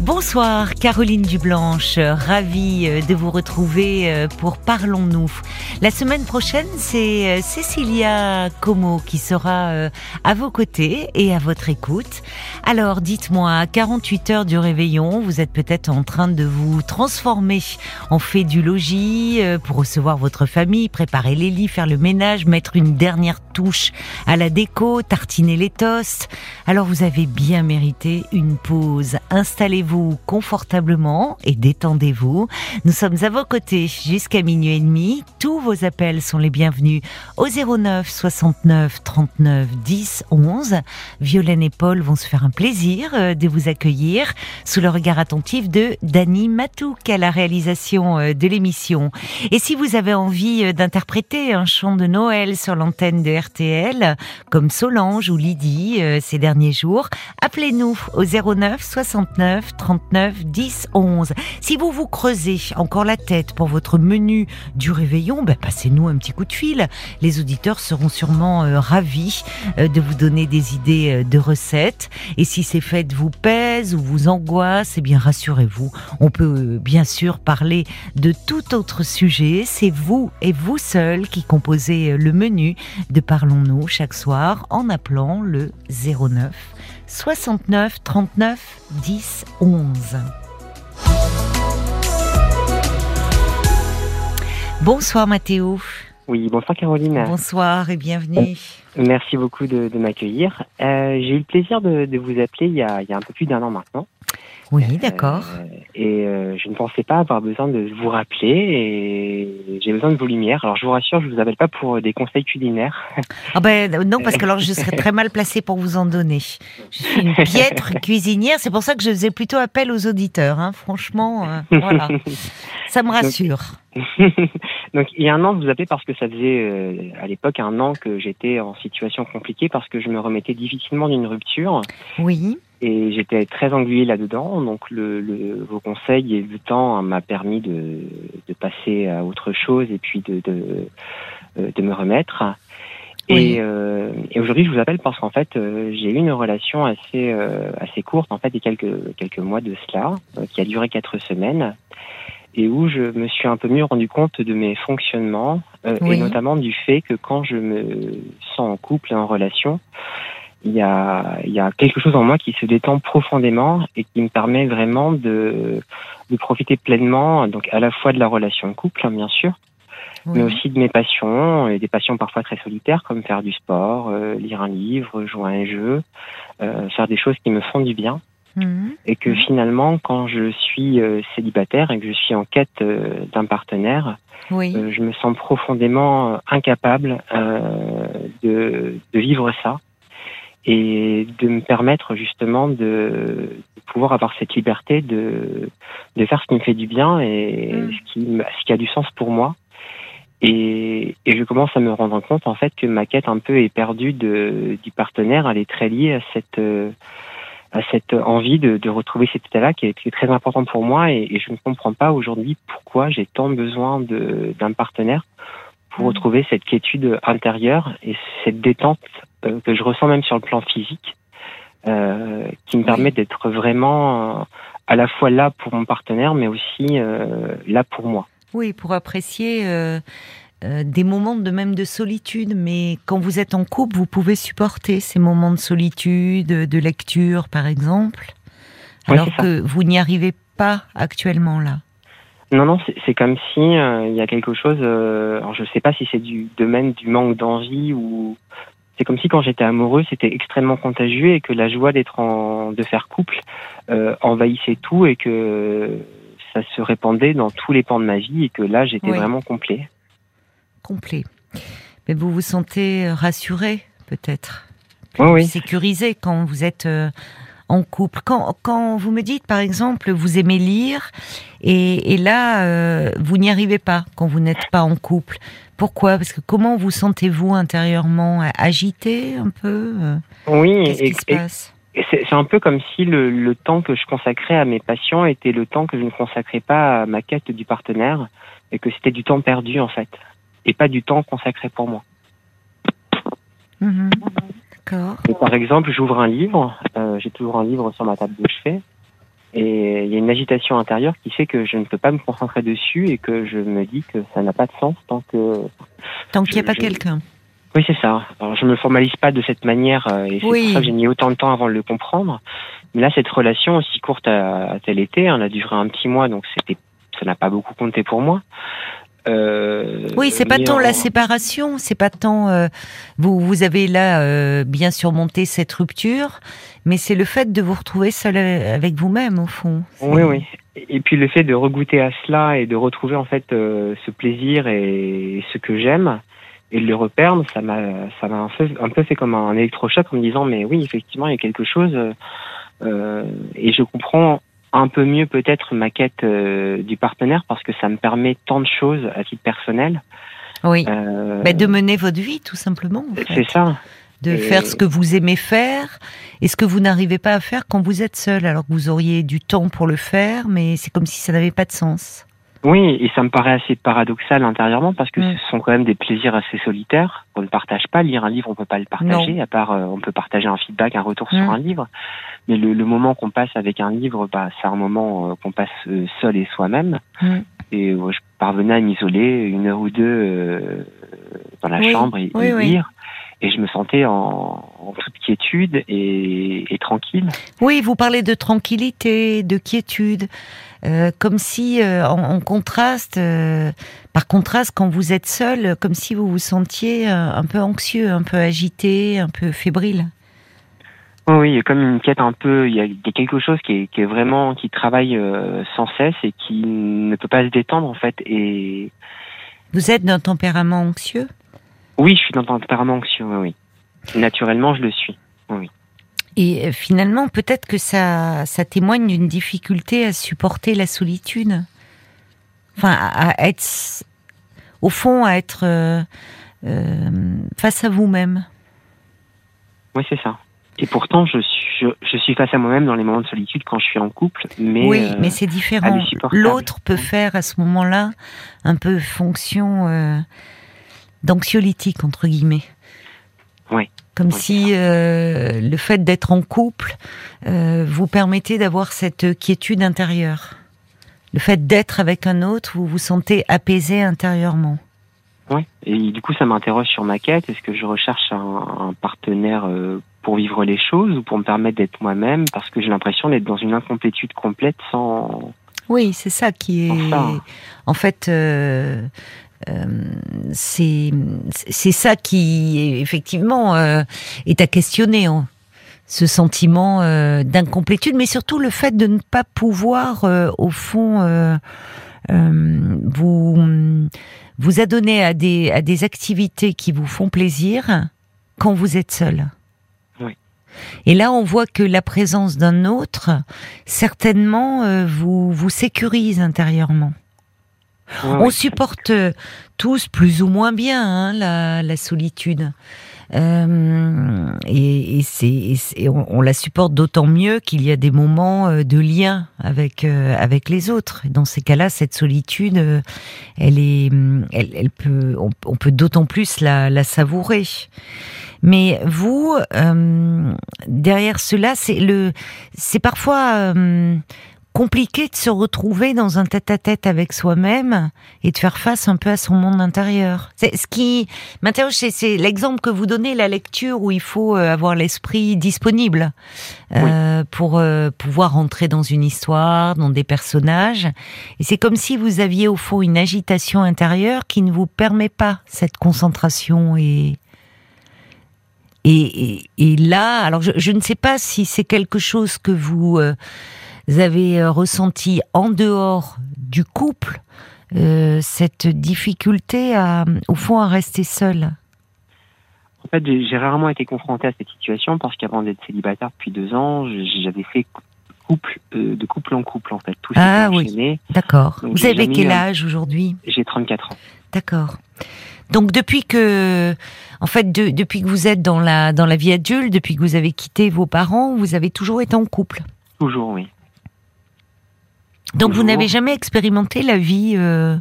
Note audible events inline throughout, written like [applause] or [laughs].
Bonsoir Caroline Dublanche, ravie euh, de vous retrouver euh, pour Parlons-nous. La semaine prochaine, c'est euh, Cécilia Como qui sera à vos côtés et à votre écoute. Alors dites-moi, à 48 heures du réveillon, vous êtes peut-être en train de vous transformer en fait du logis pour recevoir votre famille, préparer les lits, faire le ménage, mettre une dernière touche à la déco, tartiner les toasts. Alors vous avez bien mérité une pause. Installez-vous confortablement et détendez-vous. Nous sommes à vos côtés jusqu'à minuit et demi. Tous vos appels sont les bienvenus au 09 69 39 10 11. Violaine et Paul vont se faire un plaisir euh, de vous accueillir sous le regard attentif de Dany Matouk à la réalisation euh, de l'émission. Et si vous avez envie euh, d'interpréter un chant de Noël sur l'antenne de RTL, comme Solange ou Lydie ces derniers jours, appelez-nous au 09 69 39 10 11. Si vous vous creusez encore la tête pour votre menu du réveillon, ben passez-nous un petit coup de fil. Les auditeurs seront sûrement euh, ravis euh, de vous donner des idées euh, de recettes. Et si ces fêtes vous pèsent ou vous angoissent, eh bien rassurez-vous, on peut bien sûr parler de tout autre sujet. C'est vous et vous seul qui composez le menu de Parlons-nous chaque soir en appelant le 09 69 39 10 11. Bonsoir Mathéo. Oui, bonsoir Caroline. Bonsoir et bienvenue. Merci beaucoup de, m'accueillir. Euh, j'ai eu le plaisir de, vous appeler il y, a, il y a un peu plus d'un an maintenant. Oui, d'accord. Euh, et euh, je ne pensais pas avoir besoin de vous rappeler et j'ai besoin de vos lumières. Alors je vous rassure, je vous appelle pas pour des conseils culinaires. [laughs] Ah ben non, parce que alors je serais très mal placée pour vous en donner. Je suis une piètre [laughs] cuisinière, c'est pour ça que je faisais plutôt appel aux auditeurs. Hein. Franchement, euh, voilà, [laughs] ça me rassure. Donc il y a un an, vous appelez parce que ça faisait à l'époque un an que j'étais en situation compliquée parce que je me remettais difficilement d'une rupture. Oui. Et j'étais très englué là-dedans. Donc, le, le, vos conseils et le temps m'a permis de, de, passer à autre chose et puis de, de, euh, de me remettre. Et, euh, et aujourd'hui, je vous appelle parce qu'en fait, euh, j'ai eu une relation assez euh, assez courte, en fait, a quelques quelques mois de cela, qui a duré quatre semaines, et où je me suis un peu mieux rendu compte de mes fonctionnements, et notamment du fait que quand je me sens en couple et en relation, il y a, il y a quelque chose en moi qui se détend profondément et qui me permet vraiment de, de profiter pleinement, donc à la fois de la relation de couple, hein, bien sûr, mais aussi de mes passions, et des passions parfois très solitaires, comme faire du sport, euh, lire un livre, jouer à un jeu, euh, faire des choses qui me font du bien. Mhm. Et que mhm. finalement, quand je suis euh, célibataire et que je suis en quête d'un partenaire, oui. je me sens profondément incapable de, de vivre ça et de me permettre justement de, pouvoir avoir cette liberté de, de faire ce qui me fait du bien et mm. ce, qui, ce qui a du sens pour moi. Et, et, je commence à me rendre compte en fait que ma quête un peu est perdue de, du partenaire, elle est très liée à cette à cette envie de, de retrouver cet état-là qui est, très important pour moi et, et je ne comprends pas aujourd'hui pourquoi j'ai tant besoin d'un partenaire pour retrouver cette quiétude intérieure et cette détente euh, que je ressens même sur le plan physique, euh, qui me permet d'être vraiment euh, à la fois là pour mon partenaire, mais aussi là pour moi. Oui, pour apprécier des moments de même de solitude, mais quand vous êtes en couple, vous pouvez supporter ces moments de solitude, de lecture, par exemple, alors que vous n'y arrivez pas actuellement là. Non, non, c'est comme si il y a quelque chose. alors je ne sais pas si c'est du domaine du manque d'envie ou c'est comme si quand j'étais amoureux, c'était extrêmement contagieux et que la joie d'être en, de faire couple euh, envahissait tout et que ça se répandait dans tous les pans de ma vie et que là, j'étais vraiment complet. Complet. Mais vous vous sentez rassuré, peut-être? Oui, Sécurisé quand vous êtes euh, en couple. Quand, quand vous me dites, par exemple, vous aimez lire et, et là, euh, vous n'y arrivez pas quand vous n'êtes pas en couple. Pourquoi? Parce que comment vous sentez-vous intérieurement? Agité un peu? Euh? Oui. Qu'est-ce qui se passe? c'est un peu comme si le, le, temps que je consacrais à mes patients était le temps que je ne consacrais pas à ma quête du partenaire et que c'était du temps perdu en fait. et pas du temps consacré pour moi. Mhm. D'accord. Par exemple, j'ouvre un livre, euh, j'ai toujours un livre sur ma table de chevet, et il y a une agitation intérieure qui fait que je ne peux pas me concentrer dessus et que je me dis que ça n'a pas de sens tant que. Tant qu'il n'y a pas je- quelqu'un. Oui, c'est ça. Alors, je me formalise pas de cette manière, euh, et c'est Oui. pour ça que j'ai mis autant de temps avant de le comprendre. Mais là, cette relation aussi courte à, à tel été, elle a duré un petit mois, donc c'était, ça n'a pas beaucoup compté pour moi. Euh, Oui, c'est pas tant en- la séparation, c'est pas tant euh, vous vous avez là euh, bien surmonté cette rupture, mais c'est le fait de vous retrouver seul euh, avec vous-même au fond. Oui, oui. Et puis le fait de regoûter à cela et de retrouver en fait euh, ce plaisir et ce que j'aime et de le reperdre, ça m'a ça m'a un peu, un peu fait comme un électrochoc en me disant mais oui effectivement il y a quelque chose et je comprends un peu mieux peut-être ma quête euh, du partenaire parce que ça me permet tant de choses à titre personnel. Oui. Euh, Bah, de mener votre vie tout simplement. en fait. c'est ça. de Et- faire ce que vous aimez faire et ce que vous n'arrivez pas à faire quand vous êtes seul, alors que vous auriez du temps pour le faire, mais c'est comme si ça n'avait pas de sens. Oui, et ça me paraît assez paradoxal intérieurement parce que Mm. ce sont quand même des plaisirs assez solitaires qu'on ne partage pas. Lire un livre, on peut pas le partager, à part euh, on peut partager un feedback, un retour Mm. sur un livre. Mais le, le moment qu'on passe avec un livre, bah, c'est un moment euh, qu'on passe euh, seul et soi-même. Mm. Et euh, je parvenais à m'isoler une heure ou deux dans la Oui, chambre et, oui, et oui. lire. Et je me sentais en, en toute quiétude et, et tranquille. Oui, vous parlez de tranquillité, de quiétude, euh, comme si, euh, en, en contraste, euh, par contraste, quand vous êtes seul, comme si vous vous sentiez un peu anxieux, un peu agité, un peu fébrile. Oui, oui, il y a comme une quête un peu, il y a, il y a quelque chose qui est, qui est vraiment, qui travaille sans cesse et qui ne peut pas se détendre en fait. Et Vous êtes d'un tempérament anxieux? Oui, je suis dans un tempérament anxieux, oui, oui. Naturellement, je le suis. Et euh, finalement, peut-être que ça, ça témoigne d'une difficulté à supporter la solitude. Enfin, à, être, au fond, à être euh, euh, face à vous-même. Oui, c'est ça. Et pourtant, je suis, je, je suis face à moi-même dans les moments de solitude quand je suis en couple, mais oui, euh, mais c'est différent. L'autre peut faire à ce moment-là un peu fonction euh, d'anxiolytique entre guillemets. Oui. Comme Oui, si euh, le fait d'être en couple euh, vous permettait d'avoir cette quiétude intérieure. Le fait d'être avec un autre, vous vous sentez apaisé intérieurement. ouais. Et du coup, ça m'interroge sur ma quête. Est-ce que je recherche un, un partenaire euh, pour vivre les choses ou pour me permettre d'être moi-même? Parce que j'ai l'impression d'être dans une incomplétude complète sans. Oui, c'est ça qui est. Enfin. En fait, euh, c'est c'est ça qui effectivement euh, est à questionner. hein. Ce sentiment euh, d'incomplétude, mais surtout le fait de ne pas pouvoir, euh, au fond, euh, euh, vous vous adonner à des à des activités qui vous font plaisir quand vous êtes seul. Oui. Et là, on voit que la présence d'un autre, certainement, euh, vous vous sécurise intérieurement. Ouais, On ouais. supporte tous plus ou moins bien hein, la, la solitude. Euh, et on, on la supporte d'autant mieux qu'il y a des moments euh, de lien avec euh, avec les autres. Dans ces cas-là, cette solitude, elle est, hum, elle, elle peut, on, on peut d'autant plus la, la savourer. Mais vous, euh, derrière cela, c'est le, c'est parfois compliqué de se retrouver dans un tête-à-tête avec soi-même et de faire face un peu à son monde intérieur. C'est ce qui m'interroge, c'est, c'est l'exemple que vous donnez, la lecture où il faut euh, avoir l'esprit disponible euh, pour euh, pouvoir entrer dans une histoire, dans des personnages. Et c'est comme si vous aviez au fond une agitation intérieure qui ne vous permet pas cette concentration et et, et, et là, alors je, je ne sais pas si c'est quelque chose que vous euh, avez euh, ressenti en dehors du couple, euh, cette difficulté à, au fond, à rester seul? En fait, j'ai rarement été confronté à cette situation parce qu'avant d'être célibataire depuis deux ans, j'avais fait couple euh, de couple en couple en fait. Tout Ah oui. D'accord. Vous avez quel âge aujourd'hui? J'ai 34 ans. D'accord. Donc depuis que, en fait, de- depuis que vous êtes dans la dans la vie adulte, depuis que vous avez quitté vos parents, vous avez toujours été en couple? Toujours, oui. Donc vous n'avez jamais expérimenté la vie euh,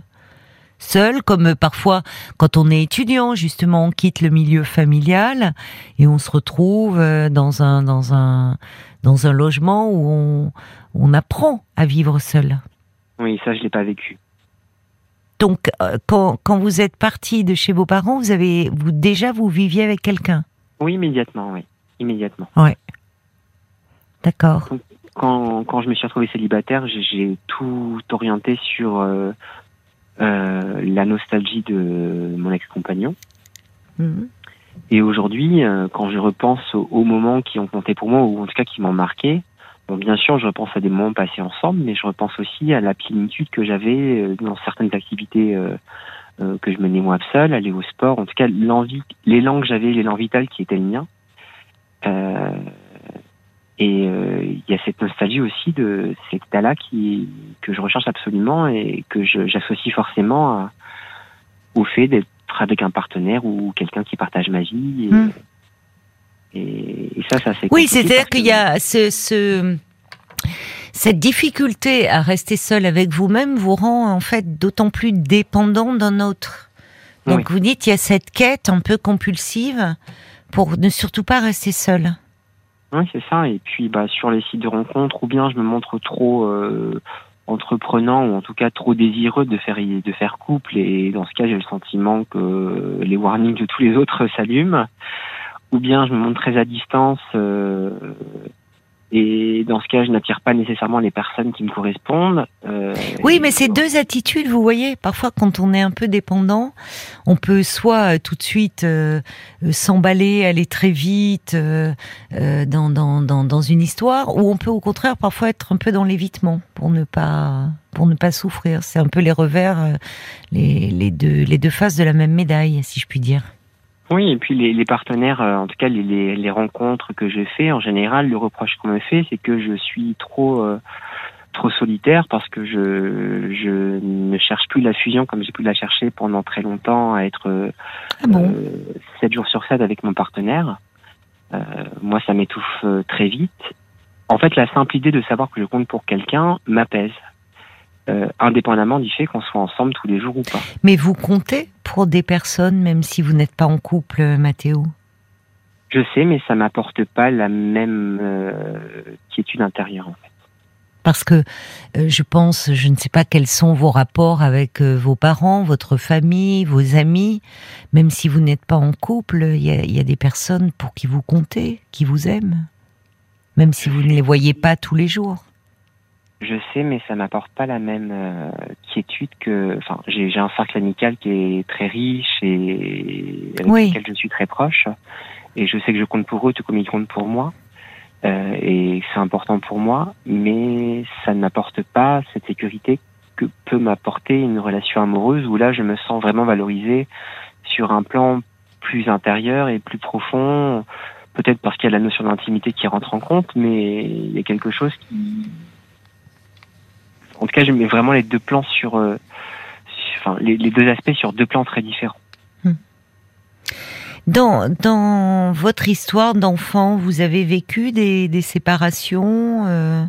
seul, comme parfois quand on est étudiant, justement, on quitte le milieu familial et on se retrouve euh, dans un dans un dans un logement où on, on apprend à vivre seul. Oui, ça je l'ai pas vécu. Donc, euh, quand, quand vous êtes parti de chez vos parents, vous avez vous déjà vous viviez avec quelqu'un? Oui, immédiatement, oui, immédiatement. Ouais. D'accord. Quand, quand je me suis retrouvé célibataire, j'ai- tout orienté sur euh, euh, la nostalgie de mon ex-compagnon. Mhm. Et aujourd'hui, euh, quand je repense aux, aux moments qui ont compté pour moi, ou en tout cas qui m'ont marqué, bon, bien sûr, je repense à des moments passés ensemble, mais je repense aussi à la plénitude que j'avais euh, dans certaines activités euh, euh, que je menais moi seul, aller au sport, en tout cas l'envie, l'élan que j'avais, l'élan vital qui était le mien. Euh, et euh, il y a cette nostalgie aussi de cet état-là qui que je recherche absolument et que j'associe forcément à- au fait d'être avec un partenaire ou quelqu'un qui partage ma vie. Et, et, et ça, ça c'est Oui, c'est-à-dire qu'il y a ce, ce- cette difficulté à rester seul avec vous-même vous rend en fait d'autant plus dépendant d'un autre. Donc Oui. vous dites il y a cette quête un peu compulsive pour ne surtout pas rester seul. Oui, c'est ça. Et puis, bah, sur les sites de rencontres, ou bien je me montre trop euh, entreprenant, ou en tout cas trop désireux de faire de faire couple. Et dans ce cas, j'ai le sentiment que les warnings de tous les autres [laughs] s'allument. Ou bien je me montre très à distance. euh, et dans ce cas, je n'attire pas nécessairement les personnes qui me correspondent. euh, Oui, mais ces deux attitudes, vous voyez, parfois quand on est un peu dépendant, on peut soit euh, tout de suite euh, euh, s'emballer, aller très vite euh, euh, dans, dans, dans, dans une histoire, ou on peut au contraire parfois être un peu dans l'évitement pour ne pas pour ne pas souffrir. C'est un peu les revers, les, les deux les deux faces de la même médaille, si je puis dire. Oui, et puis les, les partenaires, euh, en tout cas les, les, les rencontres que je fais, en général, le reproche qu'on me fait, c'est que je suis trop euh, trop solitaire parce que je je ne cherche plus la fusion comme j'ai pu la chercher pendant très longtemps à être euh, Ah bon? euh, 7 jours sur 7 avec mon partenaire. Euh, moi, ça m'étouffe euh, très vite. En fait, la simple idée de savoir que je compte pour quelqu'un m'apaise, euh, indépendamment du fait qu'on soit ensemble tous les jours ou pas. Mais vous comptez pour des personnes, même si vous n'êtes pas en couple, euh, Mathéo? Je sais, mais ça m'apporte pas la même euh, quiétude intérieure. En fait. Parce que euh, je pense, je ne sais pas quels sont vos rapports avec vos parents, votre famille, vos amis. Même si vous n'êtes pas en couple, il y a, il y a des personnes pour qui vous comptez, qui vous aiment. Même si vous ne les voyez pas tous les jours. Je sais, mais ça m'apporte pas la même euh, quiétude que. Enfin, j'ai un cercle amical qui est très riche et avec Oui. lequel je suis très proche. Et je sais que je compte pour eux tout comme ils comptent pour moi. Euh, et c'est important pour moi, mais ça n'apporte pas cette sécurité que peut m'apporter une relation amoureuse où là je me sens vraiment valorisé sur un plan plus intérieur et plus profond. Peut-être parce qu'il y a la notion d'intimité qui rentre en compte, mais il y a quelque chose qui, en tout cas, je mets vraiment les deux plans sur, euh, sur- enfin, les, les deux aspects sur deux plans très différents. Dans, dans votre histoire d'enfant, vous avez vécu des, des séparations euh,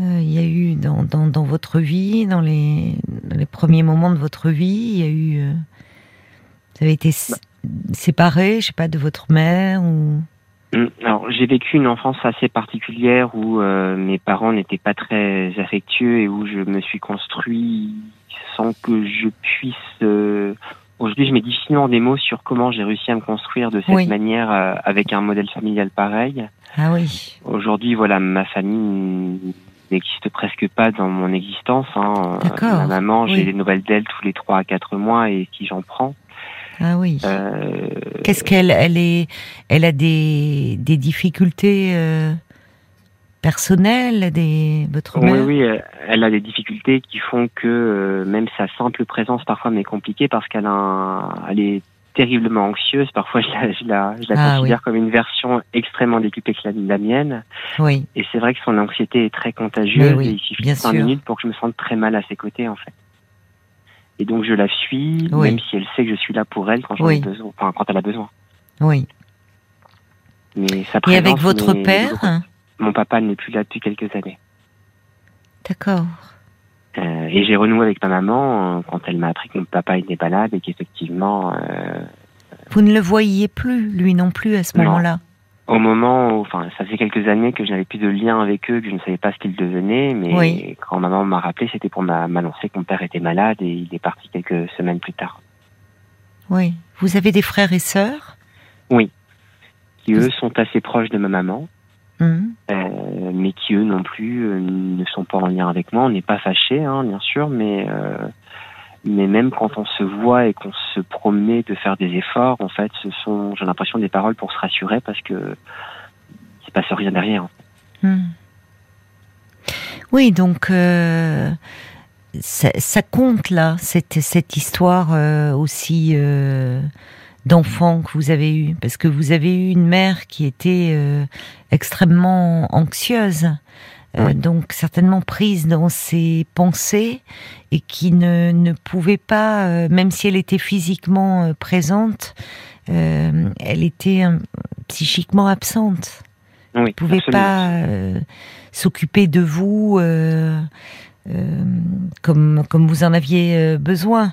euh, Il y a eu dans, dans, dans votre vie, dans les, dans les premiers moments de votre vie, il y a eu. vous avez été s- séparé, je sais pas, de votre mère ou. Hum, Alors, j'ai vécu une enfance assez particulière où euh, mes parents n'étaient pas très affectueux et où je me suis construit sans que je puisse. euh, Aujourd'hui, je mets difficilement des mots sur comment j'ai réussi à me construire de cette Oui. manière euh, avec un modèle familial pareil. Ah oui. Aujourd'hui, voilà, ma famille n'existe presque pas dans mon existence. Hein. D'accord, Ma maman, j'ai des nouvelles d'elle tous les trois à quatre mois et si j'en prends. Ah oui. Euh, Qu'est-ce qu'elle elle est Elle a des, des difficultés euh, personnelles, des votre Oui, mère? oui, elle- elle a des difficultés qui font que euh, même sa simple présence parfois m'est compliquée parce qu'elle a un- elle est terriblement anxieuse. Parfois, [laughs] je la, je la, je la Ah, considère comme une version extrêmement décuplée que la, la mienne. Oui. Et c'est vrai que son anxiété est très contagieuse oui, et il suffit cinq minutes pour que je me sente très mal à ses côtés, en fait. Et donc, je la suis, Oui. même si elle sait que je suis là pour elle quand j'en Oui. ai besoin, enfin, quand elle a besoin. Oui. Mais sa Et avec votre père Mon papa n'est plus là depuis quelques années. D'accord. Euh, et j'ai renoué avec ma maman euh, quand elle m'a appris que mon papa était malade et qu'effectivement. Euh, Vous ne le voyiez plus, lui non plus, à ce moment-là au moment où, enfin, ça fait quelques années que je n'avais plus de lien avec eux, que je ne savais pas ce qu'ils devenaient, mais Oui. quand maman m'a rappelé, c'était pour m'a- m'annoncer que mon père était malade et il est parti quelques semaines plus tard. Oui. Vous avez des frères et sœurs? Qui eux sont assez proches de ma maman, Hum. euh, mais qui eux non plus euh, ne sont pas en lien avec moi. On n'est pas fâchés, hein, bien sûr, mais euh, mais même quand on se voit et qu'on se promet de faire des efforts, en fait, ce sont, j'ai l'impression, des paroles pour se rassurer parce que il se passe rien derrière. Hmm. Oui, donc euh, ça, compte là, cette, cette histoire euh, aussi euh, d'enfant que vous avez eue, parce que vous avez eu une mère qui était euh, extrêmement anxieuse, Oui. donc certainement prise dans ses pensées et qui ne, ne pouvait pas, euh, même si elle était physiquement euh, présente, euh, elle était euh, psychiquement absente Oui, pouvait absolument. pas euh, s'occuper de vous euh, euh, comme comme vous en aviez euh, besoin.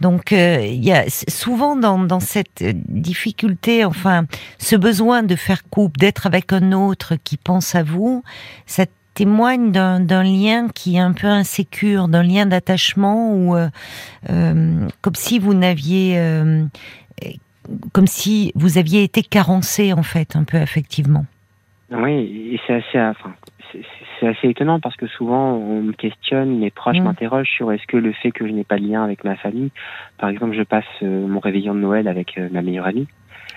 Donc euh, il y a souvent dans, dans cette euh, difficulté, enfin ce besoin de faire couple, d'être avec un autre qui pense à vous, ça témoigne d'un lien qui est un peu insécure, d'un lien d'attachement ou euh, euh, comme si vous n'aviez euh, comme si vous aviez été carencé en fait un peu affectivement. Oui, et c'est assez, enfin, c'est- c'est assez étonnant parce que souvent on me questionne, mes proches Mm. m'interrogent sur est-ce que le fait que je n'ai pas de lien avec ma famille, par exemple, je passe euh, mon réveillon de Noël avec euh, ma meilleure amie,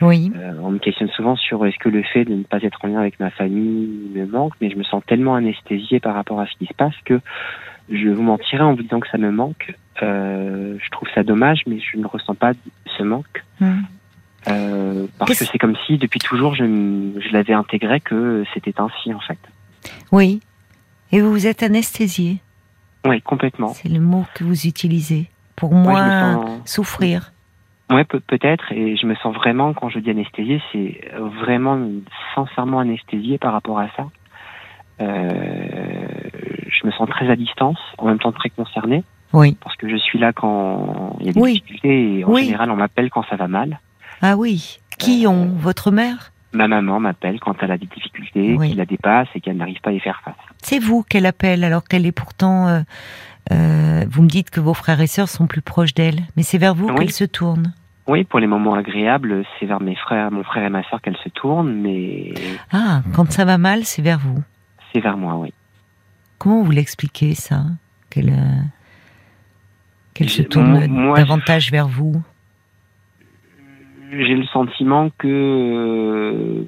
Oui. euh, on me questionne souvent sur est-ce que le fait de ne pas être en lien avec ma famille me manque, mais je me sens tellement anesthésié par rapport à ce qui se passe que je vous mentirais en vous disant que ça me manque. Euh, je trouve ça dommage, mais je ne ressens pas ce manque. Hmm. Euh, parce Qu'est-ce- que c'est comme si depuis toujours je, l'avais intégré que c'était ainsi en fait. Oui. Et vous vous êtes anesthésié. Oui, complètement. C'est le mot que vous utilisez. Pour moins sens- souffrir. Ouais, peut- peut-être, et je me sens vraiment, quand je dis anesthésié, c'est vraiment sincèrement anesthésié par rapport à ça. Euh, je me sens très à distance, en même temps très concerné, Oui. parce que je suis là quand il y a des Oui. difficultés, et en Oui. général, on m'appelle quand ça va mal. Ah oui. Qui Euh, ont Votre mère? Ma maman m'appelle quand elle a des difficultés, Oui. qui la dépassent et qu'elle n'arrive pas à y faire face. C'est vous qu'elle appelle alors qu'elle est pourtant. euh, euh, vous me dites que vos frères et sœurs sont plus proches d'elle, mais c'est vers vous Oui. qu'elle se tourne. Oui, pour les moments agréables, c'est vers mes frères, mon frère et ma sœur qu'elle se tourne, mais Ah, quand ça va mal, c'est vers vous. c'est vers moi, oui. Comment vous l'expliquez ça Qu'elle euh, qu'elle se tourne moi, davantage vers vous? J'ai le sentiment que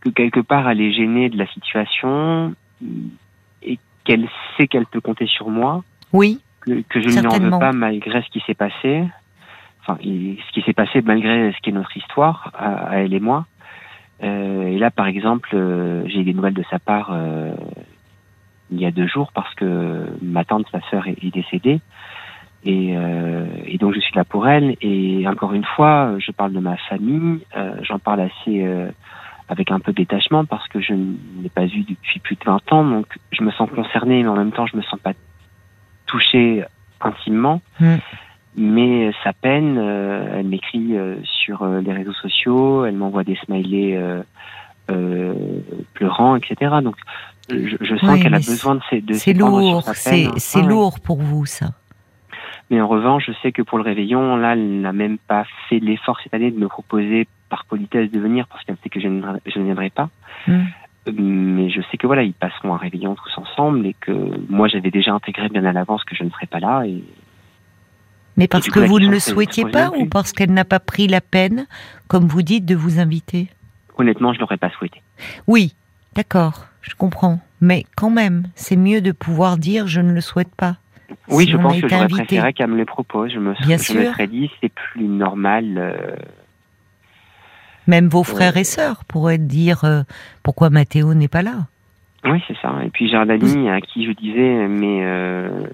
que quelque part elle est gênée de la situation qu'elle sait qu'elle peut compter sur moi, Oui. que, que je ne lui en Certainement. veux pas malgré ce qui s'est passé, enfin ce qui s'est passé malgré ce qui est notre histoire à, à elle et moi. Euh, et là par exemple, euh, j'ai eu des nouvelles de sa part euh, il y a deux jours parce que ma tante, sa sœur est, est décédée. Et, euh, et donc je suis là pour elle. Et encore une fois, je parle de ma famille. euh, J'en parle assez euh, avec un peu de détachement parce que je ne l'ai pas vue depuis plus de 20 ans. Donc je me sens concernée, mais en même temps je me sens pas touchée intimement. Mm. Mais sa peine, euh, elle m'écrit euh, sur euh, les réseaux sociaux, elle m'envoie des smileys euh, euh, pleurant, etc. Donc je, je sens Oui, qu'elle a besoin de ces de C'est lourd, c'est Ah ouais. lourd pour vous ça. Mais en revanche, je sais que pour le réveillon, là, elle n'a même pas fait l'effort cette année de me proposer par politesse de venir parce qu'elle sait que je ne, je ne viendrai pas. Mm. Euh, Mais je sais que voilà, ils passeront un réveillon tous ensemble et que moi, j'avais déjà intégré bien à l'avance que je ne serais pas là. Et Mais parce que vous ne le souhaitiez pas ou parce qu'elle n'a pas pris la peine, comme vous dites, de vous inviter? Honnêtement, je l'aurais pas souhaité. Oui, d'accord, je comprends. Mais quand même, c'est mieux de pouvoir dire je ne le souhaite pas. Oui, Si je pense que j'aurais préféré qu'elle me le propose. Je me, Bien je me serais dit, c'est plus normal. euh, Même vos frères et sœurs pourraient dire euh, pourquoi Mathéo n'est pas là. Oui, c'est ça. Et puis j'ai un ami à qui je disais, mais euh,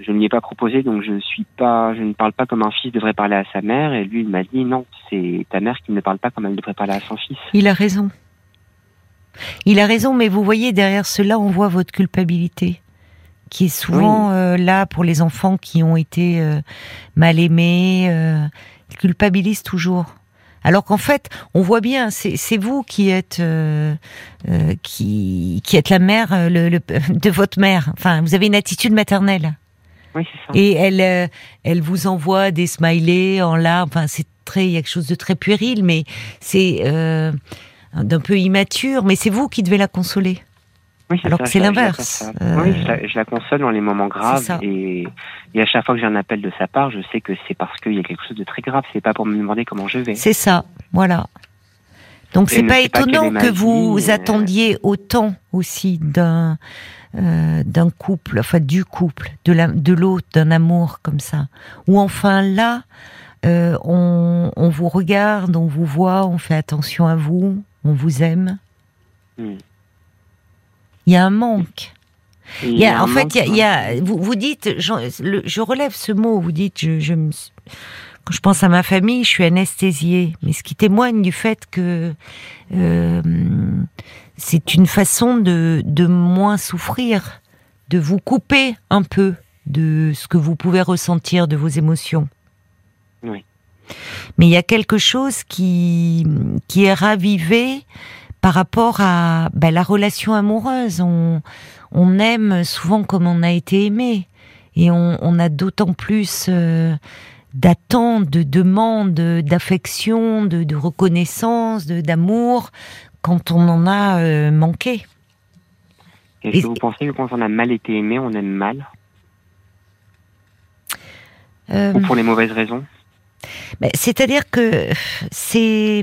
je ne lui ai pas proposé, donc je suis pas, je ne parle pas comme un fils devrait parler à sa mère. Et lui, il m'a dit non, c'est ta mère qui ne parle pas comme elle devrait parler à son fils. Il a raison. Il a raison, mais vous voyez, derrière cela, on voit votre culpabilité qui est souvent euh, là pour les enfants qui ont été euh, mal aimés, ils culpabilisent toujours. Alors qu'en fait, on voit bien, c'est vous qui êtes euh, euh, qui, qui êtes la mère euh, le, le- [laughs] de votre mère. Enfin, vous avez une attitude maternelle. Oui, c'est ça. Et elle, euh, elle vous envoie des smileys en larmes. Enfin, c'est très, il y a quelque chose de très puéril, mais c'est euh, d'un peu immature. Mais c'est vous qui devez la consoler. Oui, alors ça, que c'est l'inverse. Euh, Oui, je la, je la console dans les moments graves et, et à chaque fois que j'ai un appel de sa part, je sais que c'est parce qu'il y a quelque chose de très grave. C'est pas pour me demander comment je vais. C'est ça, voilà. Donc c'est pas étonnant que vous euh. attendiez autant aussi d'un euh, d'un couple, enfin du couple, de la, de l'autre, d'un amour comme ça. Ou enfin là, euh, on, on vous regarde, on vous voit, on fait attention à vous, on vous aime. Hmm. Il y a un manque. Et Il y a, un en fait, il y a, il y a- vous, vous dites, le- je relève ce mot, vous dites, je, je me suis- quand je pense à ma famille, je suis anesthésiée, mais ce qui témoigne du fait que euh, c'est une façon de, de moins souffrir, de vous couper un peu de ce que vous pouvez ressentir de vos émotions. Oui. Mais il y a quelque chose qui, qui est ravivé par rapport à ben, la relation amoureuse. On, on aime souvent comme on a été aimé. Et on, on a d'autant plus euh, d'attentes, de demandes, d'affection, de, de reconnaissance, d'amour quand on en a euh, manqué. Est-ce et- que vous pensez que quand on a mal été aimé, on aime mal? Euh, Ou pour les mauvaises raisons? Ben, C'est-à-dire que c'est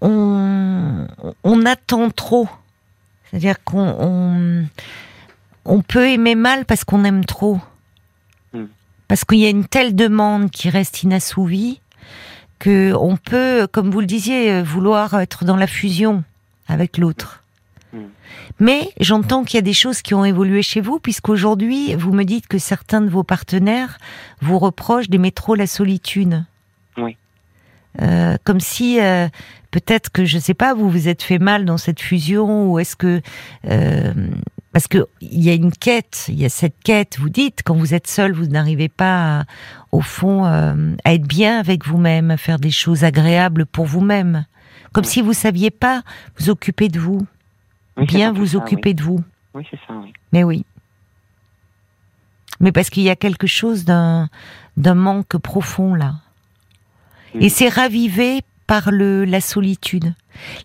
on, on attend trop. C'est-à-dire qu'on on, on peut aimer mal parce qu'on aime trop. Hmm. Parce qu'il y a une telle demande qui reste inassouvie que on peut, comme vous le disiez, vouloir être dans la fusion avec l'autre. Hmm. Mais j'entends qu'il y a des choses qui ont évolué chez vous, puisqu'aujourd'hui, vous me dites que certains de vos partenaires vous reprochent d'aimer trop la solitude. Euh, comme si euh, peut-être que je sais pas, vous vous êtes fait mal dans cette fusion, ou est-ce que euh, parce que il y a une quête, il y a cette quête. Vous dites quand vous êtes seul, vous n'arrivez pas, à- au fond, à être bien avec vous-même, à faire des choses agréables pour vous-même, comme Oui. si vous saviez pas vous occuper de vous, Oui, bien vous ça, occuper de vous. Oui, oui c'est ça, oui. Mais oui. Mais parce qu'il y a quelque chose d'un d'un manque profond là. Et Mhm. c'est ravivé par le la solitude.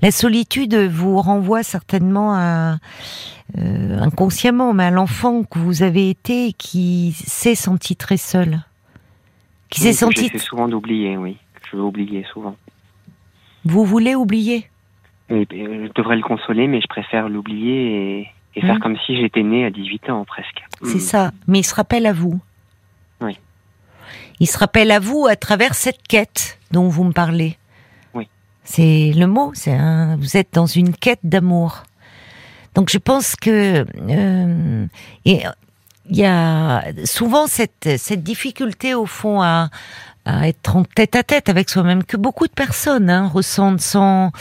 La solitude vous renvoie certainement à euh, inconsciemment, mais à l'enfant que vous avez été et qui s'est senti très seul, qui Oui, s'est senti. J'essaie souvent d'oublier, oui. Je veux oublier souvent. Vous voulez oublier? Et, euh, je devrais le consoler, mais je préfère l'oublier et, et faire Mhm. comme si j'étais né à 18 ans presque. C'est Mhm. ça. Mais il se rappelle à vous. Il se rappelle à vous à travers cette quête dont vous me parlez. Oui. C'est le mot. C'est un, vous êtes dans une quête d'amour. Donc je pense que euh, et il y a souvent cette cette difficulté au fond à à être en tête à tête avec soi-même que beaucoup de personnes hein, ressentent sans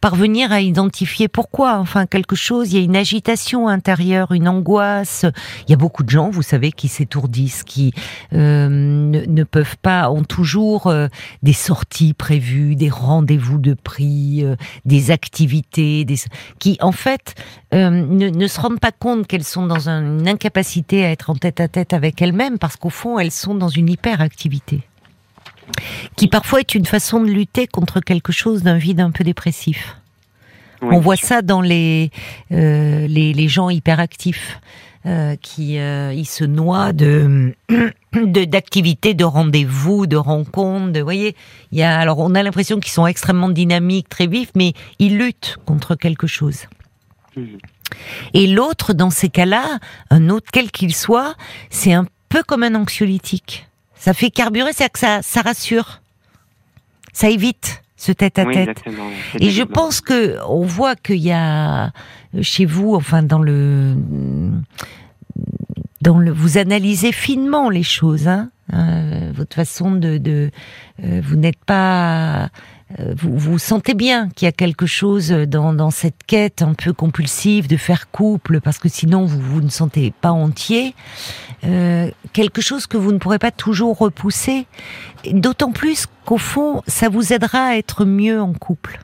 parvenir à identifier pourquoi. Enfin, quelque chose, il y a une agitation intérieure, une angoisse. Il y a beaucoup de gens, vous savez, qui s'étourdissent, qui euh, ne, peuvent pas, ont toujours euh, des sorties prévues, des rendez-vous de prix, euh, des activités, des, qui en fait euh, ne, ne se rendent pas compte qu'elles sont dans un- une incapacité à être en tête à tête avec elles-mêmes, parce qu'au fond, elles sont dans une hyperactivité qui parfois est une façon de lutter contre quelque chose d'un vide un peu dépressif. Oui, On voit sûr. ça dans les, euh, les, les gens hyperactifs. Euh, qui euh, ils se noient de [clears throat] d'activités, de, rendez-vous, de rencontres. De, vous voyez, il y a alors on a l'impression qu'ils sont extrêmement dynamiques, très vifs, mais ils luttent contre quelque chose. Et l'autre, dans ces cas-là, un autre quel qu'il soit, c'est un peu comme un anxiolytique. Ça fait carburer, c'est-à-dire que ça, ça rassure, ça évite ce tête-à-tête. Et je pense que on voit qu'il y a euh, chez vous, enfin dans le dans le, vous analysez finement les choses. Hein euh, votre façon de, de euh, vous n'êtes pas euh, vous, vous sentez bien qu'il y a quelque chose dans, dans cette quête un peu compulsive de faire couple, parce que sinon vous vous ne sentez pas entier, euh, quelque chose que vous ne pourrez pas toujours repousser, d'autant plus qu'au fond, ça vous aidera à être mieux en couple.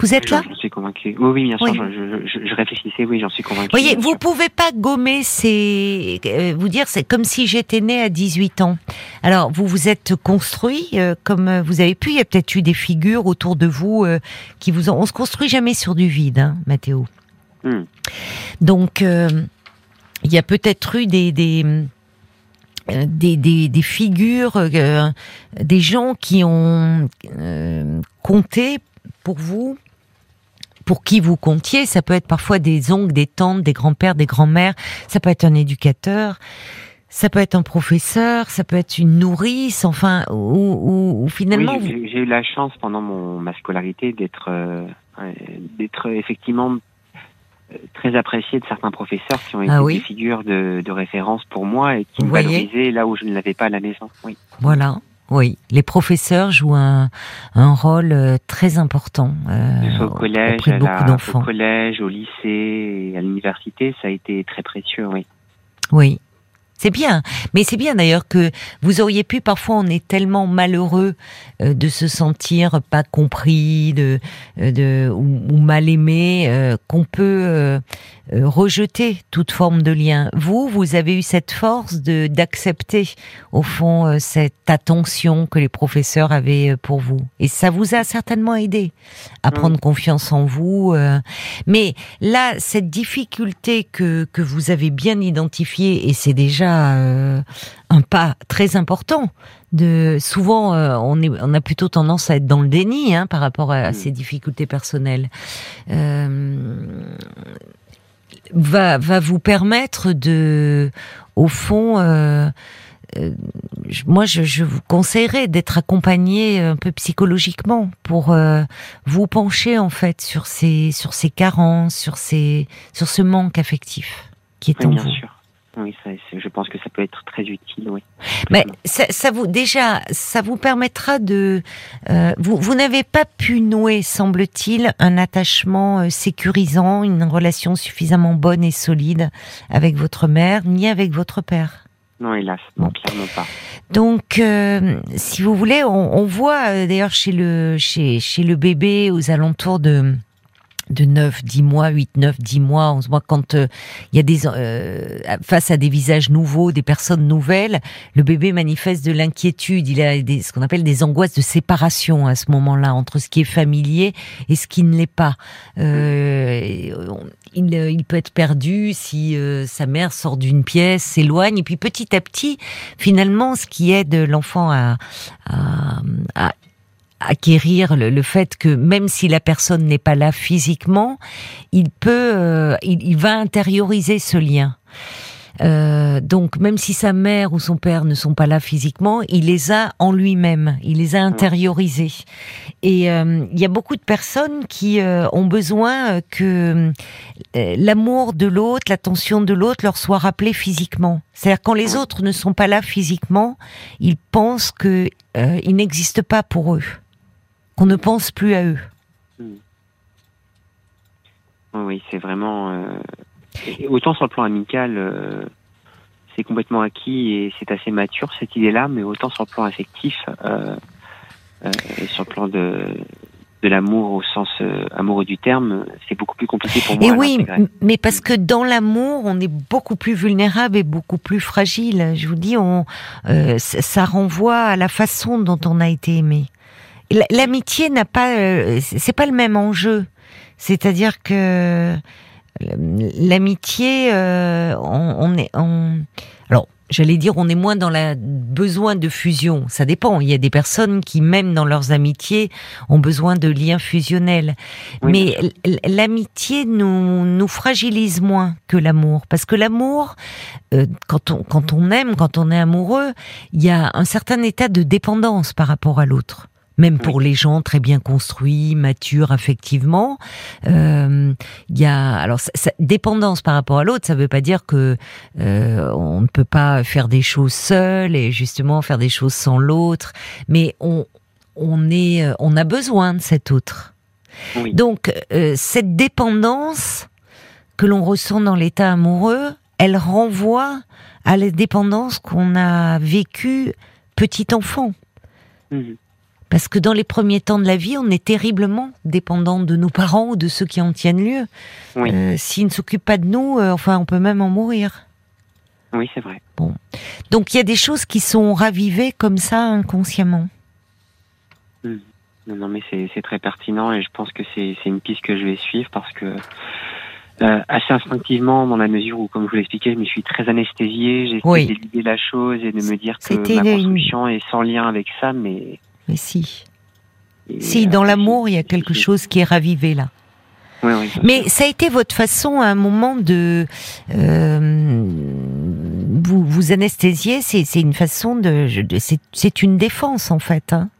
Vous êtes là? J'en suis convaincu. Oui, oui, bien sûr. Oui. Je, je- je réfléchissais, oui, j'en suis convaincu. Vous voyez, vous pouvez pas gommer ces, euh, vous dire, c'est comme si j'étais né à 18 ans. Alors, vous vous êtes construit euh, comme euh, vous avez pu. Il y a peut-être eu des figures autour de vous euh, qui vous ont. On se construit jamais sur du vide, hein, Mathéo. Hmm. Donc, euh, il y a peut-être eu des des, euh, des, figures, euh, des gens qui ont compté pour vous, pour qui vous comptiez. Ça peut être parfois des oncles, des tantes, des grands-pères, des grands-mères. Ça peut être un éducateur. Ça peut être un professeur, ça peut être une nourrice, enfin, ou, finalement, j'ai eu la chance pendant mon, ma scolarité d'être d'être effectivement très apprécié de certains professeurs qui ont été Ah oui des figures de, de référence pour moi et qui Vous me voyez valorisaient là où je ne l'avais pas à la maison. Oui. Voilà. Oui, les professeurs jouent un, un rôle euh, très important euh, au collège, auprès de à beaucoup la- au collège, au lycée, et à l'université, ça a été très précieux. Oui. Oui. C'est bien, mais c'est bien d'ailleurs que vous auriez pu parfois on est tellement malheureux euh, de se sentir pas compris, de, euh, de ou, ou mal aimé, euh, qu'on peut euh, rejeter toute forme de lien. Vous, vous avez eu cette force de d'accepter au fond cette attention que les professeurs avaient pour vous, et ça vous a certainement aidé à Mm. prendre confiance en vous. mais là, cette difficulté que, que vous avez bien identifiée, et c'est déjà euh, un pas très important, de souvent euh, on, est, on a plutôt tendance à être dans le déni hein, par rapport à, à Mm. ces difficultés personnelles, euh, va, va vous permettre de, au fond, moi, je, je vous conseillerais d'être accompagné un peu psychologiquement pour euh, vous pencher en fait sur ces sur ces carences, sur ces sur ce manque affectif qui est Oui, en bien vous. sûr. Oui, ça, je pense que ça peut être très utile. Oui. Mais ça, ça vous déjà, ça vous permettra de. euh, vous vous n'avez pas pu nouer, semble-t-il, un attachement euh, sécurisant, une relation suffisamment bonne et solide avec votre mère, ni avec votre père. Non, hélas, non, clairement pas. Donc, euh, si vous voulez, on, on voit d'ailleurs chez le chez chez le bébé aux alentours de de 9, 10 mois, 8, 9, 10 mois, 11 mois, quand euh, il y a des euh, face à des visages nouveaux, des personnes nouvelles, le bébé manifeste de l'inquiétude, il a des, ce qu'on appelle des angoisses de séparation à ce moment-là entre ce qui est familier et ce qui ne l'est pas. Euh, et, euh, il, il peut être perdu si euh, sa mère sort d'une pièce, s'éloigne, et puis petit à petit, finalement, ce qui aide l'enfant à, à, à acquérir le, le fait que même si la personne n'est pas là physiquement, il peut, euh, il, il va intérioriser ce lien. Euh, donc même si sa mère ou son père ne sont pas là physiquement, il les a en lui-même, il les a intériorisés. Et euh, il y a beaucoup de personnes qui euh, ont besoin que euh, l'amour de l'autre, l'attention de l'autre leur soit rappelée physiquement. C'est-à-dire quand les autres ne sont pas là physiquement, ils pensent que euh, ils n'existent pas pour eux, qu'on ne pense plus à eux. Oui, c'est vraiment. euh, autant sur le plan amical, euh, c'est complètement acquis et c'est assez mature cette idée-là, mais autant sur le plan affectif euh, et sur le plan de de l'amour au sens amoureux du terme, c'est beaucoup plus compliqué pour moi. Et oui, mais parce que dans l'amour, on est beaucoup plus vulnérable et beaucoup plus fragile. Je vous dis, on, ça renvoie à la façon dont on a été aimé. L'amitié n'a pas, euh, c'est pas le même enjeu. C'est-à-dire que l'amitié, euh, on, on est, on, alors j'allais dire, on est moins dans la besoin de fusion. Ça dépend. Il y a des personnes qui, même dans leurs amitiés, ont besoin de liens fusionnels. Oui, Mais l'amitié nous, nous fragilise moins que l'amour. Parce que l'amour, euh, quand, on, quand on aime, quand on est amoureux, il y a un certain état de dépendance par rapport à l'autre. Même pour les gens très bien construits, matures affectivement. Euh, Il y a alors ça, ça, dépendance par rapport à l'autre, ça veut pas dire que euh, on ne peut pas faire des choses seul et justement faire des choses sans l'autre, mais on on est on a besoin de cet autre. Oui. Donc euh, cette dépendance que l'on ressent dans l'état amoureux, elle renvoie à la dépendance qu'on a vécue petit enfant. Mhm. Parce que dans les premiers temps de la vie, on est terriblement dépendant de nos parents ou de ceux qui en tiennent lieu. Oui. Euh, S'ils ne s'occupent pas de nous, euh, enfin, on peut même en mourir. Oui, c'est vrai. Donc il y a des choses qui sont ravivées comme ça inconsciemment. Non, non, mais c'est très pertinent et je pense que c'est une piste que je vais suivre parce que euh, assez instinctivement, dans la mesure où, comme je vous l'expliquais, je me suis très anesthésié, j'ai essayé Oui. d'éluder la chose et de me dire que ma une- construction est sans lien avec ça, mais... Mais si. et, Si, dans l'amour, il y a quelque chose qui est ravivé là. Oui, oui. Mais ça a été votre façon à un moment de euh, vous vous anesthésier. C'est c'est une façon de, de- c'est c'est une défense en fait. Hein.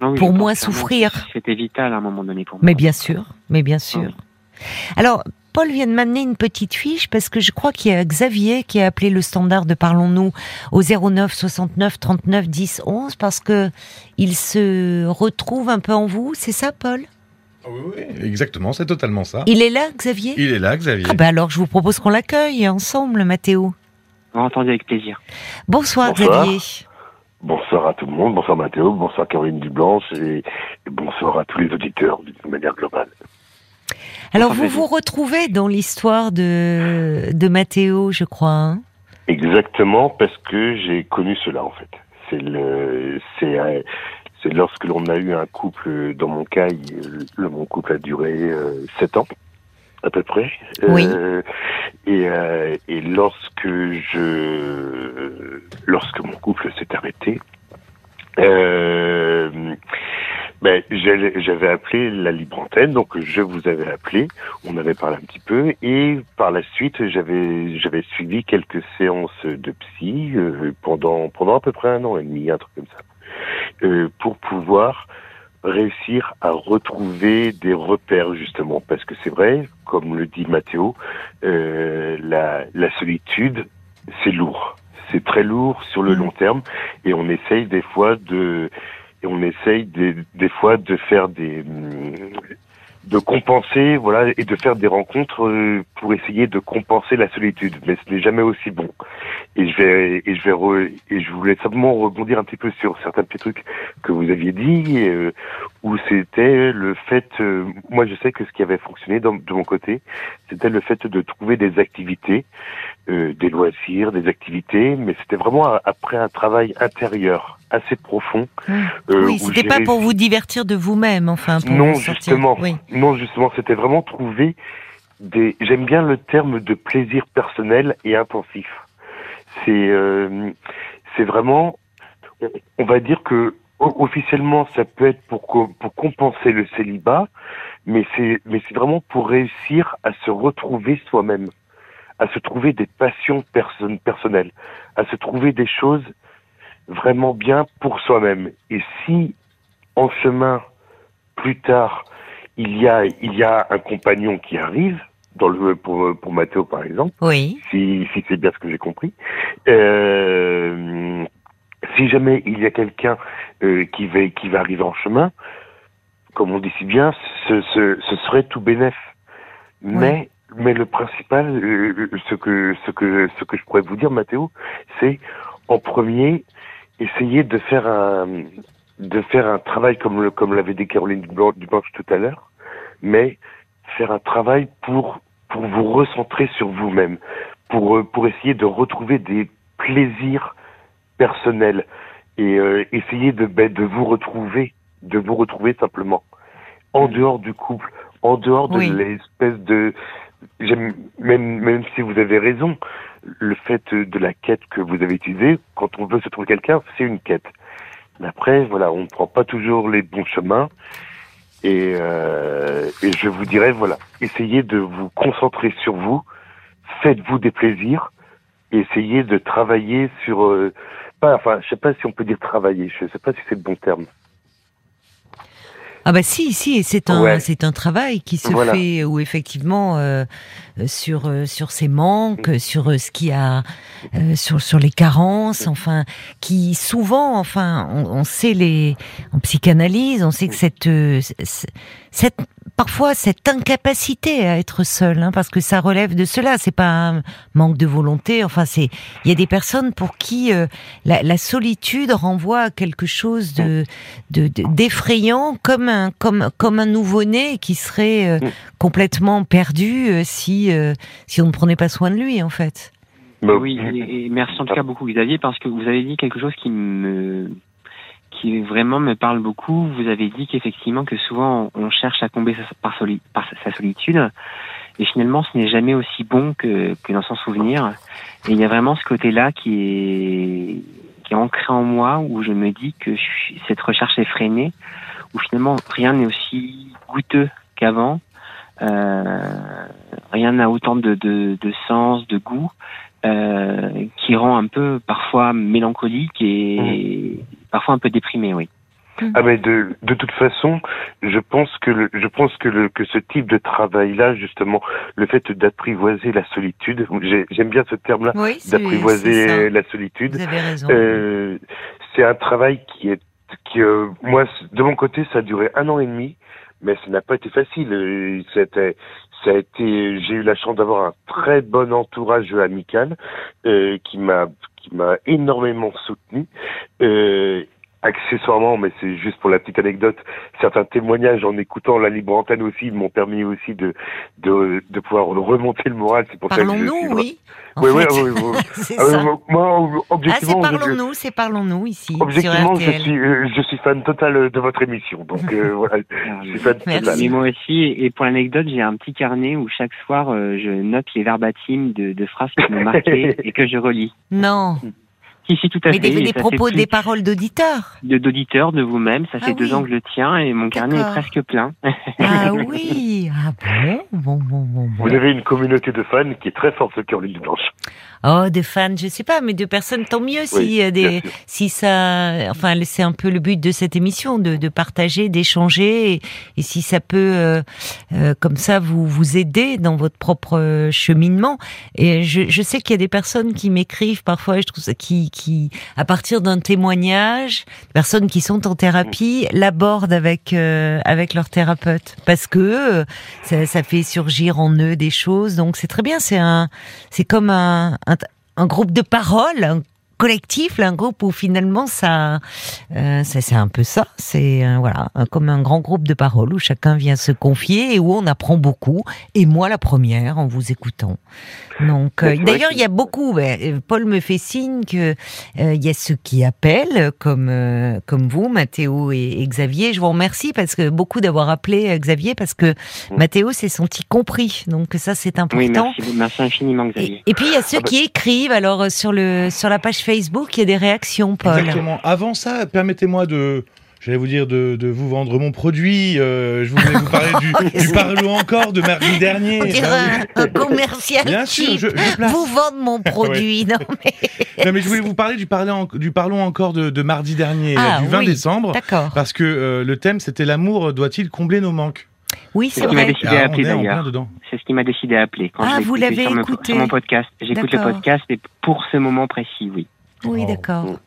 Non, oui, pour moins souffrir. C'était vital à un moment donné pour moi. Mais bien sûr, mais bien sûr. Oui. Alors, Paul vient de m'amener une petite fiche parce que je crois qu'il y a Xavier qui a appelé le standard de Parlons-nous au 09 69 39 10 11 parce que il se retrouve un peu en vous, c'est ça, Paul? Ah Oui, oui, exactement, c'est totalement ça. Il est là, Xavier? Il est là, Xavier. Ah ben alors, je vous propose qu'on l'accueille ensemble, Mathéo. Entendu avec plaisir. Bonsoir, Bonsoir. Xavier. Bonsoir à tout le monde, bonsoir Mathéo, bonsoir Caroline Dublanche et bonsoir à tous les auditeurs d'une manière globale. Alors, vous vous retrouvez dans l'histoire de, de Mathéo, je crois. hein? Exactement parce que j'ai connu cela en fait. C'est le, c'est, euh, c'est lorsque l'on a eu un couple, dans mon cas, il- le, mon couple a duré euh, sept ans à peu près. Oui. Euh, et, euh, et lorsque je, lorsque mon couple s'est arrêté, euh, ben, j'avais appelé la libre antenne, donc je vous avais appelé, on avait parlé un petit peu, et par la suite j'avais j'avais suivi quelques séances de psy euh, pendant pendant à peu près un an et demi, un truc comme ça, euh, pour pouvoir réussir à retrouver des repères justement, parce que c'est vrai, comme le dit Mathéo, euh, la, la solitude c'est lourd, c'est très lourd sur le Mhm. long terme, et on essaye des fois de et on essaye des, des fois de faire des de compenser voilà et de faire des rencontres euh, pour essayer de compenser la solitude. Mais ce n'est jamais aussi bon. Et je vais et je vais re- et je voulais simplement rebondir un petit peu sur certains petits trucs que vous aviez dit euh, où c'était le fait euh, moi je sais que ce qui avait fonctionné de mon côté c'était le fait de trouver des activités euh, des loisirs des activités mais c'était vraiment après un travail intérieur assez profond euh, oui, c'était pas pour vous divertir de vous-même, enfin. Pour Non, justement. Oui. Non, justement, c'était vraiment trouver des. J'aime bien le terme de plaisir personnel et intensif. C'est, euh, c'est vraiment. On va dire que officiellement, ça peut être pour co- pour compenser le célibat, mais c'est mais c'est vraiment pour réussir à se retrouver soi-même, à se trouver des passions person- personnelles, à se trouver des choses vraiment bien pour soi-même. Et si en chemin plus tard, il y a, il y a un compagnon qui arrive, dans le, pour, pour Mathéo par exemple, Oui. si, si c'est bien ce que j'ai compris. Euh, si jamais il y a quelqu'un euh, qui, va, qui va arriver en chemin, comme on dit si bien, ce, ce, ce serait tout bénef. Mais, mais le principal, euh, ce, que, ce, que, ce que je pourrais vous dire, Mathéo, c'est en premier, essayer de faire un, de faire un travail comme le, comme l'avait dit Caroline Dublan- Dublanche tout à l'heure, mais faire un travail pour, pour vous recentrer sur vous-même, pour, euh, pour essayer de retrouver des plaisirs personnels et euh, essayer de, ben, de vous retrouver, de vous retrouver simplement en dehors du couple, en dehors de Oui. l'espèce de, même, même si vous avez raison, le fait de la quête que vous avez utilisée, quand on veut se trouver quelqu'un, c'est une quête. Mais après, voilà, on ne prend pas toujours les bons chemins. Et, euh, et je vous dirais, voilà, essayez de vous concentrer sur vous, faites-vous des plaisirs, essayez de travailler sur, euh, pas, enfin, je sais pas si on peut dire travailler, je sais pas si c'est le bon terme. Ah bah si, si, et c'est un, Ouais. c'est un travail qui se Voilà. fait où effectivement euh, euh, sur euh, sur ces manques, Mm. euh, sur euh, ce qui a, euh, sur sur les carences, enfin, qui souvent, enfin, on, on sait les, en psychanalyse, on sait que cette, euh, c- c- cette parfois cette incapacité à être seul, hein, parce que ça relève de cela, c'est pas un manque de volonté, enfin c'est, il y a des personnes pour qui euh, la, la solitude renvoie à quelque chose de de- de- d'effrayant comme un comme comme un nouveau-né qui serait euh, Mm. complètement perdu euh, si euh, si on ne prenait pas soin de lui en fait. Oui, et, et merci en tout cas beaucoup Xavier parce que vous avez dit quelque chose qui me qui vraiment me parle beaucoup. Vous avez dit qu'effectivement que souvent on cherche à combler sa, par, sa solitude et finalement ce n'est jamais aussi bon que, que dans son souvenir. Et il y a vraiment ce côté-là qui est qui est ancré en moi où je me dis que je cette recherche effrénée où finalement rien n'est aussi goûteux qu'avant. Euh, rien n'a autant de, de, de sens, de goût, euh, qui rend un peu parfois mélancolique et parfois un peu déprimé, oui. Ah mais de de toute façon, je pense que le, je pense que le que ce type de travail là justement, le fait d'apprivoiser la solitude, j'ai- j'aime bien ce terme là, Oui, d'apprivoiser la solitude. Vous avez raison. Euh, c'est un travail qui est qui euh, moi de mon côté ça a duré un an et demi, mais ça n'a pas été facile. Euh, C'était ça a été j'ai eu la chance d'avoir un très bon entourage amical euh, qui m'a qui m'a énormément soutenu. Euh, accessoirement, mais c'est juste pour la petite anecdote, certains témoignages en écoutant la libre antenne aussi m'ont permis aussi de, de, de pouvoir remonter le moral. C'est pour ça que je suis Parlons-nous, oui. Oui, oui, oui, oui. [laughs] c'est Ah oui, ça. moi, moi, Ah, c'est objectivement, je- parlons-nous, c'est parlons-nous ici sur Objectivement, je suis, euh, je suis fan total de votre émission. Donc euh, [laughs] voilà, je suis fan Merci. total. Mais moi aussi, et pour l'anecdote, j'ai un petit carnet où chaque soir, euh, je note les verbatims de, de phrases qui m'ont marqué [laughs] et que je relis. Non, Si, si, tout à mais fait. des, propos, plus des paroles d'auditeurs. de d'auditeurs, de vous-même. Ça Ah fait deux oui. ans que je le tiens et mon carnet est presque plein. [laughs] Ah oui, ah bon, bon, bon, bon, bon. Vous avez une communauté de fans qui est très forte sur Caroline Blanche. Oh, des fans, je sais pas, mais de personnes, tant mieux si Oui, euh, des, si ça, enfin, c'est un peu le but de cette émission, de, de partager, d'échanger, et, et si ça peut, euh, euh, comme ça, vous vous aider dans votre propre cheminement. Et je, je sais qu'il y a des personnes qui m'écrivent parfois, je trouve ça, qui, qui, à partir d'un témoignage, personnes qui sont en thérapie, l'abordent avec euh, avec leur thérapeute, parce que euh, ça, ça fait surgir en eux des choses. Donc c'est très bien, c'est un, c'est comme un, un, groupe de parole, un collectif, là, un groupe où finalement ça, euh, ça c'est un peu ça, c'est euh, voilà, comme un grand groupe de parole où chacun vient se confier et où on apprend beaucoup. Et moi la première en vous écoutant. Donc euh, d'ailleurs il y a beaucoup. ben, euh, Paul me fait signe que euh, il y a ceux qui appellent comme euh, comme vous, Mathéo et, et Xavier. Je vous remercie parce que beaucoup d'avoir appelé Xavier parce que Mm. Mathéo s'est senti compris. Donc ça c'est important. Oui, merci, merci infiniment, Et, Xavier. et puis il y a ceux Ah bah- qui écrivent. Alors sur le sur la page Facebook, il y a des réactions, Paul. Exactement. Avant ça, permettez-moi de. J'allais vous dire de, de vous vendre mon produit. euh, je voulais vous parler du, [laughs] du Parlons encore de mardi dernier. On dirait Bah oui. un, un commercial Bien sûr, je, je place. Vous vendre mon produit, non [laughs] mais Non, mais je voulais vous parler du, parler du Parlons encore de, de mardi dernier, Ah, du 20 oui. décembre. d'accord. Parce que euh, le thème, c'était l'amour doit-il combler nos manques? Oui, C'est ce qui m'a décidé Ah, à appeler d'ailleurs. plein dedans. C'est ce qui m'a décidé à appeler. Quand Ah, vous l'avez écouté. sur mon podcast. J'écoute le podcast et pour ce moment précis, oui. Oui, Oh. d'accord.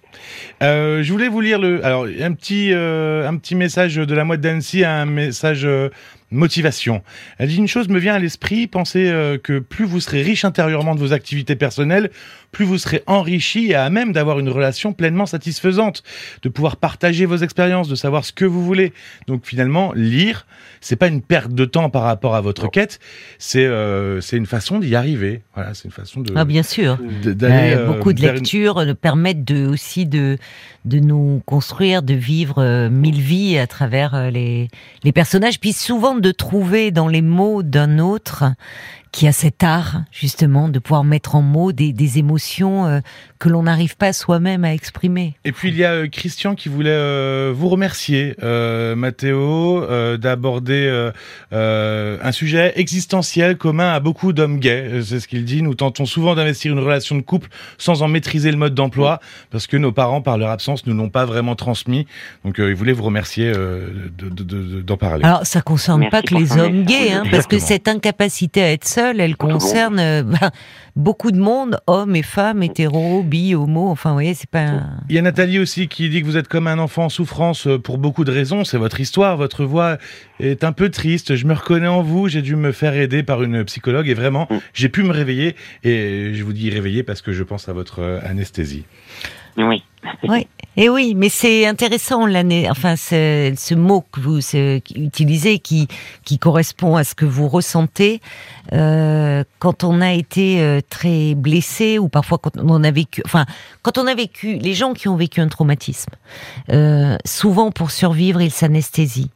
Euh, je voulais vous lire le, alors un petit, euh, un petit message de la moite d'Annecy, un message euh, motivation. Elle dit une chose me vient à l'esprit, pensez euh, que plus vous serez riche intérieurement de vos activités personnelles, plus vous serez enrichi et à même d'avoir une relation pleinement satisfaisante, de pouvoir partager vos expériences, de savoir ce que vous voulez. Donc finalement, lire, c'est pas une perte de temps par rapport à votre Non. quête, c'est euh, c'est une façon d'y arriver. Voilà, c'est une façon de Ah, bien sûr. d'aller Euh, beaucoup de une- lectures nous permettent de, aussi de, de nous construire, de vivre euh, mille vies à travers euh, les, les personnages, puis souvent de trouver dans les mots d'un autre qui a cet art justement de pouvoir mettre en mots des, des émotions euh, que l'on n'arrive pas soi-même à exprimer. Et puis il y a euh, Christian qui voulait euh, vous remercier, euh, Mathéo, euh, d'aborder euh, euh, un sujet existentiel commun à beaucoup d'hommes gays. C'est ce qu'il dit. Nous tentons souvent d'investir une relation de couple sans en maîtriser le mode d'emploi, parce que nos parents, par leur absence, nous l'ont pas vraiment transmis. Donc euh, il voulait vous remercier euh, de- de- de- d'en parler. Alors ça concerne Merci pas que les hommes gays, hein, parce que cette incapacité à être seul, elle concerne euh, [laughs] bah, beaucoup de monde, hommes et femmes, hétéros, bi, homo. Enfin, vous voyez, c'est pas. un- Il y a Nathalie aussi qui dit que vous êtes comme un enfant en souffrance euh, pour beaucoup de raisons. C'est votre histoire, votre voix est un peu triste. Je me reconnais en vous. J'ai dû me faire aider par une psychologue et vraiment, Mm. j'ai pu me réveiller. Et je vous dis réveiller parce que je pense à votre euh, anesthésie. Oui. Oui, et oui, mais c'est intéressant l'année. Enfin, ce, mot que vous utilisez, qui qui correspond à ce que vous ressentez euh, quand on a été euh, très blessé ou parfois quand on a vécu. Enfin, quand on a vécu, les gens qui ont vécu un traumatisme, euh, souvent pour survivre, ils s'anesthésient.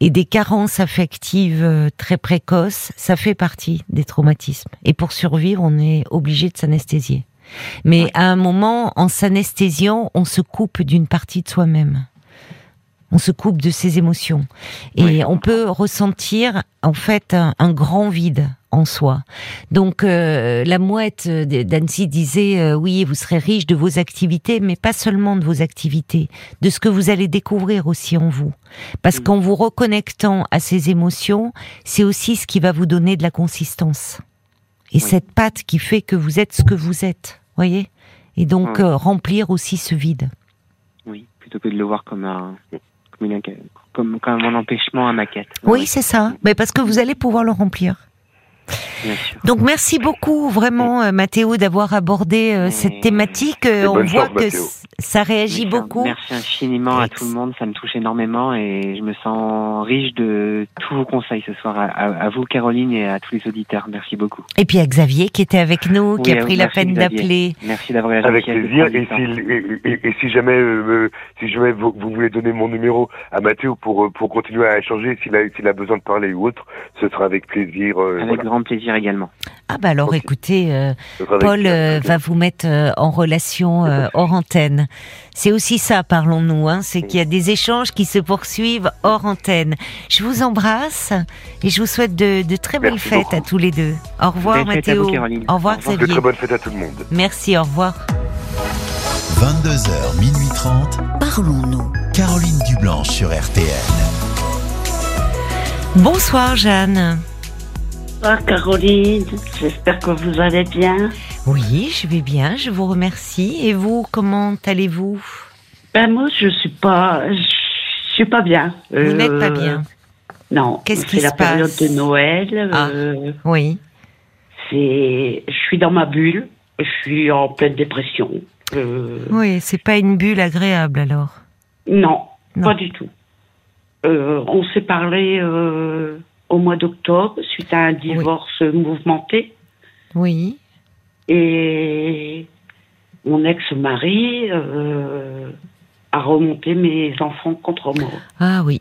Et des carences affectives euh, très précoces, ça fait partie des traumatismes. Et pour survivre, on est obligé de s'anesthésier. Mais à un moment, en s'anesthésiant, on se coupe d'une partie de soi-même. On se coupe de ses émotions. Et Oui, on peut ressentir, en fait, un, un grand vide en soi. Donc, euh, la mouette d'Annecy disait, euh, oui, vous serez riche de vos activités, mais pas seulement de vos activités, de ce que vous allez découvrir aussi en vous. Parce Mm. qu'en vous reconnectant à ces émotions, c'est aussi ce qui va vous donner de la consistance. Et cette patte qui fait que vous êtes ce que vous êtes, voyez? Et donc euh, remplir aussi ce vide. Oui. Plutôt que de le voir comme un, comme, une- comme, comme un empêchement à ma quête. Oui, c'est ça. Mais parce que vous allez pouvoir le remplir. Donc merci beaucoup vraiment euh, Mathéo d'avoir abordé euh, cette Et- thématique. Euh, On voit que ça réagit Merci- beaucoup. Merci infiniment à tout le monde, ça me touche énormément et je me sens riche de tous vos conseils ce soir. À, à- à vous Caroline et à tous les auditeurs, merci beaucoup. Et puis à Xavier qui était avec nous, qui a pris la peine d'appeler. Merci d'avoir la Avec plaisir. Et si, temps. et, et- et si jamais, euh, si jamais vous, vous voulez donner mon numéro à Mathéo pour, pour continuer à échanger, s'il a, s'il a besoin de parler ou autre, ce sera avec plaisir. euh, Avec voilà. grand plaisir également. Ah bah alors écoutez, euh, Paul euh, va vous mettre euh, en relation euh, hors antenne. C'est aussi ça, parlons-nous, hein, c'est qu'il y a des échanges qui se poursuivent hors antenne. Je vous embrasse et je vous souhaite de, de très belles Merci fêtes beaucoup. à tous les deux. Au revoir Belle vous, Mathéo. Caroline. Au revoir Au revoir. De Xavier. très bonne fête à tout le monde. Merci, au revoir. 22h, minuit 30. Parlons-nous. Caroline Dublanche sur RTL. Bonsoir Jeanne. Bonsoir Caroline, j'espère que vous allez bien. Oui, je vais bien, je vous remercie. Et vous, comment allez-vous? Ben moi je suis pas, je suis pas bien. Vous Euh, n'êtes pas bien? Non. Qu'est-ce qui C'est la se période passe? de Noël. Ah. euh, Oui. c'est, je suis dans ma bulle. Je suis en pleine dépression. Euh, Oui, c'est pas une bulle agréable alors? non, Non. pas du tout. Euh, on s'est parlé au mois d'octobre suite à un divorce mouvementé. Oui. Et mon ex-mari euh, a remonté mes enfants contre moi. Ah oui,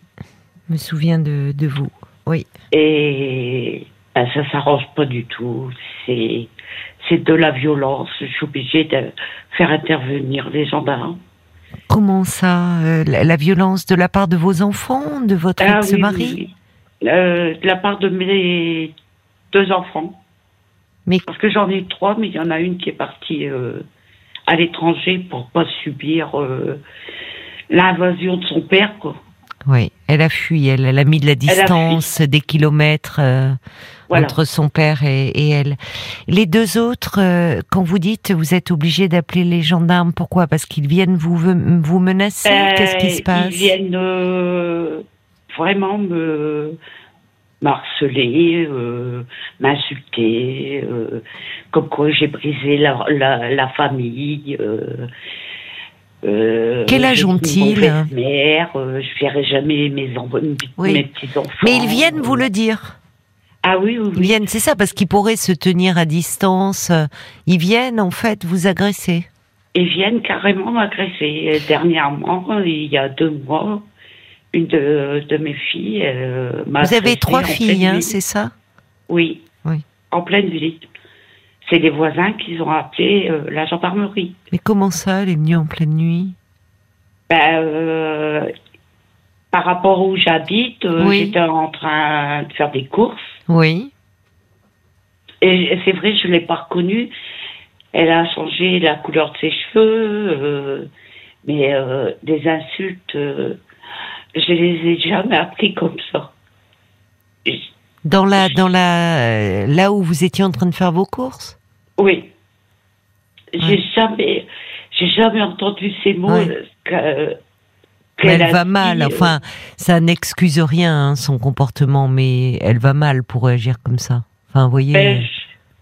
je me souviens de, de vous. Oui. Et ben, ça s'arrange pas du tout. C'est c'est de la violence. Je suis obligée de faire intervenir les gendarmes. Comment ça euh, la, la violence de la part de vos enfants, de votre Ah ex-mari? oui, oui. Euh, de la part de mes deux enfants. Mais- Parce que j'en ai trois, mais il y en a une qui est partie euh, à l'étranger pour pas subir euh, l'invasion de son père. Quoi. Oui, elle a fui, elle, elle a mis de la distance, des kilomètres euh, Voilà. entre son père et, et elle. Les deux autres, quand vous dites vous êtes obligé d'appeler les gendarmes, pourquoi? Parce qu'ils viennent vous, vous menacer? Qu'est-ce qui se passe? Ils viennent vraiment me m'harceler, euh, m'insulter, euh, comme quoi j'ai brisé la, la, la famille. Euh, Quel âge ont-ils Mère, je verrai jamais mes, Oui. mes petits enfants. Mais ils viennent vous le dire. Ah oui, oui, Ils viennent, c'est ça, parce qu'ils pourraient se tenir à distance. Ils viennent en fait vous agresser. Ils viennent carrément m'agresser. Dernièrement, il y a deux mois, une de, de mes filles euh, m'a Vous avez trois filles, hein, c'est ça Oui. Oui. en pleine ville. C'est les voisins qui ont appelé euh, la gendarmerie. Mais comment ça, elle est venue en pleine nuit? Ben, euh, par rapport où j'habite, euh, Oui. j'étais en train de faire des courses. Oui. Et c'est vrai, je ne l'ai pas reconnue. Elle a changé la couleur de ses cheveux, euh, mais euh, des insultes, euh, je les ai jamais appris comme ça. Dans la, dans la, euh, là où vous étiez en train de faire vos courses? Oui, j'ai Ouais. jamais, j'ai jamais entendu ces mots. Ouais. que- elle va mal. euh, Enfin, ça n'excuse rien hein, son comportement, mais elle va mal pour réagir comme ça. Enfin, vous voyez, ben,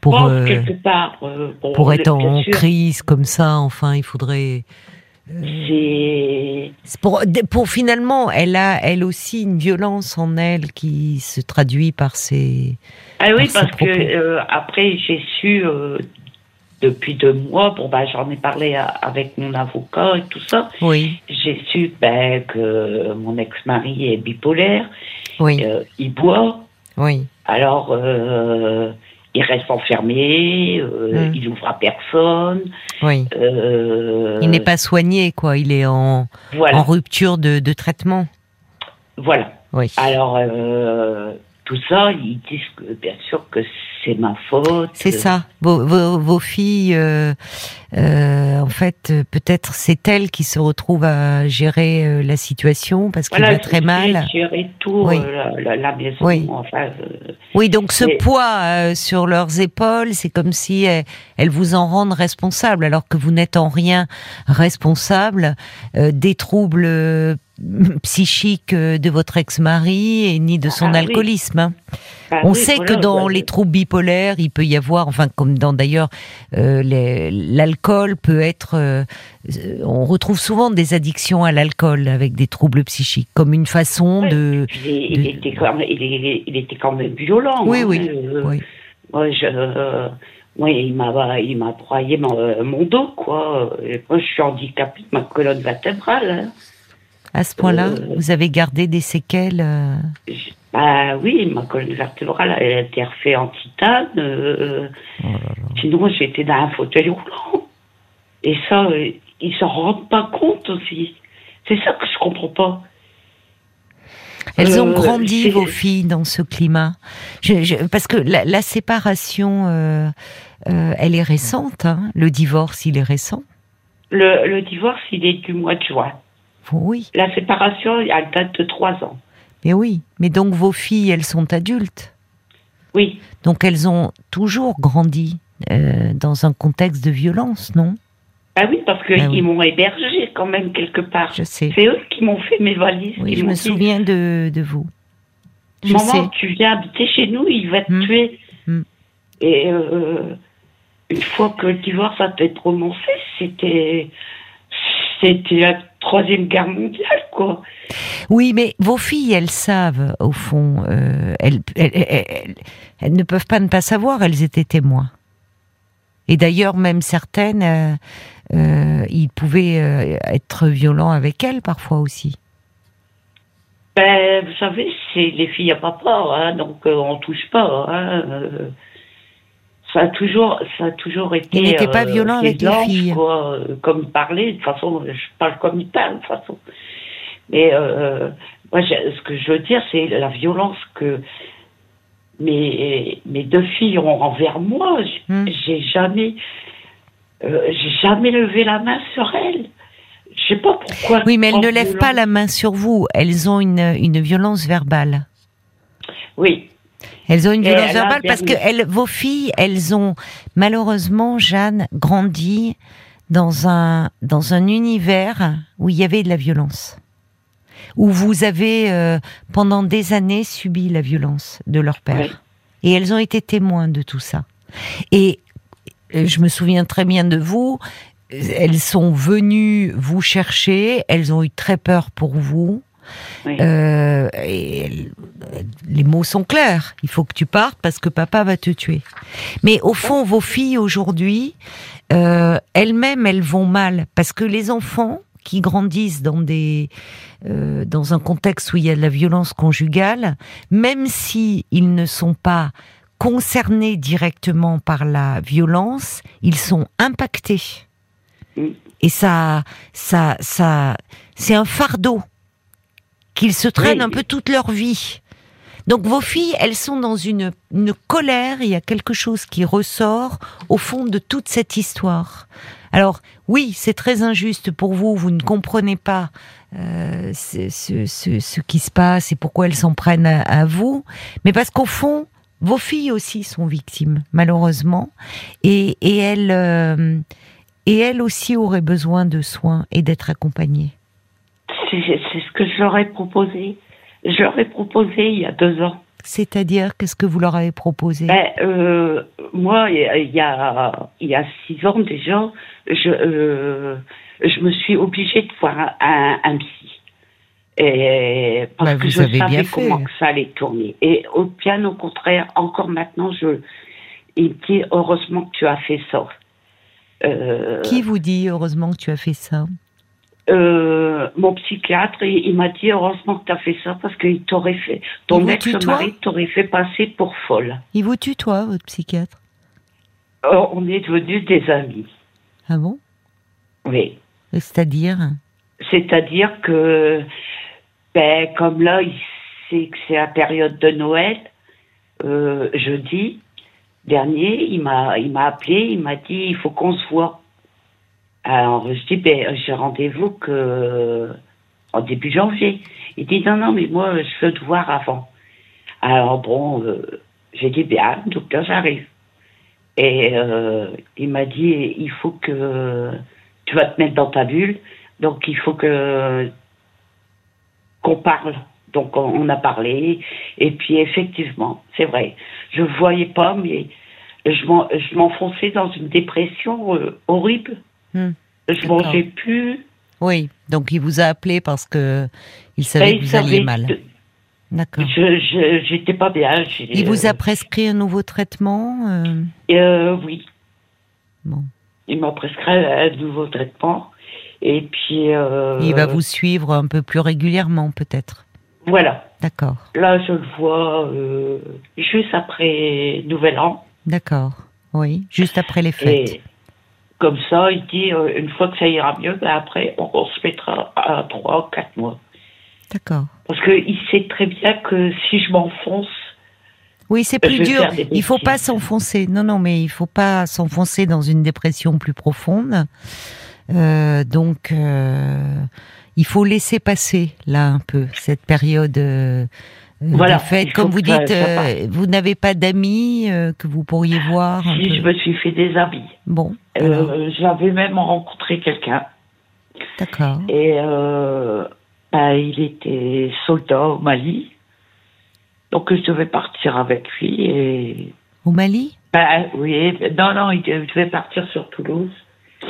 pour euh, quelque part. euh, bon, pour être en sûr, crise comme ça, enfin, il faudrait. C'est Pour, pour finalement, elle a elle aussi une violence en elle qui se traduit par ses. Ah oui, par parce que euh, après j'ai su euh, depuis deux mois, bon bah j'en ai parlé à- avec mon avocat et tout ça, Oui, j'ai su ben, que mon ex-mari est bipolaire, oui, euh, il boit, oui. alors il reste enfermé, euh, Mm. il ouvre à personne. Oui. euh, Il n'est pas soigné, quoi. Il est en, voilà, en rupture de, de traitement. voilà. Oui. Alors euh, tout ça, ils disent que bien sûr que c'est ma faute. C'est ça. Vos, vos, vos filles, euh, euh, en fait, peut-être c'est elles qui se retrouvent à gérer euh, la situation parce qu'il Voilà, va très mal. géré tout, Oui. euh, la, la- la maison, Oui. enfin, euh, Oui, donc ce poids euh, sur leurs épaules, c'est comme si elles, elles vous en rendent responsable, alors que vous n'êtes en rien responsable euh, des troubles [laughs] psychiques euh, de votre ex-mari et ni de son Ah oui. alcoolisme. hein. bah On oui, sait que dans les troubles bipolaires, il peut y avoir, enfin comme dans d'ailleurs euh, l'alcool peut être, euh, on retrouve souvent des addictions à l'alcool avec des troubles psychiques, comme une façon de, il, était quand même, il, est- il était quand même violent. Oui, hein, oui, euh, oui. Moi, je, moi, il m'a, il m'a broyé mon, mon dos, quoi. Et moi, je suis handicapée de ma colonne vertébrale. hein. À ce point-là, Euh, vous avez gardé des séquelles. euh, Bah oui, ma colonne vertébrale, elle a été refaite en titane. euh, Oh Sinon, j'étais dans un fauteuil roulant. Et ça, euh, ils s'en rendent pas compte aussi. C'est ça que je comprends pas. Elles ont grandi, vos filles, dans ce climat. Je- je- parce que la, la séparation, euh, euh, elle est récente. hein. Le divorce, il est récent. Le, le divorce, il est du mois de juin. Oui, La séparation, elle date de trois ans. mais oui. Mais donc vos filles, elles sont adultes. Oui, Donc elles ont toujours grandi euh, dans un contexte de violence, non? Ah oui, parce qu'ils Ah oui. m'ont hébergé quand même quelque part. Je sais. C'est eux qui m'ont fait mes valises. Oui, je me dit, souviens de, de vous. Je Maman, sais. tu viens habiter chez nous, il va te Hmm. tuer. Hmm. Et euh, une fois que le divorce a été prononcé, c'était c'était troisième guerre mondiale, quoi. Oui, mais vos filles, elles savent, au fond, euh, elles, elles, elles- elles- elles ne peuvent pas ne pas savoir, elles étaient témoins. Et d'ailleurs, même certaines, euh, euh, ils pouvaient être violents avec elles parfois aussi. Ben, vous savez, c'est les filles à papa, hein, donc on touche pas. Hein, ça a toujours, ça a toujours été. Il n'était pas euh, violent avec les filles. Quoi, euh, comme il parlait, de toute façon, je parle comme il parle, de toute façon. Mais euh, moi, ce que je veux dire, c'est la violence que mes, mes deux filles ont envers moi. J'ai jamais, euh, j'ai jamais levé la main sur elles. Je sais pas pourquoi. Oui, mais elles ne lèvent pas la main sur vous, elles ont une, une violence verbale. Oui. Elles ont une violence verbale parce que elles, vos filles, elles ont malheureusement, Jeanne, grandi dans un, dans un univers où il y avait de la violence. Où vous avez, euh, pendant des années, subi la violence de leur père. Oui. Et elles ont été témoins de tout ça. Et euh, je me souviens très bien de vous. Elles sont venues vous chercher. Elles ont eu très peur pour vous. Oui. Euh, et les mots sont clairs. Il faut que tu partes parce que papa va te tuer. Mais au fond, vos filles aujourd'hui, euh, elles-mêmes, elles vont mal parce que les enfants qui grandissent dans des euh, dans un contexte où il y a de la violence conjugale, même si ils ne sont pas concernés directement par la violence, ils sont impactés. Mm. Et ça, ça, ça, c'est un fardeau qu'ils se traînent Oui. un peu toute leur vie. Donc vos filles, elles sont dans une, une colère, il y a quelque chose qui ressort au fond de toute cette histoire. Alors oui, c'est très injuste pour vous, vous ne comprenez pas euh, ce, ce- ce- ce qui se passe et pourquoi elles s'en prennent à, à vous, mais parce qu'au fond, vos filles aussi sont victimes, malheureusement, et, et elles, euh, et elles aussi auraient besoin de soins et d'être accompagnées. C'est ce que je leur ai proposé. Je leur ai proposé il y a deux ans. C'est-à-dire, qu'est-ce que vous leur avez proposé? Ben, euh, moi, il y a- il y a, il y a six ans déjà, je, euh, je me suis obligée de voir un, un, un psy. Et parce Bah, que vous je bien savais fait. comment que ça allait tourner. Et au bien au contraire, encore maintenant, je, il me dit heureusement que tu as fait ça. Euh, Qui vous dit heureusement que tu as fait ça? Euh, mon psychiatre, il, il m'a dit heureusement que tu as fait ça parce qu'il t'aurait fait, ton ex-mari t'aurait fait passer pour folle. Il vous tutoie, votre psychiatre Euh, on est devenus des amis. Ah bon? Oui. C'est-à-dire? C'est-à-dire que, ben, comme là, il sait que c'est la période de Noël, euh, jeudi dernier, il m'a appelé, il m'a dit, il faut qu'on se voit. Alors, je dis, ben, j'ai rendez-vous que, en début janvier. Il dit, non, non, mais moi, je veux te voir avant. Alors, bon, euh, j'ai dit, bien, docteur, j'arrive. Et euh, il m'a dit, il faut que tu vas te mettre dans ta bulle, donc il faut que qu'on parle. Donc on, a parlé, et puis effectivement, c'est vrai, je voyais pas, mais je m'enfonçais dans une dépression euh, horrible. Hmm, Je mangeais plus. Oui, donc il vous a appelé parce que il Ben, savait il que vous alliez mal. que D'accord. Je j'étais pas bien. Il vous a prescrit un nouveau traitement euh, Euh, oui. Bon. Il m'a prescrit un nouveau traitement. Et puis. euh, Il va vous suivre un peu plus régulièrement, peut-être. Voilà. D'accord. Là, je le vois euh, juste après Nouvel An. D'accord. Oui, juste après les fêtes. Et comme ça, il dit euh, une fois que ça ira mieux, ben après, on, on se mettra à trois ou quatre mois. D'accord. Parce qu'il sait très bien que si je m'enfonce, Oui, c'est plus dur. Il faut pas s'enfoncer. Non, non, mais il faut pas s'enfoncer dans une dépression plus profonde. Euh, donc, euh, il faut laisser passer là un peu cette période. Euh, Voilà, fêtes. il faut Comme vous dites, euh, vous n'avez pas d'amis euh, que vous pourriez voir. un si peu je me suis fait des amis. Bon, Euh, J'avais même rencontré quelqu'un. d'accord. Et euh, ben, il était soldat au Mali. Donc je devais partir avec lui. Et Au Mali? Ben, oui, non, non, il devait partir sur Toulouse.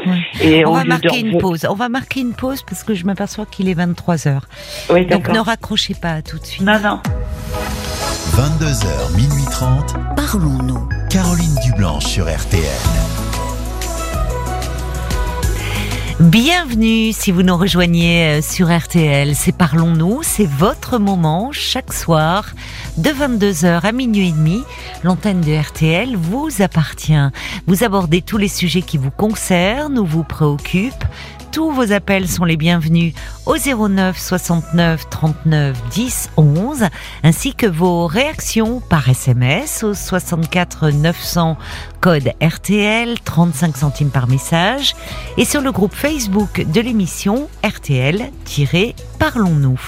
Ouais. Et On va marquer une pause. On va marquer une pause parce que je m'aperçois qu'il est 23 heures. Oui, Donc ne raccrochez pas tout de suite. Non, non. 22h, minuit 30. Parlons-nous. Caroline Dublanche sur RTL. Bienvenue si vous nous rejoignez euh, sur RTL. C'est Parlons-nous, c'est votre moment chaque soir de 22h à minuit et demi. L'antenne de RTL vous appartient. Vous abordez tous les sujets qui vous concernent ou vous préoccupent. Tous vos appels sont les bienvenus au 09 69 39 10 11 ainsi que vos réactions par SMS au 64 900 code RTL 35 centimes par message et sur le groupe Facebook de l'émission RTL-Parlons-nous.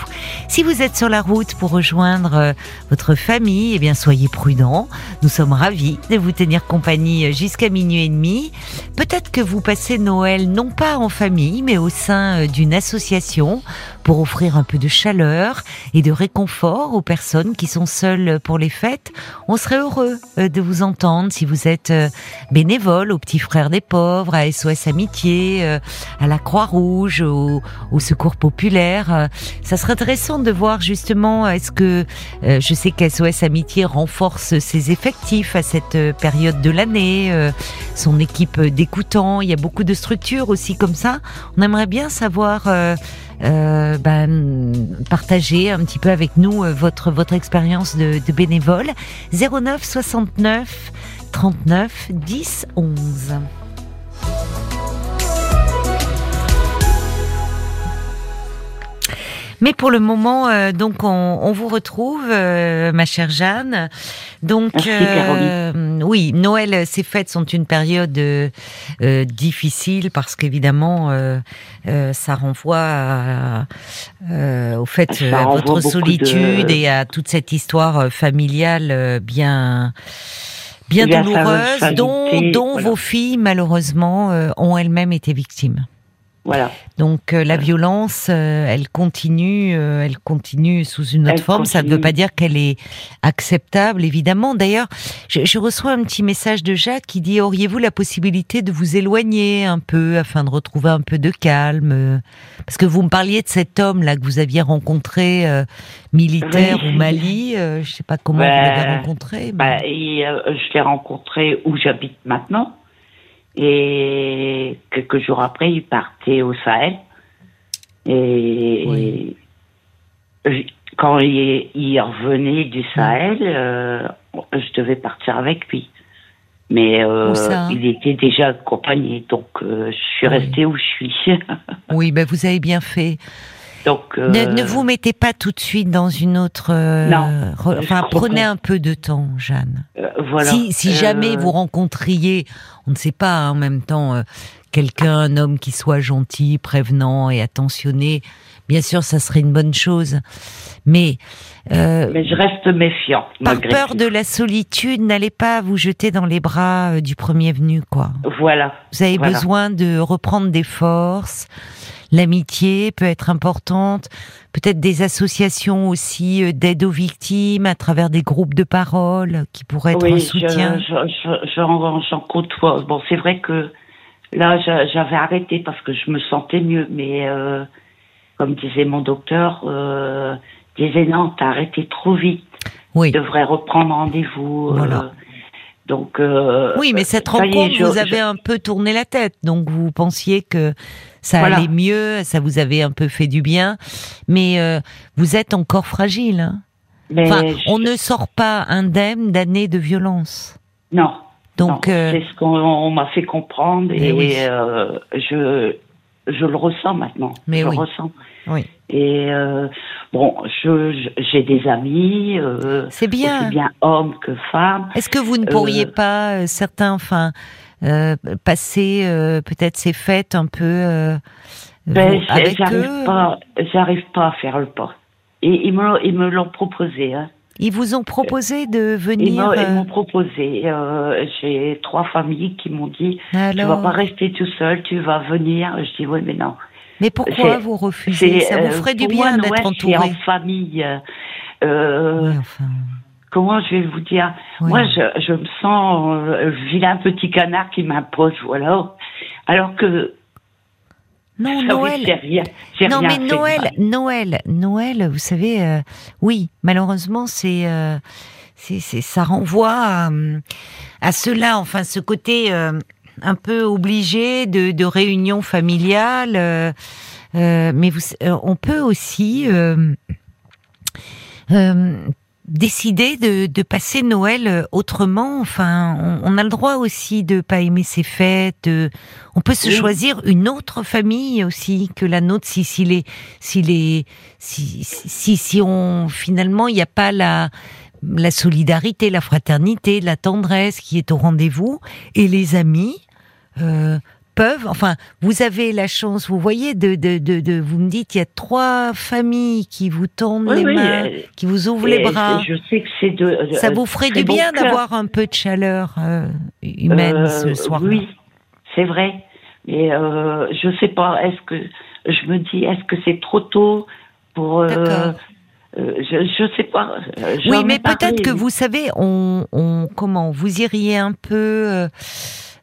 Si vous êtes sur la route pour rejoindre euh, votre famille, eh bien soyez prudents. Nous sommes ravis de vous tenir compagnie jusqu'à minuit et demi. Peut-être que vous passez Noël non pas en famille, mais au sein euh, d'une association pour offrir un peu de chaleur et de réconfort aux personnes qui sont seules pour les fêtes. On serait heureux euh, de vous entendre si vous êtes euh, bénévole aux Petits Frères des Pauvres, à SOS Amitié, euh, à la Croix-Rouge, au, au Secours Populaire. Ça serait intéressant de voir justement, est-ce que je sais qu'SOS Amitié renforce ses effectifs à cette période de l'année, son équipe d'écoutants, il y a beaucoup de structures aussi comme ça. On aimerait bien savoir. Euh, ben, partager un petit peu avec nous euh, votre votre expérience de, de bénévole 09 69 39 10 11. Mais pour le moment, euh, donc on, on, vous retrouve, euh, ma chère Jeanne. Donc euh, oui, Noël, ces fêtes sont une période euh, difficile parce qu'évidemment, ça renvoie à, au fait à votre solitude de... et à toute cette histoire familiale bien bien douloureuse, dont, dont voilà. vos filles malheureusement ont elles-mêmes été victimes. Voilà. Donc euh, la violence, euh, elle continue, euh, elle continue sous une autre Elle forme. Ça ne veut pas dire qu'elle est acceptable, évidemment. D'ailleurs, je, je reçois un petit message de Jacques qui dit auriez-vous la possibilité de vous éloigner un peu afin de retrouver un peu de calme euh, Parce que vous me parliez de cet homme là que vous aviez rencontré euh, militaire Oui. au Mali. euh, je sais pas comment vous l'avez rencontré. mais- Bah, et, euh, je l'ai rencontré où j'habite maintenant. Et quelques jours après, il partait au Sahel. Et Oui. quand il, il revenait du Sahel, euh, je devais partir avec lui. Mais euh, ça il était déjà accompagné, donc euh, je suis Oui. restée où je suis. [laughs] Oui, ben vous avez bien fait. Donc euh, Ne, ne vous mettez pas tout de suite dans une autre. euh, Non, re- enfin, prenez un peu de temps, Jeanne. euh, voilà. Si, si jamais Euh, vous rencontriez, on ne sait pas hein, en même temps, quelqu'un, un homme qui soit gentil, prévenant et attentionné, bien sûr, ça serait une bonne chose. Mais euh, Mais je reste méfiant. par peur tout. de la solitude, n'allez pas vous jeter dans les bras du premier venu, quoi. Voilà. Vous avez Voilà. besoin de reprendre des forces. L'amitié peut être importante. Peut-être des associations aussi euh, d'aide aux victimes à travers des groupes de parole qui pourraient être un soutien. je- je- je- j'en j'en côtoie. Bon, c'est vrai que là, j'a- j'avais arrêté parce que je me sentais mieux. Mais euh, comme disait mon docteur, euh, disait non, t'as arrêté trop vite. Oui. Tu devrais reprendre rendez-vous. euh, Voilà. donc. euh, Oui, mais cette est, rencontre, je- vous je- avez un peu tourné la tête, donc vous pensiez que ça Voilà. allait mieux, ça vous avait un peu fait du bien, mais euh, vous êtes encore fragile. hein. mais Enfin, je- on ne sort pas indemne d'années de violence. Non. Donc, euh, c'est ce qu'on on m'a fait comprendre Mais et oui. euh, je je le ressens maintenant. Mais je oui. le ressens. Oui. Et bon, je j'ai des amis, c'est bien. aussi bien hommes que femmes. Est-ce que vous ne pourriez pas, certains, enfin, passer euh, peut-être ces fêtes un peu euh, Ben, avec j'arrive eux pas, j'arrive pas à faire le pas. Et ils me l'ont- ils me l'ont proposé. Hein. Ils vous ont proposé de venir. ils euh, m'ont proposé. Euh, j'ai trois familles qui m'ont dit tu vas alors, pas rester tout seul, tu vas venir. Je dis oui, mais non. mais pourquoi vous refusez? Ça vous euh, ferait du bien d'être entouré. en famille. euh, euh, Oui, enfin, Comment je vais vous dire oui. Moi, je, je me sens euh, vilain petit canard qui m'impose, voilà. Alors que non, [laughs] Noël. rien, Non, rien mais fait Noël. Noël, Noël, vous savez, euh, oui, malheureusement, c'est, euh, c'est, c'est, ça renvoie à, à cela, enfin, ce côté euh, un peu obligé de, de réunion familiale. mais vous, on peut aussi décider de, de passer Noël euh, autrement. Enfin, on, on a le droit aussi de pas aimer ses fêtes. de- on peut se Oui. choisir une autre famille aussi que la nôtre si si les si les si si, si on finalement il n'y a pas la la solidarité, la fraternité, la tendresse qui est au rendez-vous et les amis euh, peuvent. Enfin, vous avez la chance, vous voyez, de, de, de, de- vous me dites, il y a trois familles qui vous tendent Oui, les oui, mains, euh, qui vous ouvrent les bras. Je sais que c'est de. euh, Ça vous ferait du bien d'avoir un peu de chaleur euh, humaine ce soir. Oui, c'est vrai. Mais je sais pas. Est-ce que je me dis, est-ce que c'est trop tôt pour euh, je je sais pas. Oui, mais peut-être que vous savez, on, on comment vous iriez un peu euh,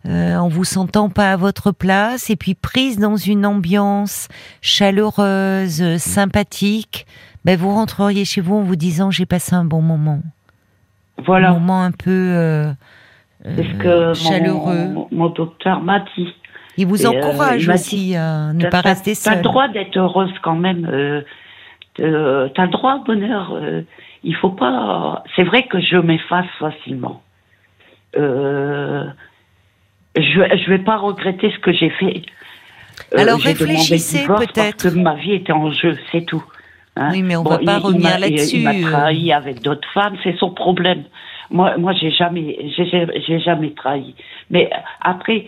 euh, en vous sentant pas à votre place et puis prise dans une ambiance chaleureuse, euh, sympathique, ben vous rentreriez chez vous en vous disant j'ai passé un bon moment, Voilà. un moment un peu euh, euh, que chaleureux. mon, mon docteur m'a dit. Il vous Et, euh, encourage il aussi à ne T'as- pas t'as- rester T'as seul. le droit d'être heureuse quand même. Euh, euh, t'as le droit au bonheur. euh, il faut pas. C'est vrai que je m'efface facilement. Euh, je je vais pas regretter ce que j'ai fait. Euh, Alors, réfléchissez peut-être. Que ma vie était en jeu, c'est tout. Hein. Oui, mais on Bon, va pas il- revenir là-dessus, Il m'a euh. trahi avec d'autres femmes, c'est son problème. Moi, moi, j'ai jamais, j'ai- jamais trahi. Mais après,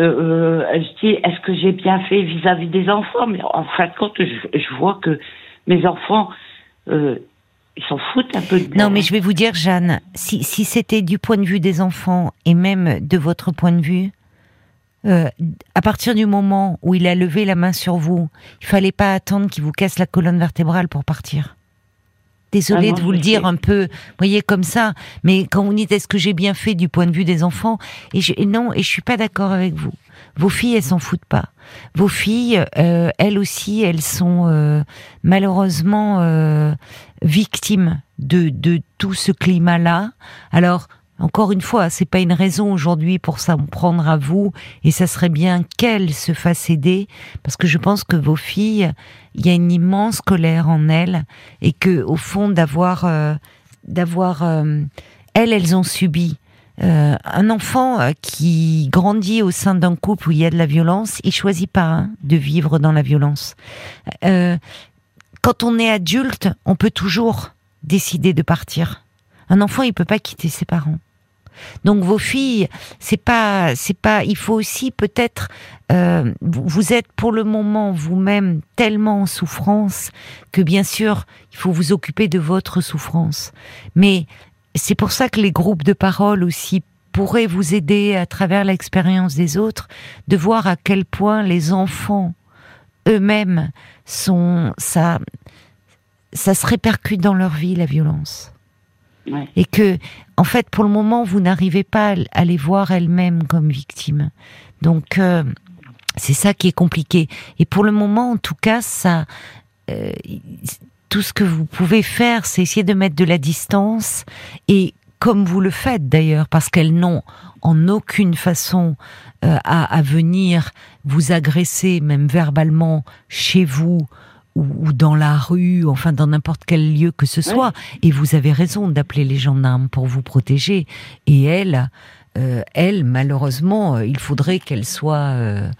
euh, euh, je dis, est-ce que j'ai bien fait vis-à-vis des enfants? Mais en fin de compte, je, je vois que mes enfants, euh, ils s'en foutent un peu de. Non, mais je vais vous dire, Jeanne, si, si c'était du point de vue des enfants et même de votre point de vue, euh, à partir du moment où il a levé la main sur vous, il fallait pas attendre qu'il vous casse la colonne vertébrale pour partir. Désolée Ah non, de vous le dire un peu, voyez comme ça. Mais quand vous dites est-ce que j'ai bien fait du point de vue des enfants, et, je, et non, et je suis pas d'accord avec vous. Vos filles, elles s'en foutent pas. Vos filles, euh, elles aussi, elles sont euh, malheureusement euh, victimes de, de tout ce climat-là. Alors, encore une fois, c'est pas une raison aujourd'hui pour s'en prendre à vous, et ça serait bien qu'elles se fassent aider, parce que je pense que vos filles, il y a une immense colère en elles, et que au fond d'avoir, euh, d'avoir, euh, elles, elles ont subi. Euh, un enfant euh, qui grandit au sein d'un couple où il y a de la violence, il choisit pas hein, de vivre dans la violence. Euh, quand on est adulte, on peut toujours décider de partir. Un enfant, il peut pas quitter ses parents. Donc vos filles, c'est pas, c'est pas. Il faut aussi peut-être. vous êtes pour le moment vous-même tellement en souffrance que bien sûr, il faut vous occuper de votre souffrance. Mais c'est pour ça que les groupes de parole aussi pourraient vous aider à travers l'expérience des autres de voir à quel point les enfants eux-mêmes sont ça ça se répercute dans leur vie la violence. Ouais. et que en fait pour le moment vous n'arrivez pas à- les voir elles-mêmes comme victimes. Donc euh, c'est ça qui est compliqué. Et pour le moment en tout cas ça euh, tout ce que vous pouvez faire c'est essayer de mettre de la distance et comme vous le faites d'ailleurs parce qu'elles n'ont en aucune façon euh, à, à venir vous agresser même verbalement chez vous ou, ou dans la rue, enfin dans n'importe quel lieu que ce soit. Et vous avez raison d'appeler les gendarmes pour vous protéger. Et elle, euh, elle, malheureusement, euh, il faudrait qu'elle soit, euh,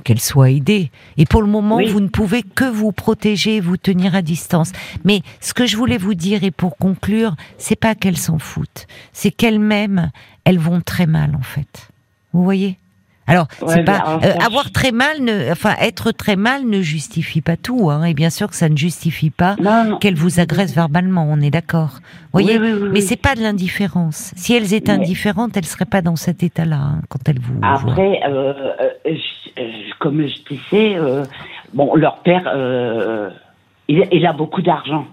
qu'elle soit aidée. Et pour le moment, Oui. vous ne pouvez que vous protéger, vous tenir à distance. Mais ce que je voulais vous dire, et pour conclure, c'est pas qu'elles s'en foutent, c'est qu'elles-mêmes, elles vont très mal en fait. Vous voyez? Alors, Ouais, c'est pas euh, avoir très mal, ne, enfin être très mal ne justifie pas tout, hein, et bien sûr que ça ne justifie pas qu'elles vous agressent verbalement, on est d'accord. Voyez, Oui, oui, oui, mais c'est pas de l'indifférence. Si elles étaient indifférentes, elles seraient pas dans cet état-là hein, quand elles vous. Après, euh, euh, je- comme je disais, euh, bon, leur père, il, il a beaucoup d'argent.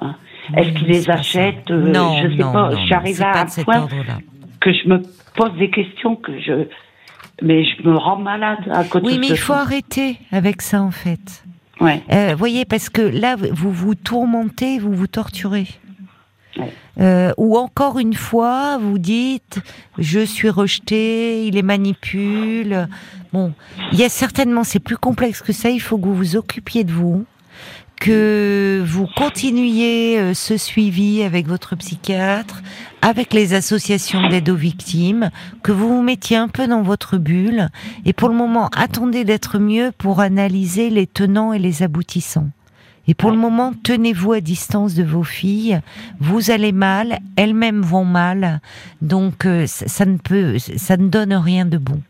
hein. Est-ce qu'il les achète Non, Je sais non, pas. non, c'est à pas un point que je me pose des questions que je, mais je me rends malade à côté Oui, de mais ce il faut arrêter avec ça en fait. Ouais. Euh, voyez, parce que là, vous vous tourmentez, vous vous torturez. Ouais. Euh, ou encore une fois, vous dites, je suis rejeté, il les manipule. Bon, il y a certainement, c'est plus complexe que ça. Il faut que vous vous occupiez de vous, que vous continuiez euh, ce suivi avec votre psychiatre, avec les associations d'aide aux victimes, que vous vous mettiez un peu dans votre bulle. Et pour le moment, attendez d'être mieux pour analyser les tenants et les aboutissants. Et pour le moment, tenez-vous à distance de vos filles. Vous allez mal, elles-mêmes vont mal, donc euh, ça, ça ne peut, ça ne donne rien de bon.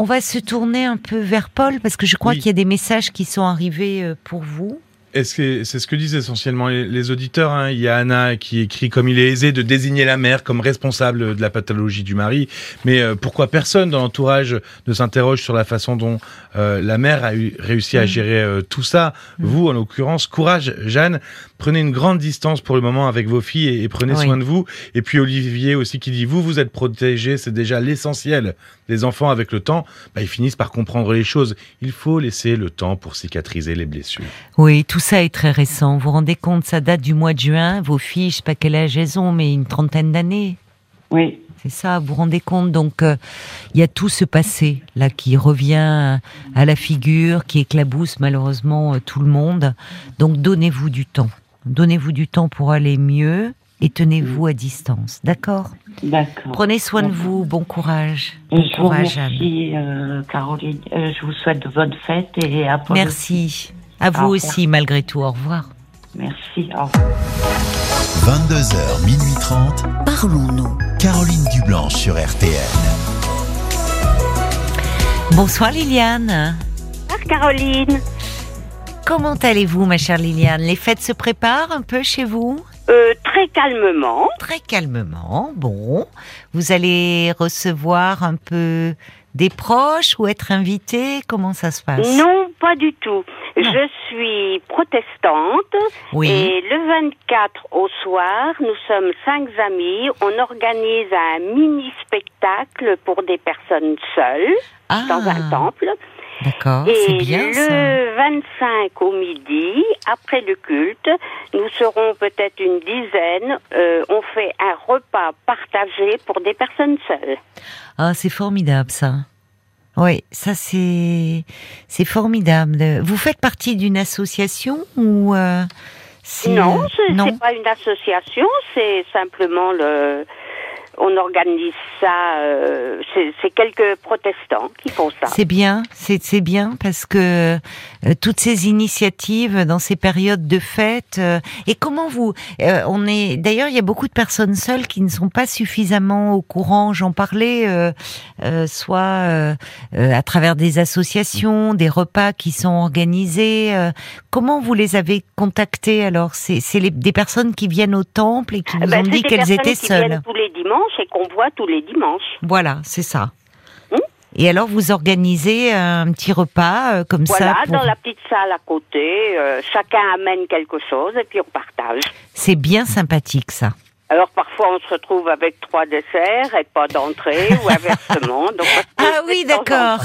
On va se tourner un peu vers Paul parce que je crois Oui. qu'il y a des messages qui sont arrivés euh, pour vous. Est-ce que c'est ce que disent essentiellement les, les auditeurs hein. Il y a Anna qui écrit comme il est aisé de désigner la mère comme responsable de la pathologie du mari, mais euh, pourquoi personne dans l'entourage ne s'interroge sur la façon dont euh, la mère a eu, réussi à Mm. gérer euh, tout ça? Mm. Vous, en l'occurrence, courage, Jeanne. Prenez une grande distance pour le moment avec vos filles et, et prenez Oui. soin de vous. Et puis Olivier aussi qui dit vous, vous êtes protégés, c'est déjà l'essentiel. Les enfants, avec le temps, bah, ils finissent par comprendre les choses. Il faut laisser le temps pour cicatriser les blessures. Oui, tout ça est très récent. Vous vous rendez compte, ça date du mois de juin. Vos filles, je sais pas quel âge elles ont, mais une trentaine d'années. Oui. C'est ça, vous vous rendez compte Donc, euh, il y a tout ce passé là qui revient à la figure, qui éclabousse malheureusement euh, tout le monde. Donc, donnez-vous du temps. Donnez-vous du temps pour aller mieux et tenez-vous à distance. D'accord? D'accord. Prenez soin de vous. Bon courage. Bon Je vous courage, Anne. remercie, euh, Caroline. Je vous souhaite de bonnes fêtes et à Merci. À vous Au revoir. aussi, malgré tout. Au revoir. Merci. Au revoir. 22h, minuit 30. Parlons-nous. Caroline Dublanche sur RTN. Bonsoir Liliane. Bonsoir Caroline. Comment allez-vous, ma chère Liliane? Les fêtes se préparent un peu chez vous? Euh, très calmement. Très calmement. Bon, vous allez recevoir un peu des proches ou être invité Comment ça se passe? Non, pas du tout. Non. Je suis protestante Oui. et le 24 au soir, nous sommes cinq amis. On organise un mini spectacle pour des personnes seules ah, dans un temple. D'accord, c'est Et bien le ça. 25 au midi, après le culte, nous serons peut-être une dizaine. Euh, on fait un repas partagé pour des personnes seules. Ah, c'est formidable ça. Oui, ça c'est c'est formidable. Vous faites partie d'une association ou euh, Non, c'est pas une association, c'est simplement le. On organise ça. euh, c'est quelques protestants qui font ça. C'est bien, c'est c'est bien parce que toutes ces initiatives dans ces périodes de fête euh, et comment vous euh, on est d'ailleurs il y a beaucoup de personnes seules qui ne sont pas suffisamment au courant. J'en parlais euh, euh, soit euh, euh, à travers des associations, des repas qui sont organisés. euh, comment vous les avez contactées alors? C'est des personnes qui viennent au temple et qui Eh vous ben, ont dit qu'elles étaient qui seules. viennent tous les dimanches et qu'on voit tous les dimanches. Voilà, c'est ça. Et alors vous organisez un petit repas euh, comme Voilà, ça. pour- dans la petite salle à côté, euh, chacun amène quelque chose et puis on partage. C'est bien sympathique ça. Alors parfois on se retrouve avec trois desserts et pas d'entrée ou [laughs] inversement. Donc, Ah oui, d'accord.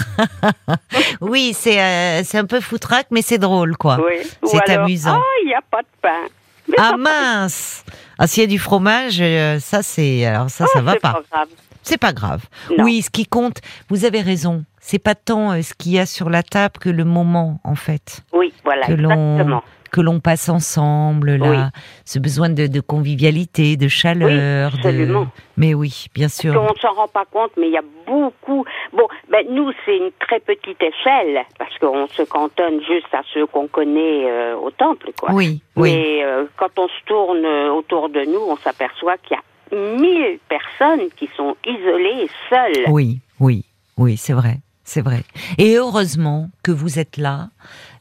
[laughs] oui, c'est euh, c'est un peu foutraque, mais c'est drôle quoi. Oui. Ou C'est amusant. Ah, il n'y a pas de pain. Mais Ah ça, mince Ah s'il y a du fromage, euh, ça c'est alors ça ça oh, va c'est pas. grave. C'est pas grave. Non. Oui, ce qui compte, vous avez raison. C'est pas tant euh, ce qu'il y a sur la table que le moment en fait. Oui, voilà, Que l'on- exactement. que l'on passe ensemble, là, Oui. ce besoin de, de convivialité, de chaleur. absolument. Mais oui, bien sûr. On ne s'en rend pas compte, mais il y a beaucoup. Bon, ben nous, c'est une très petite échelle, parce qu'on se cantonne juste à ceux qu'on connaît euh, au temple, quoi. Oui, oui. Mais euh, quand on se tourne autour de nous, on s'aperçoit qu'il y a mille personnes qui sont isolées seules. Oui, oui, oui, c'est vrai, c'est vrai. Et heureusement que vous êtes là.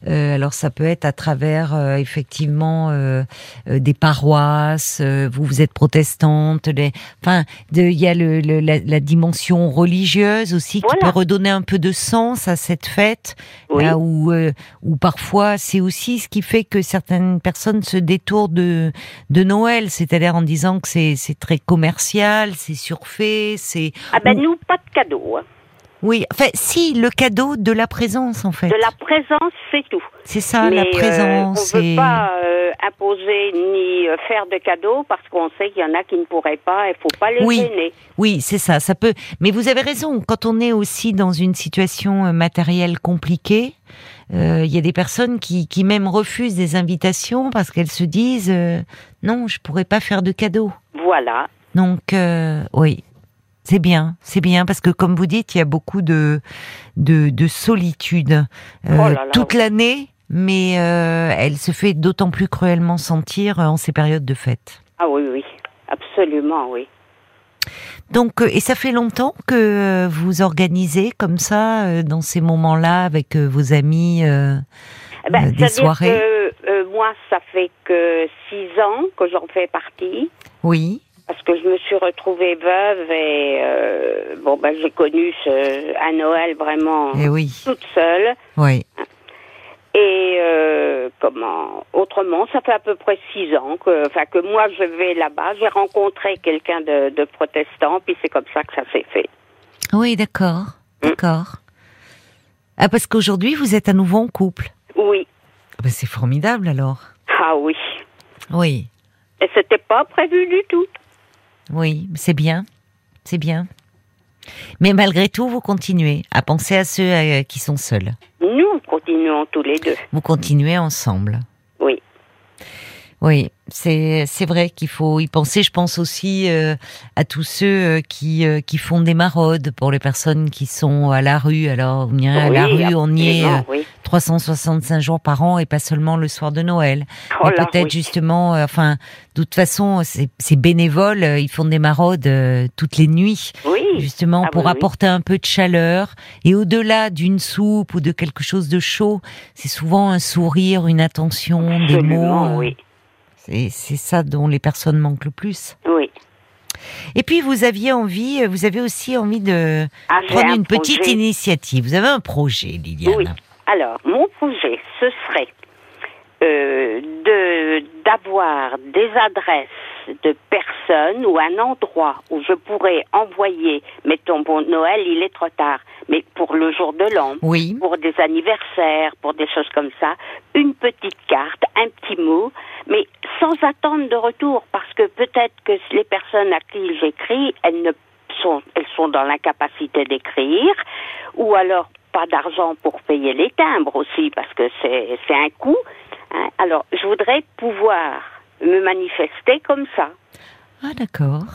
Euh, alors ça peut être à travers euh, effectivement euh, euh, des paroisses. euh, vous vous êtes protestante. Les... Enfin, de- il y a le, le- la, la dimension religieuse aussi qui peut redonner un peu de sens à cette fête. Oui. Là où, euh, où parfois c'est aussi ce qui fait que certaines personnes se détournent de, de Noël, c'est-à-dire en disant que c'est c'est très commercial, c'est surfait, c'est Ah ben Ou- nous, pas de cadeau. hein. Oui, enfin, si, le cadeau de la présence, en fait. De la présence, c'est tout. C'est ça, Mais la euh, présence. on ne et- veut pas euh, imposer ni euh, faire de cadeaux parce qu'on sait qu'il y en a qui ne pourraient pas. Il faut pas les Oui. gêner. Oui, c'est ça, ça peut. Mais vous avez raison, quand on est aussi dans une situation matérielle compliquée, euh, il y a des personnes qui, qui même refusent des invitations parce qu'elles se disent euh, non, je pourrais pas faire de cadeau. Voilà. Donc, euh, oui. C'est bien, c'est bien parce que comme vous dites, il y a beaucoup de de, de solitude euh, Oh là là, toute oui. l'année, mais euh, elle se fait d'autant plus cruellement sentir euh, en ces périodes de fête. Ah oui, oui. Absolument, oui. Donc, euh, et ça fait longtemps que euh, vous organisez comme ça dans ces moments-là avec vos amis. euh, Eh ben, des soirées? que, euh, moi, ça fait que six ans que j'en fais partie. Oui, Parce que je me suis retrouvée veuve et euh, bon ben j'ai connu ce, un Noël vraiment et oui, toute seule. Oui. et euh, comment autrement ça fait à peu près six ans que enfin que moi je vais là-bas. J'ai rencontré quelqu'un de, de protestant puis c'est comme ça que ça s'est fait. Oui, d'accord, d'accord. Ah, parce qu'aujourd'hui vous êtes à nouveau en couple. oui. Ah ben, c'est formidable alors. ah oui. Oui, et c'était pas prévu du tout oui, c'est bien. c'est bien. Mais malgré tout, vous continuez à penser à ceux euh, qui sont seuls. Nous continuons tous les deux. Vous continuez ensemble. Oui. C'est c'est vrai qu'il faut y penser. Je pense aussi euh, à tous ceux euh, qui euh, qui font des maraudes pour les personnes qui sont à la rue. Alors on y est à la rue, on y est euh, oui. 365 jours par an et pas seulement le soir de Noël. Oh peut-être oui. justement, euh, enfin, de toute façon, ces, bénévoles, euh, ils font des maraudes euh, toutes les nuits, Oui. justement Ah pour apporter un peu de chaleur. Et au-delà d'une soupe ou de quelque chose de chaud, c'est souvent un sourire, une attention, des mots. oui. C'est ça dont les personnes manquent le plus. Oui. Et puis vous aviez envie, euh, vous avez aussi envie de Ah, prendre un une petite initiative. Vous avez un projet, Liliane. Oui. Alors, mon projet, ce serait euh, de d'avoir des adresses de personnes ou un endroit où je pourrais envoyer, mettons, bon, Noël, il est trop tard, mais pour le jour de l'an, Oui. pour des anniversaires, pour des choses comme ça, une petite carte, un petit mot, mais sans attendre de retour, parce que peut-être que les personnes à qui j'écris, elles ne sont, elles sont dans l'incapacité d'écrire, ou alors pas d'argent pour payer les timbres aussi, parce que c'est c'est un coût. Hein. Alors, je voudrais pouvoir me manifester comme ça. Ah d'accord.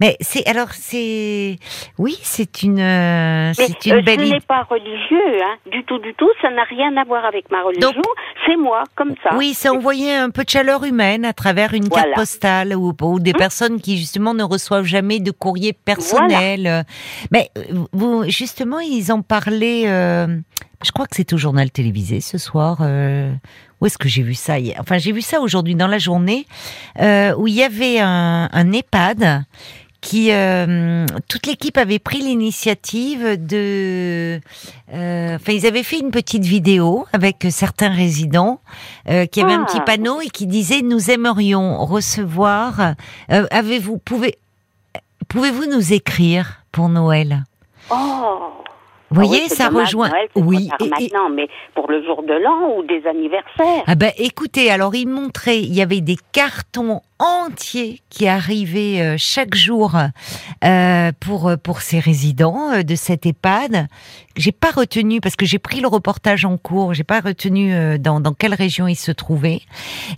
Mais c'est alors c'est oui c'est une euh, c'est une euh, belle idée. n'est pas religieux, hein, du tout, du tout. Ça n'a rien à voir avec ma religion. C'est moi, comme ça. Oui, c'est envoyer un peu de chaleur humaine à travers une carte postale ou, ou des personnes qui justement ne reçoivent jamais de courrier personnel. Mais euh, vous justement ils en parlaient. euh, je crois que c'est au journal télévisé ce soir. euh, où est-ce que j'ai vu ça hier? Enfin, j'ai vu ça aujourd'hui dans la journée euh, où il y avait un, un EHPAD qui euh, toute l'équipe avait pris l'initiative de enfin ils avaient fait une petite vidéo avec certains résidents qui avaient un Ah. petit panneau et qui disait nous aimerions recevoir avez-vous pouvez pouvez-vous nous écrire pour Noël? Oh. Vous voyez Ah oui, ça dommage, rejoint Noël, oui et- et- maintenant, mais pour le jour de l'an ou des anniversaires. Ah ben écoutez, alors il montrait, il y avait des cartons entiers qui arrivaient euh, chaque jour euh, pour pour ces résidents euh, de cette EHPAD. J'ai pas retenu parce que j'ai pris le reportage en cours, j'ai pas retenu euh, dans dans quelle région il se trouvait.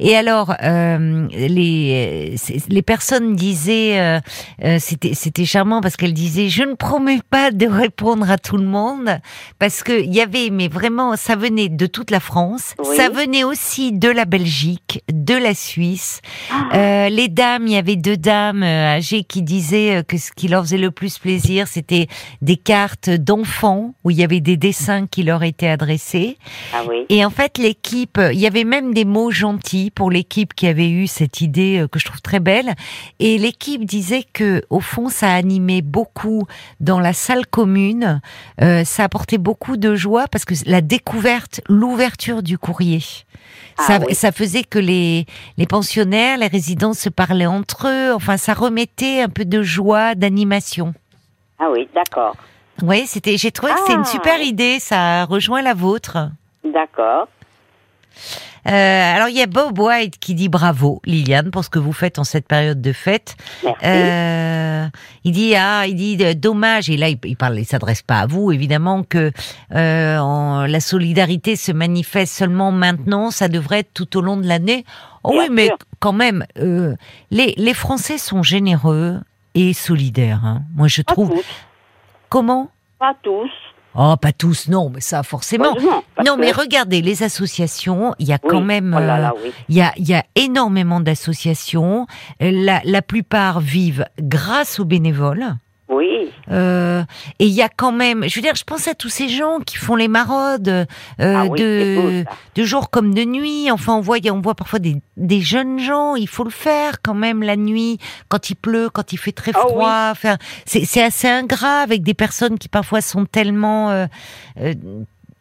Et alors euh, les les personnes disaient euh, euh, c'était c'était charmant parce qu'elles disaient je ne promets pas de répondre à tout le monde parce que il y avait mais vraiment ça venait de toute la France, Oui. ça venait aussi de la Belgique, de la Suisse. Ah. Euh, les dames, il y avait deux dames euh, âgées qui disaient euh, que ce qui leur faisait le plus plaisir, c'était des cartes d'enfants où il y avait des dessins qui leur étaient adressés. Ah oui. Et en fait, l'équipe, il y avait même des mots gentils pour l'équipe qui avait eu cette idée euh, que je trouve très belle. Et l'équipe disait que, au fond, ça animait beaucoup dans la salle commune. Euh, ça apportait beaucoup de joie parce que la découverte, l'ouverture du courrier. Ah ça, oui. ça faisait que les, les pensionnaires, les résidents se parlaient entre eux. Enfin, ça remettait un peu de joie, d'animation. Ah oui, d'accord. Oui, c'était. J'ai trouvé que c'était une Ah. super idée. Ça rejoint la vôtre. D'accord. Euh, alors il y a Bob White qui dit bravo Liliane pour ce que vous faites en cette période de fête. Merci. Euh, il dit ah il dit euh, dommage et là il, parle il s'adresse pas à vous évidemment que en- la solidarité se manifeste seulement maintenant ça devrait être tout au long de l'année. Oh oui mais quand même euh, les les Français sont généreux et solidaires. hein. Moi je Pas trouve tous. comment? Pas tous. Oh pas tous non mais ça forcément. Non, mais regardez, les associations, il y a Oui. quand même, Oh là euh, là, oui. il y a, il y a énormément d'associations. Euh, La, la plupart vivent grâce aux bénévoles. Oui. Euh, et il y a quand même, je veux dire, je pense à tous ces gens qui font les maraudes euh, Ah oui, c'est beau, de, de jour comme de nuit. Enfin, on voit, on voit parfois des, des jeunes gens. Il faut le faire quand même la nuit, quand il pleut, quand il fait très Ah oui. froid. Enfin, c'est assez ingrat avec des personnes qui parfois sont tellement euh, euh,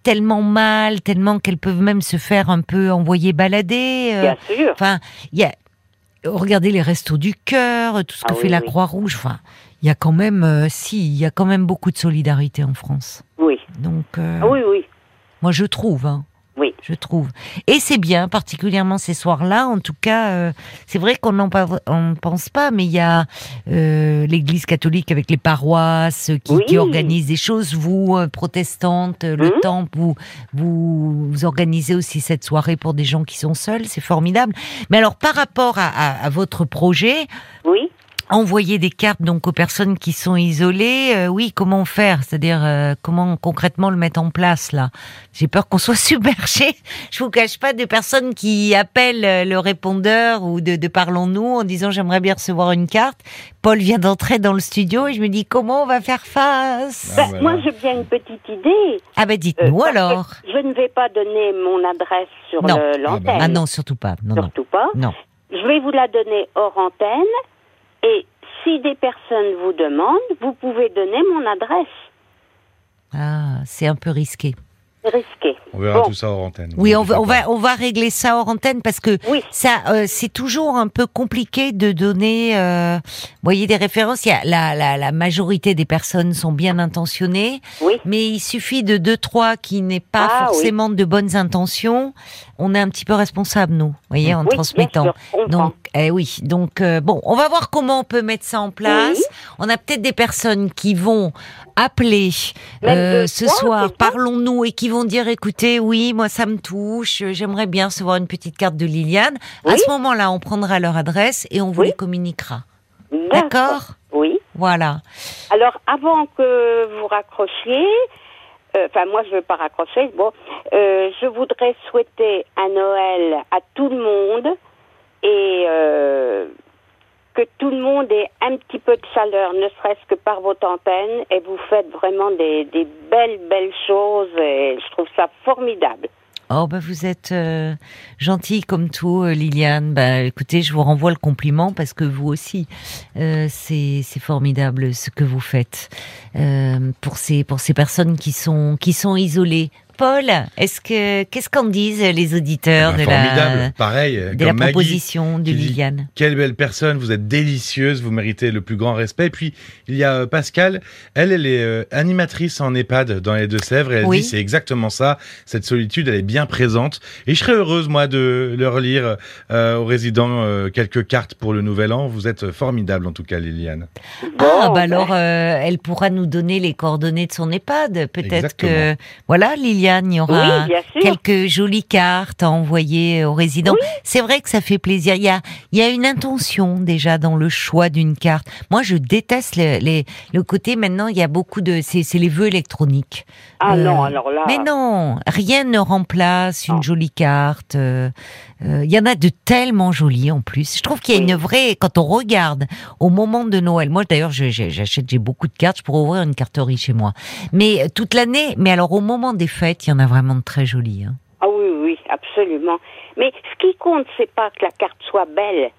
tellement mal, tellement qu'elles peuvent même se faire un peu envoyer balader. euh, Bien sûr. Enfin, il y a regardez les restos du cœur, tout ce que Ah fait oui, la oui. Croix-Rouge. Enfin, il y a quand même, euh, si, il y a quand même beaucoup de solidarité en France. Oui. Donc, euh, Ah oui, oui. moi je trouve. hein. Oui. Je trouve. Et c'est bien, particulièrement ces soirs-là. En tout cas, euh, c'est vrai qu'on n'en pense pas, mais il y a euh, l'Église catholique avec les paroisses qui, Oui. qui organisent des choses. Vous, euh, protestantes, le Mhm. temple, vous, vous, vous organisez aussi cette soirée pour des gens qui sont seuls. C'est formidable. Mais alors, par rapport à, à- à votre projet, Oui. Envoyer des cartes donc aux personnes qui sont isolées, euh, oui, comment faire? C'est-à-dire euh, comment concrètement le mettre en place là? J'ai peur qu'on [laughs] soit submergé. Je vous cache pas de personnes qui appellent euh, le répondeur ou de, de parlons-nous en disant j'aimerais bien recevoir une carte. Paul vient d'entrer dans le studio et je me dis comment on va faire face? Ah, Ben, voilà. Moi, j'ai bien une petite idée. Ah ben Euh, dites-nous que alors. Je ne vais pas donner mon adresse sur Non. le- l'antenne. Ah non surtout pas. Non non Surtout pas. non. Je vais vous la donner hors antenne. Et si des personnes vous demandent, vous pouvez donner mon adresse. Ah c'est un peu risqué. Risqué. On verra Bon. tout ça hors antenne. Oui, on va, on va, on va régler ça hors antenne parce que Oui. ça, euh, c'est toujours un peu compliqué de donner, euh, vous voyez, des références. Il y a la, la, la majorité des personnes sont bien intentionnées, Oui. mais il suffit de deux trois qui n'aient pas Ah, forcément de bonnes intentions. On est un petit peu responsable, nous, vous voyez, en oui, transmettant. Bien sûr. Donc, eh oui. Donc, euh, bon, on va voir comment on peut mettre ça en place. Oui. On a peut-être des personnes qui vont appeler euh, deux ce soir, parlons-nous, et qui vont dire, écoutez, oui, moi ça me touche, euh, j'aimerais bien recevoir une petite carte de Liliane. À ce moment-là, on prendra leur adresse et on vous Oui. les communiquera. D'accord Oui. Voilà. Alors, avant que vous raccrochiez, euh, enfin, moi, je ne veux pas raccrocher. Bon, euh, je voudrais souhaiter un Noël à tout le monde et euh, que tout le monde ait un petit peu de chaleur, ne serait-ce que par votre antenne. Et vous faites vraiment des, belles, belles choses et je trouve ça formidable. Oh, bah vous êtes euh, gentille comme tout, euh, Liliane. Bah écoutez, je vous renvoie le compliment parce que vous aussi, c'est formidable ce que vous faites pour ces pour ces personnes qui sont qui sont isolées. Paul, est-ce que qu'est-ce qu'en disent les auditeurs Bah, de formidable. la Pareil, de la Maggie, proposition de dit, Liliane Quelle belle personne, vous êtes délicieuse, vous méritez le plus grand respect. Et puis, il y a euh, Pascal, elle, elle est euh, animatrice en EHPAD dans les Deux-Sèvres, et elle Oui. dit c'est exactement ça, cette solitude, elle est bien présente. Et je serais heureuse, moi, de leur lire euh, aux résidents euh, quelques cartes pour le Nouvel An. Vous êtes formidable, en tout cas, Liliane. Ah, bah ben, alors, euh, elle pourra nous donner les coordonnées de son EHPAD. Peut-être que, voilà, Liliane, il y aura Oui, quelques jolies cartes à envoyer aux résidents. C'est vrai que ça fait plaisir. Il y a, il y a une intention déjà dans le choix d'une carte. Moi, je déteste le, les- le côté maintenant. Il y a beaucoup de, c'est les vœux électroniques. Ah Euh, non, alors là. Mais non, rien ne remplace une Non. jolie carte. euh, euh, Il y en a de tellement jolies en plus. Je trouve qu'il y a une vraie. Quand on regarde au moment de Noël, moi d'ailleurs, j'achète, j'ai beaucoup de cartes. Je pourrais ouvrir une carterie chez moi. Mais euh, toute l'année. Mais alors au moment des fêtes, il y en a vraiment de très jolies. hein. Ah oui, oui, absolument. Mais ce qui compte, c'est pas que la carte soit belle,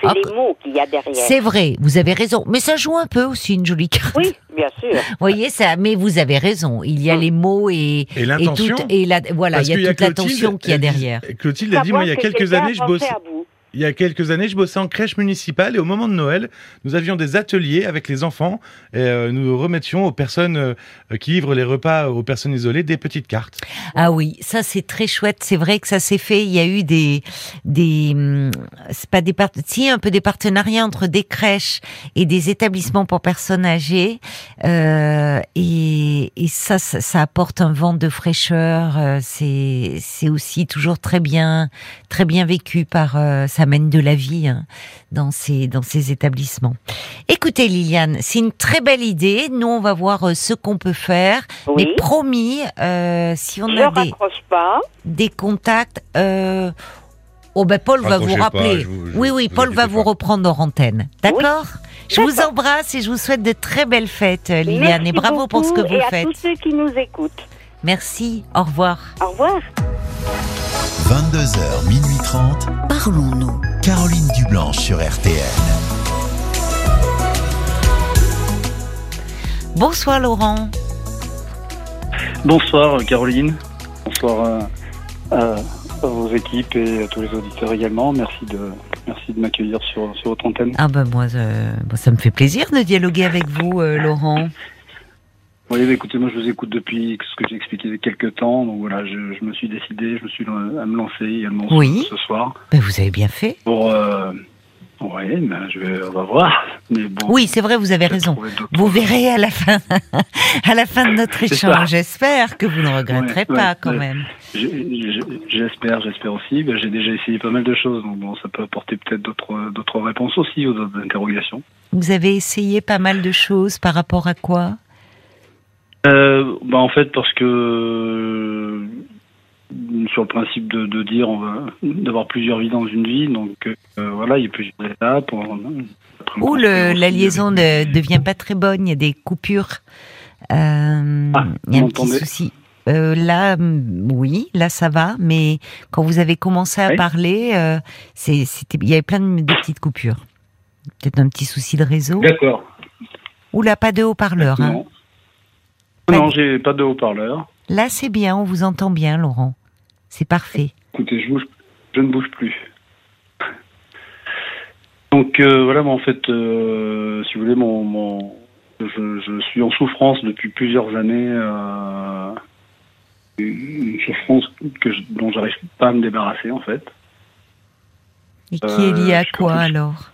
c'est Ah, les que- mots qu'il y a derrière. C'est vrai, vous avez raison. Mais ça joue un peu aussi une jolie carte. Oui, bien sûr. [laughs] Vous voyez ça. Mais vous avez raison. Il y a Mm. les mots et Et l'intention. et, toute- et la, voilà, il y qu'il a toute l'attention qu'il y a derrière. Clotilde a dit, moi, il y a quelques années, je bossais. Il y a quelques années, je bossais en crèche municipale et au moment de Noël, nous avions des ateliers avec les enfants et euh, nous remettions aux personnes euh, qui livrent les repas aux personnes isolées des petites cartes. Ah oui, ça c'est très chouette. C'est vrai que ça s'est fait. Il y a eu des des hum, c'est pas des part- si un peu des partenariats entre des crèches et des établissements pour personnes âgées. Euh, et ça, ça apporte un vent de fraîcheur. C'est c'est aussi toujours très bien très bien vécu par euh, ça mène de la vie hein, dans ces dans ces établissements. Écoutez Liliane, c'est une très belle idée. Nous on va voir euh, ce qu'on peut faire. Oui. Mais promis, euh, si on Je a des, raccroche pas. des contacts, euh, oh ben Paul va vous pas, rappeler. je vous- je- oui, oui, vous Paul va vous reprendre en antenne. D'accord? Je vous embrasse et je vous souhaite de très belles fêtes, Liliane, Merci et bravo pour ce que vous et à faites. tous ceux qui nous écoutent. Merci, au revoir. Au revoir. 22h, minuit 30. Parlons-nous. Caroline Dublanche sur RTL. Bonsoir Laurent. Bonsoir Caroline, bonsoir à, à- à vos équipes et à tous les auditeurs également. Merci de, merci de m'accueillir sur, sur votre antenne. Ah ben moi, euh, moi, ça me fait plaisir de dialoguer avec vous, euh, Laurent. Oui, bah, écoutez, moi je vous écoute depuis ce que j'ai expliqué il y a quelques temps. Donc voilà, je, je me suis décidé, je me suis lan- à me lancer également Oui. ce, soir. Ben, vous avez bien fait. Pour. Euh, oui, ben, je vais, on va voir. Mais bon, Oui, c'est vrai, vous avez raison. Vous verrez à la fin, [laughs] à la fin de notre échange. J'espère que vous ne regretterez Ouais, pas ouais, quand ouais. même. J'espère, j'espère aussi. Ben, j'ai déjà essayé pas mal de choses, donc bon, ça peut apporter peut-être d'autres d'autres réponses aussi aux autres interrogations. Vous avez essayé pas mal de choses par rapport à quoi? Euh, bah en fait parce que euh, sur le principe de, de dire on va d'avoir plusieurs vies dans une vie, donc euh, voilà, il y a plusieurs étapes. Ou la liaison ne devient pas très bonne, il y a des coupures, euh, Ah, il y a un petit souci. Euh, là, mm, oui, là ça va, mais quand vous avez commencé à Oui. parler, c'était, il y avait plein de, de petites coupures. Peut-être un petit souci de réseau. D'accord. Ou là, pas de haut-parleur. Hein. Non, j'ai pas de haut-parleur. Là, c'est bien, on vous entend bien, Laurent. C'est parfait. Écoutez, je, bouge, je ne bouge plus. Donc euh, voilà, en fait, euh, si vous voulez, mon, mon, je, je suis en souffrance depuis plusieurs années. Euh, une souffrance que je- dont j'arrive pas à me débarrasser, en fait. Et qui est lié Euh, à quoi alors?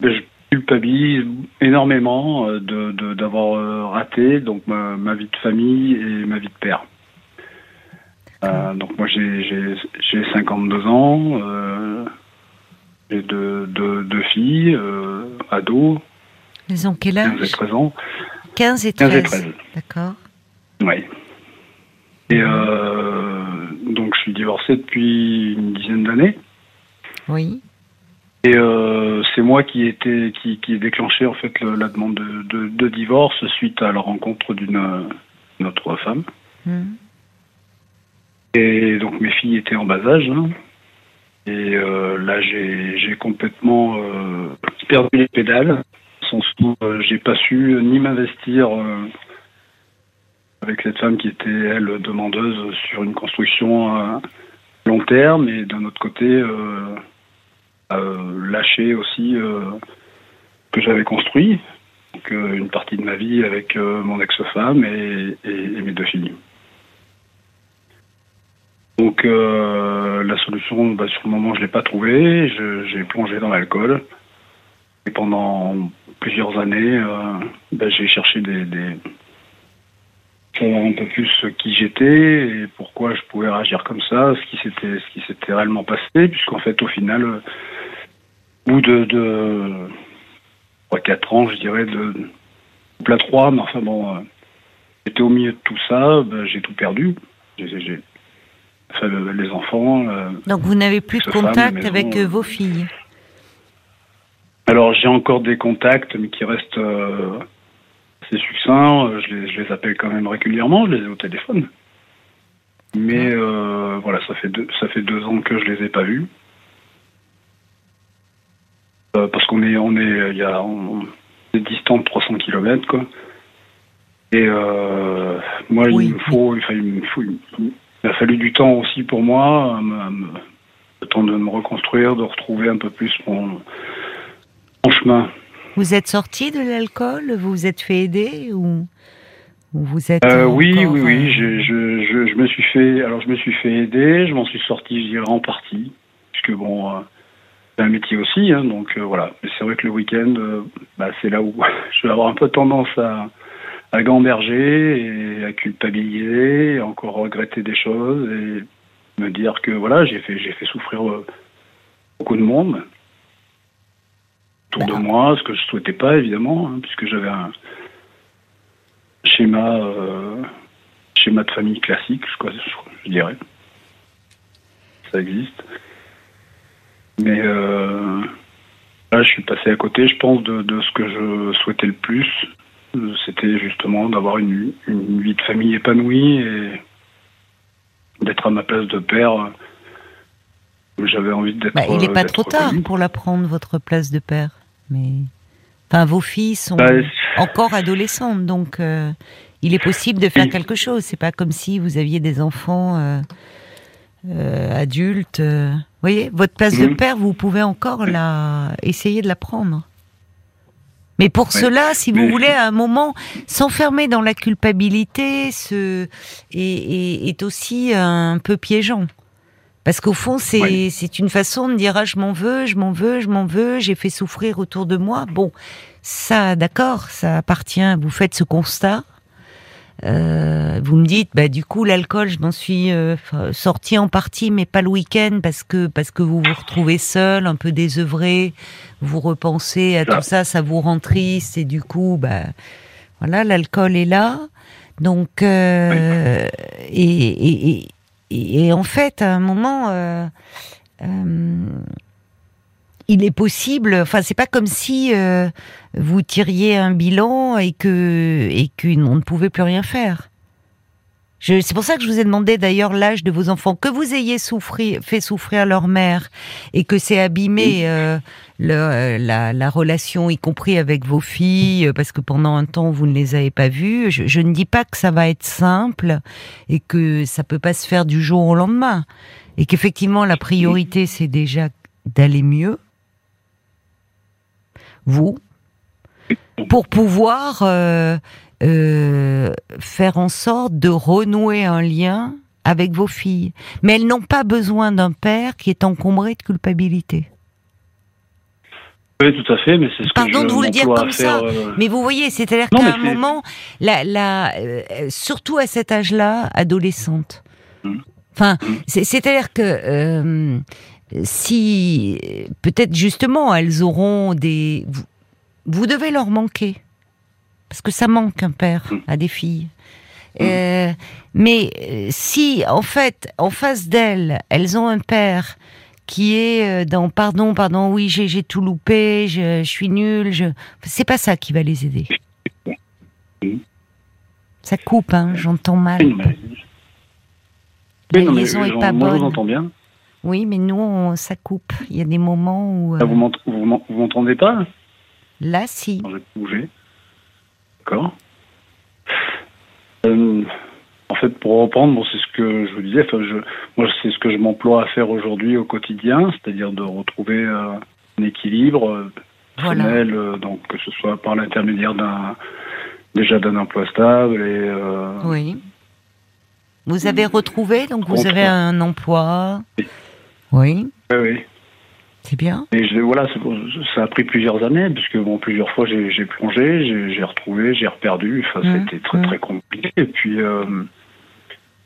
Ben, je culpabilise énormément euh, de d'avoir euh, raté donc ma, ma vie de famille et ma vie de père. Euh, donc moi j'ai j'ai j'ai 52 ans, euh, j'ai deux, deux, deux filles, euh, ados, Ils ont quel 15 et âge? 13 ans. 15 et 15 et 13. 13. D'accord. Oui. Et euh, donc je suis divorcé depuis une dizaine d'années. Oui. Et euh, c'est moi qui ai été qui, qui ai déclenché en fait le- la demande de, de, de divorce suite à la rencontre d'une euh, autre femme. Hmm. Et donc mes filles étaient en bas âge. hein. Et euh, là j'ai j'ai complètement euh, perdu les pédales. Sans euh, j'ai pas su ni m'investir euh, avec cette femme qui était elle demandeuse sur une construction à long terme et d'un autre côté euh, euh, lâcher aussi euh, que j'avais construit, donc, euh, une partie de ma vie avec euh, mon ex-femme et, mes deux filles. Donc euh, la solution, bah, sur le moment, je l'ai pas trouvée. J'ai plongé dans l'alcool et pendant plusieurs années, euh, bah, j'ai cherché des, des un peu plus qui j'étais et pourquoi je pouvais réagir comme ça, ce qui s'était réellement passé, puisqu'en fait au final, euh, bout de, de 3-4 ans, je dirais, de plat 3, mais enfin bon, euh, j'étais au milieu de tout ça, ben, j'ai tout perdu. Enfin, les enfants. euh, Donc vous n'avez plus de contact maison, avec euh, vos filles Alors j'ai encore des contacts, mais qui restent assez succincts. Je les, je les appelle quand même régulièrement, je les ai au téléphone. Mais voilà, ça fait deux, ça fait deux ans que je les ai pas vus. Euh, parce qu'on est, on est, il y a, on est distant de 300 km quoi. Et euh, moi, Oui, il me faut, enfin, il me faut, il a fallu du temps aussi pour moi, me- me- le temps de me reconstruire, de retrouver un peu plus mon, mon chemin. Vous êtes sorti de l'alcool? Vous vous êtes fait aider ou, ou vous êtes Euh, oui, encore, oui, oui. Je, je, je, je me suis fait, alors je me suis fait aider. Je m'en suis sorti, je dirais en partie, puisque bon, un métier aussi, hein, donc euh, voilà. Mais c'est vrai que le week-end, euh, bah, c'est là où [laughs] je vais avoir un peu tendance à, à gamberger et à culpabiliser, et encore regretter des choses et me dire que voilà, j'ai fait, j'ai fait souffrir euh, beaucoup de monde autour de moi, ce que je souhaitais pas évidemment, hein, puisque j'avais un schéma, schéma de famille classique, je, crois, je, je dirais. Ça existe. Mais euh, là, je suis passé à côté, je pense, de, de ce que je souhaitais le plus. Euh, C'était justement d'avoir une, une vie de famille épanouie et d'être à ma place de père. J'avais envie d'être. bah, il n'est pas d'être trop tard pour la prendre, votre place de père. Mais enfin, vos filles sont Bah, encore adolescentes, donc euh, il est possible de faire Oui. quelque chose. C'est pas comme si vous aviez des enfants euh, euh, adultes. Vous voyez, votre place de Mhm. père, vous pouvez encore la essayer de la prendre. Mais pour Ouais. cela, si vous Mais- voulez, à un moment, s'enfermer dans la culpabilité ce, est, est- est aussi un peu piégeant. Parce qu'au fond, c'est Ouais. c'est une façon de dire ah, je m'en veux, je m'en veux, je m'en veux, j'ai fait souffrir autour de moi. Bon, ça, d'accord, ça appartient. Vous faites ce constat. Euh, vous me dites, bah du coup l'alcool, je m'en suis euh, sorti en partie, mais pas le week-end parce que parce que vous vous retrouvez seul, un peu désœuvré, vous repensez à tout ça, ça vous rend triste et du coup, bah voilà, l'alcool est là. Donc euh, et, et, et, et- et en fait, à un moment, euh, euh, il est possible. Enfin, c'est pas comme si euh, vous tiriez un bilan et que et qu'on ne pouvait plus rien faire. C'est pour ça que je vous ai demandé d'ailleurs l'âge de vos enfants, que vous ayez souffri, fait souffrir leur mère et que c'est abîmé euh, le- euh, la, la relation, y compris avec vos filles, parce que pendant un temps vous ne les avez pas vues. Je, je ne dis pas que ça va être simple et que ça peut pas se faire du jour au lendemain et qu'effectivement la priorité c'est déjà d'aller mieux. Vous, pour pouvoir euh, euh, faire en sorte de renouer un lien avec vos filles. Mais elles n'ont pas besoin d'un père qui est encombré de culpabilité. Oui, tout à fait, mais c'est ce que Pardon je de vous le dire comme ça, euh, Mais vous voyez, c'est-à-dire qu'à un moment, la, la, euh, surtout à cet âge-là, adolescente. Mhm. Enfin, c'est- c'est-à-dire que si peut-être justement elles auront des, vous, vous devez leur manquer parce que ça manque un père Mhm. à des filles. Euh, mais euh, si en fait en face d'elles, elles ont un père qui est euh, dans pardon, pardon, oui, j'ai j'ai tout loupé, je, je suis nul, je c'est pas ça qui va les aider. Ça coupe, hein, j'entends mal. La oui, non, mais liaison est pas moi, je vous bonne. entends bien. Oui, mais nous, on- ça coupe. Il y a des moments où Là, euh, vous m'ent- vous m'en- vous m'entendez pas là, si. J'ai bougé. D'accord. Euh, en fait, pour reprendre, bon, c'est ce que je vous disais. Je, moi, c'est ce que je m'emploie à faire aujourd'hui au quotidien, c'est-à-dire de retrouver euh, un équilibre Voilà. personnel, euh, donc que ce soit par l'intermédiaire d'un déjà d'un emploi stable et Oui. Vous avez retrouvé, donc vous avez un emploi. Oui. Oui, oui, oui. c'est bien. Et je, voilà, ça a pris plusieurs années, puisque bon, plusieurs fois j'ai plongé, j'ai retrouvé, j'ai reperdu. Enfin, Mhm, c'était très mhm. très compliqué. Et puis, euh,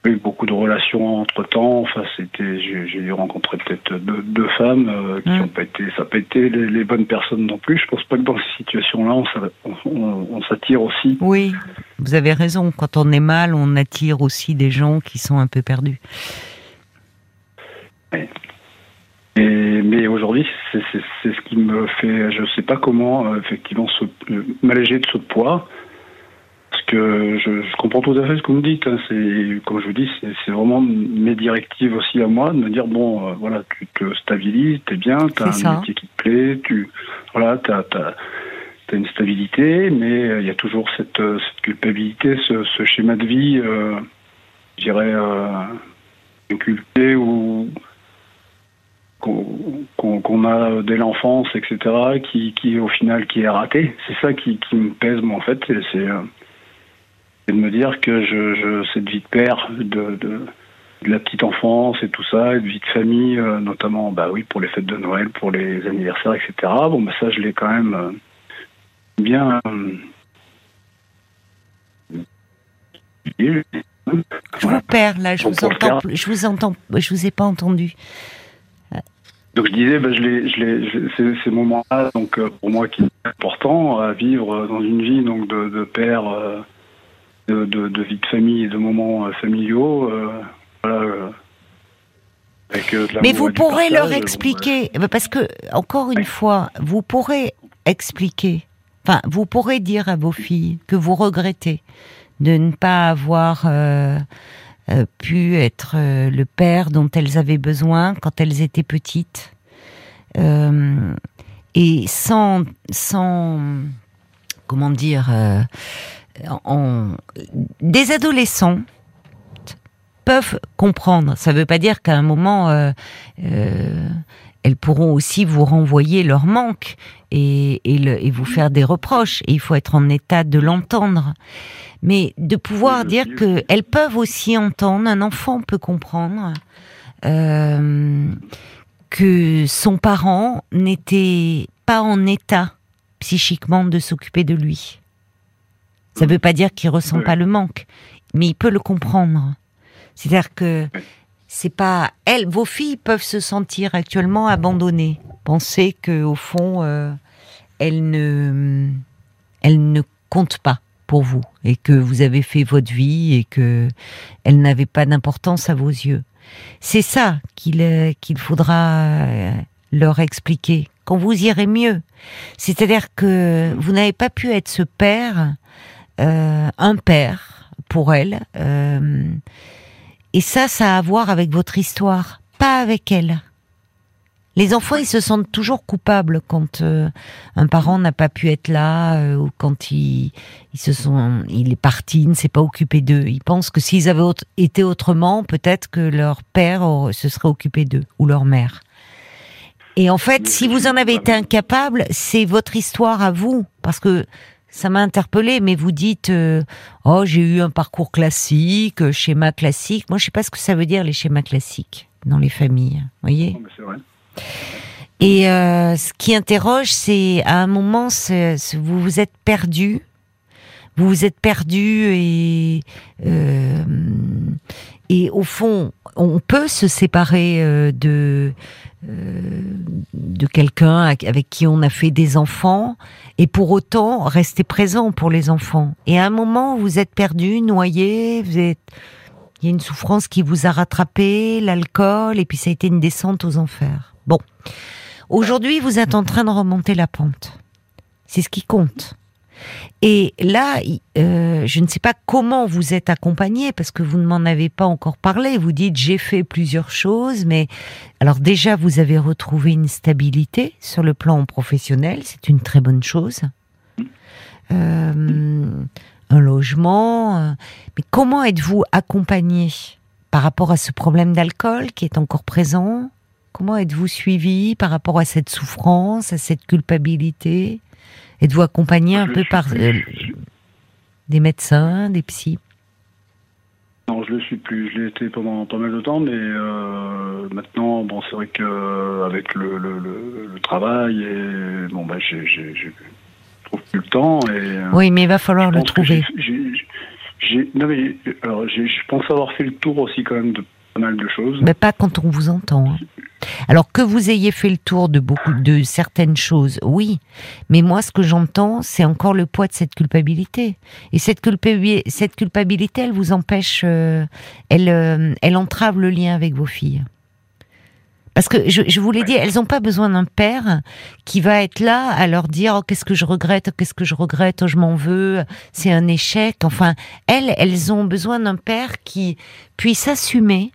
j'ai eu beaucoup de relations entre temps. Enfin, c'était, j'ai rencontré peut-être deux, deux femmes euh, qui n'ont pas été, ça n'a pas été les, les bonnes personnes non plus. Je pense pas que dans ces situations-là, on, on, on- on s'attire aussi. Oui, vous avez raison. Quand on est mal, on attire aussi des gens qui sont un peu perdus. Et, mais aujourd'hui, c'est ce qui me fait, je sais pas comment, euh, effectivement, se- euh, m'alléger de ce poids. Parce que je, je comprends tout à fait ce que vous me dites. hein. C'est, comme je vous dis, c'est vraiment mes directives aussi à moi de me dire bon, euh, voilà, tu te stabilises, t'es bien, t'as un ça. métier qui te plaît, tu, voilà, t'as, t'as une stabilité, mais euh, il y a toujours cette, cette culpabilité, ce, ce schéma de vie, je dirais, inculqué ou qu'on a dès l'enfance, etc., qui, qui au final qui est raté. C'est ça qui, qui me pèse, moi, en fait. C'est euh, de me dire que je, je cette vie de père, de, de, de la petite enfance et tout ça, et de vie de famille, euh, notamment, bah oui, pour les fêtes de Noël, pour les anniversaires, etc. Bon, bah ça, je l'ai quand même euh, bien. Je vous perds là, je vous entends, je vous entends, je vous ai pas entendu. Donc je disais, ben, je l'ai, je l'ai, ces, ces moments-là, donc euh, pour moi qui est important à vivre euh, dans une vie donc de, de père, euh, de, de, de vie de famille de moments euh, familiaux, euh, voilà, euh, avec euh, Mais vous pourrez leur expliquer, parce que encore une fois, vous pourrez expliquer, enfin, vous pourrez dire à vos filles que vous regrettez de ne pas avoir euh, euh, pu être euh, le père dont elles avaient besoin quand elles étaient petites, Euh, et sans, sans, comment dire, en, des adolescents peuvent comprendre. Ça ne veut pas dire qu'à un moment, elles pourront aussi vous renvoyer leur manque et, et, le, et vous faire des reproches. Et il faut être en état de l'entendre. Mais de pouvoir Oui, dire aussi, que elles peuvent aussi entendre, un enfant peut comprendre euh, que son parent n'était pas en état psychiquement de s'occuper de lui. Ça ne veut pas dire qu'il ressent Oui. pas le manque, mais il peut le comprendre. C'est-à-dire que. C'est pas elles, vos filles peuvent se sentir actuellement abandonnées, penser que au fond euh, elles ne elles ne comptent pas pour vous et que vous avez fait votre vie et que elles n'avaient pas d'importance à vos yeux. C'est ça qu'il euh, qu'il faudra euh, leur expliquer quand vous irez mieux. C'est-à-dire que vous n'avez pas pu être ce père, un père pour elle. euh, et ça, ça a à voir avec votre histoire, pas avec elle. Les enfants, ils se sentent toujours coupables quand euh, un parent n'a pas pu être là euh, ou quand il, ils se sont, il est parti, il ne s'est pas occupé d'eux. Ils pensent que s'ils avaient autre- été autrement, peut-être que leur père se serait occupé d'eux ou leur mère. Et en fait, si vous en avez été incapable, c'est votre histoire à vous, parce que ça m'a interpellé. Mais vous dites, euh, oh, j'ai eu un parcours classique, euh, schéma classique. Moi, je sais pas ce que ça veut dire les schémas classiques dans les familles. Voyez. Non, mais c'est vrai. Et euh, ce qui interroge, c'est à un moment, vous vous êtes perdu, vous vous êtes perdu et euh, et au fond, on peut se séparer de de quelqu'un avec qui on a fait des enfants et pour autant rester présent pour les enfants. Et à un moment, vous êtes perdu, noyé, vous êtes il y a une souffrance qui vous a rattrapé, l'alcool, et puis ça a été une descente aux enfers. Bon. Aujourd'hui, vous êtes en train de remonter la pente. C'est ce qui compte. Et là, euh, je ne sais pas comment vous êtes accompagné parce que vous ne m'en avez pas encore parlé. Vous dites j'ai fait plusieurs choses, mais alors déjà vous avez retrouvé une stabilité sur le plan professionnel, c'est une très bonne chose. Euh, un logement, euh, mais comment êtes-vous accompagné par rapport à ce problème d'alcool qui est encore présent? Comment êtes-vous suivi par rapport à cette souffrance, à cette culpabilité? Êtes-vous accompagné un Je peu par euh, des médecins, des psys Non, je le suis plus. Je l'ai été pendant pas mal de temps, mais euh, maintenant, bon, c'est vrai que euh, avec le, le, le, le travail et bon, bah, j'ai, j'ai, j'ai- je trouve plus le temps et. Oui, mais il va falloir le trouver. j'ai- non mais alors, je pense avoir fait le tour aussi quand même de pas mal de choses. Mais pas quand on vous entend. hein. Alors que vous ayez fait le tour de beaucoup de certaines choses, oui. Mais moi, ce que j'entends, c'est encore le poids de cette culpabilité. Et cette, culpabi- cette culpabilité, elle vous empêche, euh, elle, euh, elle entrave le lien avec vos filles. Parce que je, je vous l'ai dit, elles n'ont pas besoin d'un père qui va être là à leur dire oh, qu'est-ce que je regrette, qu'est-ce que je regrette, oh, je m'en veux, c'est un échec. Enfin, elles, elles ont besoin d'un père qui puisse assumer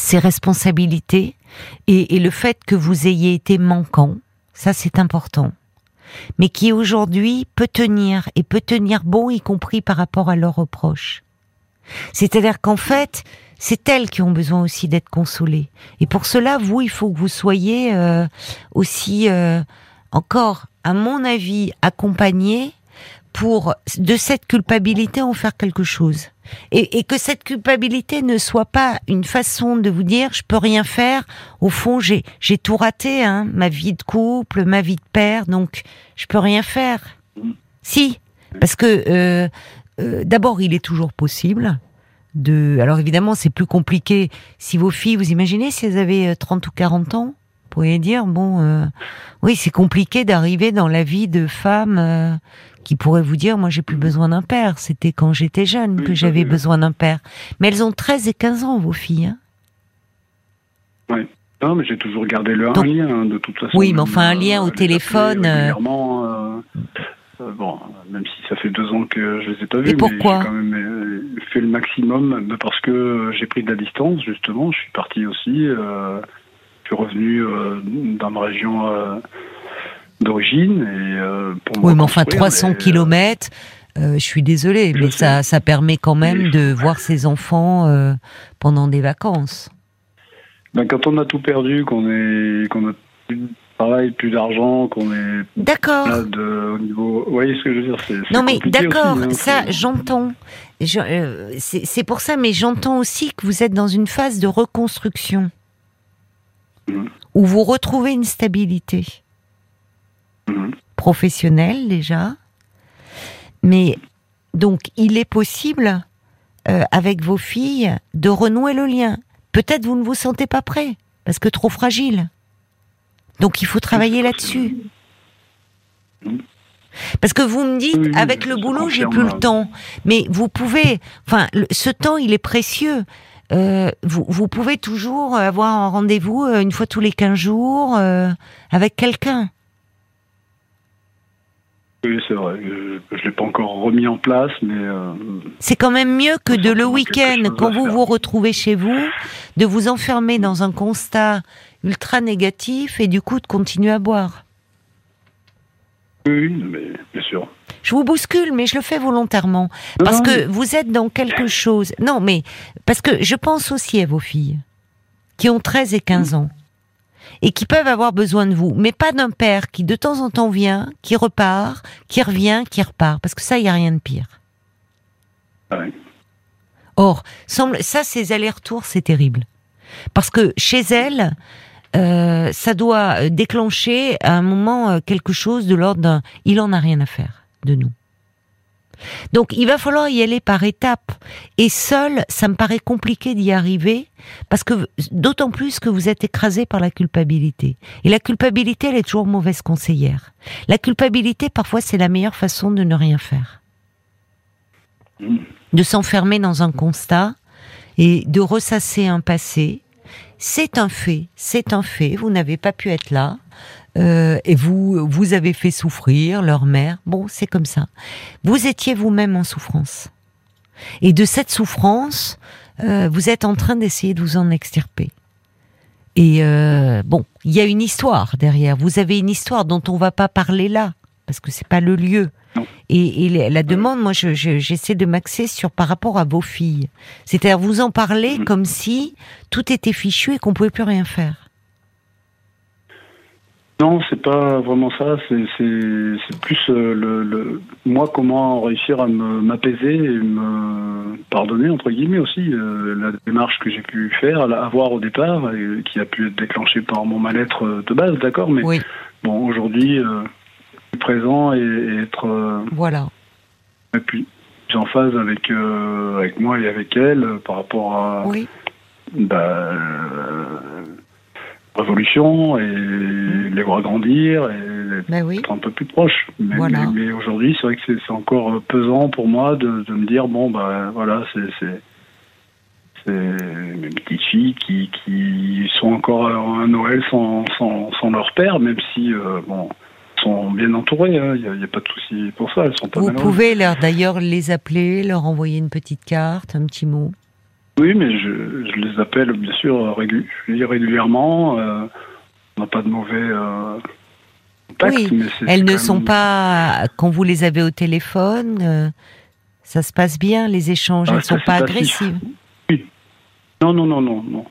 ses responsabilités et, et le fait que vous ayez été manquant, ça c'est important, mais qui aujourd'hui peut tenir et peut tenir bon, y compris par rapport à leurs reproches. C'est-à-dire qu'en fait, c'est elles qui ont besoin aussi d'être consolées. Et pour cela, vous, il faut que vous soyez euh, aussi euh, encore, à mon avis, accompagnés pour de cette culpabilité en faire quelque chose. Et, que cette culpabilité ne soit pas une façon de vous dire je peux rien faire. Au fond, j'ai j'ai tout raté, hein, ma vie de couple, ma vie de père, donc je peux rien faire. Si, parce que euh, euh, d'abord, il est toujours possible de. Alors évidemment, c'est plus compliqué si vos filles, vous imaginez si elles avaient euh, 30 ou 40 ans, pourriez dire bon, euh, oui, c'est compliqué d'arriver dans la vie de femme. euh, qui pourrait vous dire, moi j'ai plus besoin d'un père, c'était quand j'étais jeune que j'avais besoin d'un père. Mais elles ont 13 et 15 ans, vos filles. hein. Non, mais j'ai toujours gardé le Donc- un lien hein, de toute façon. Oui, mais enfin, un lien au appeler téléphone, euh, euh, euh, bon, même si ça fait deux ans que je les ai pas vus, mais j'ai quand même euh, fait le maximum parce que euh, j'ai pris de la distance justement. Je suis parti aussi. euh, suis revenu euh, dans ma région euh, d'origine et euh, pour Oui, mais enfin, reconstruire, 300 et, euh, kilomètres, euh, je suis désolée, Je mais ça, ça permet quand même de voir ses enfants euh, pendant des vacances. Ben, quand on a tout perdu, qu'on qu'on a plus de travail, plus d'argent, qu'on est D'accord. au niveau. Vous voyez ce que je veux dire Non mais d'accord, hein, ça j'entends. Je- euh, c'est c'est pour ça, mais j'entends aussi que vous êtes dans une phase de reconstruction Mhm. où vous retrouvez une stabilité Mhm. professionnelle déjà, mais donc il est possible euh, avec vos filles de renouer le lien. Peut-être vous ne vous sentez pas prêt parce que trop fragile. Donc il faut travailler là-dessus. Parce que vous me dites, Oui, oui, avec le boulot, j'ai plus le temps. Mais vous pouvez, enfin, le- ce temps, il est précieux. Euh, vous, vous pouvez toujours avoir un rendez-vous euh, une fois tous les 15 jours euh, avec quelqu'un. Oui, c'est vrai. Je ne l'ai pas encore remis en place, mais euh, C'est quand même mieux que de le week-end, quand vous faire. vous retrouvez chez vous, de vous enfermer dans un constat ultra négatif et du coup de continuer à boire. oui, mais bien sûr. Je vous bouscule, mais je le fais volontairement. Parce que vous êtes dans quelque chose. Non, mais parce que je pense aussi à vos filles, qui ont 13 et 15 ans, et qui peuvent avoir besoin de vous, mais pas d'un père qui de temps en temps vient, qui repart, qui revient, qui repart. Parce que ça, il n'y a rien de pire. Ouais. Or, semble, ça, ces allers-retours, c'est terrible. Parce que chez elle, euh, ça doit déclencher à un moment euh, quelque chose de l'ordre d'un il en a rien à faire de nous. Donc il va falloir y aller par étapes. Et seul, ça me paraît compliqué d'y arriver, parce que d'autant plus que vous êtes écrasé par la culpabilité. Et la culpabilité, elle est toujours mauvaise conseillère. La culpabilité, parfois, c'est la meilleure façon de ne rien faire. De s'enfermer dans un constat et de ressasser un passé. C'est un fait, c'est un fait. Vous n'avez pas pu être là. Euh, et vous, vous avez fait souffrir leur mère. Bon, c'est comme ça. Vous étiez vous-même en souffrance. Et de cette souffrance, euh, vous êtes en train d'essayer de vous en extirper. Et euh, bon, il y a une histoire derrière. Vous avez une histoire dont on va pas parler là, parce que c'est pas le lieu. Et, et la- demande, moi, je- je- j'essaie de m'axer sur par rapport à vos filles. C'est-à-dire vous en parlez Mhm. comme si tout était fichu et qu'on pouvait plus rien faire. Non, c'est pas vraiment ça. C'est plus euh, le, le moi comment réussir à me m'apaiser et me pardonner entre guillemets aussi euh, la démarche que j'ai pu faire, avoir au départ, et qui a pu être déclenchée par mon mal-être euh, de base, d'accord. Mais Oui, bon, aujourd'hui, euh, être présent et, et être euh, voilà. et puis en phase avec avec moi et avec elle par rapport à Oui, bah, révolution et les voir grandir et ben oui. être un peu plus proche. Mais, Voilà. mais, mais aujourd'hui, c'est vrai que c'est encore euh, pesant pour moi de, de me dire bon bah voilà, c'est c'est mes petites filles qui, qui sont encore à un Noël sans, sans, sans leur père, même si euh, bon sont bien entourées. hein. Il n'y a, il y a pas de souci pour ça. Elles sont pas Vous malheureuses. pouvez leur d'ailleurs les appeler, leur envoyer une petite carte, un petit mot. Oui, mais je, je les appelle bien sûr régulièrement. euh, on n'a pas de mauvais euh, contacts, Oui, mais Elles ne sont pas quand vous les avez au téléphone. euh, ça se passe bien, les échanges. Ah, elles ça, sont pas passif. agressives. Non, non, non, non, non.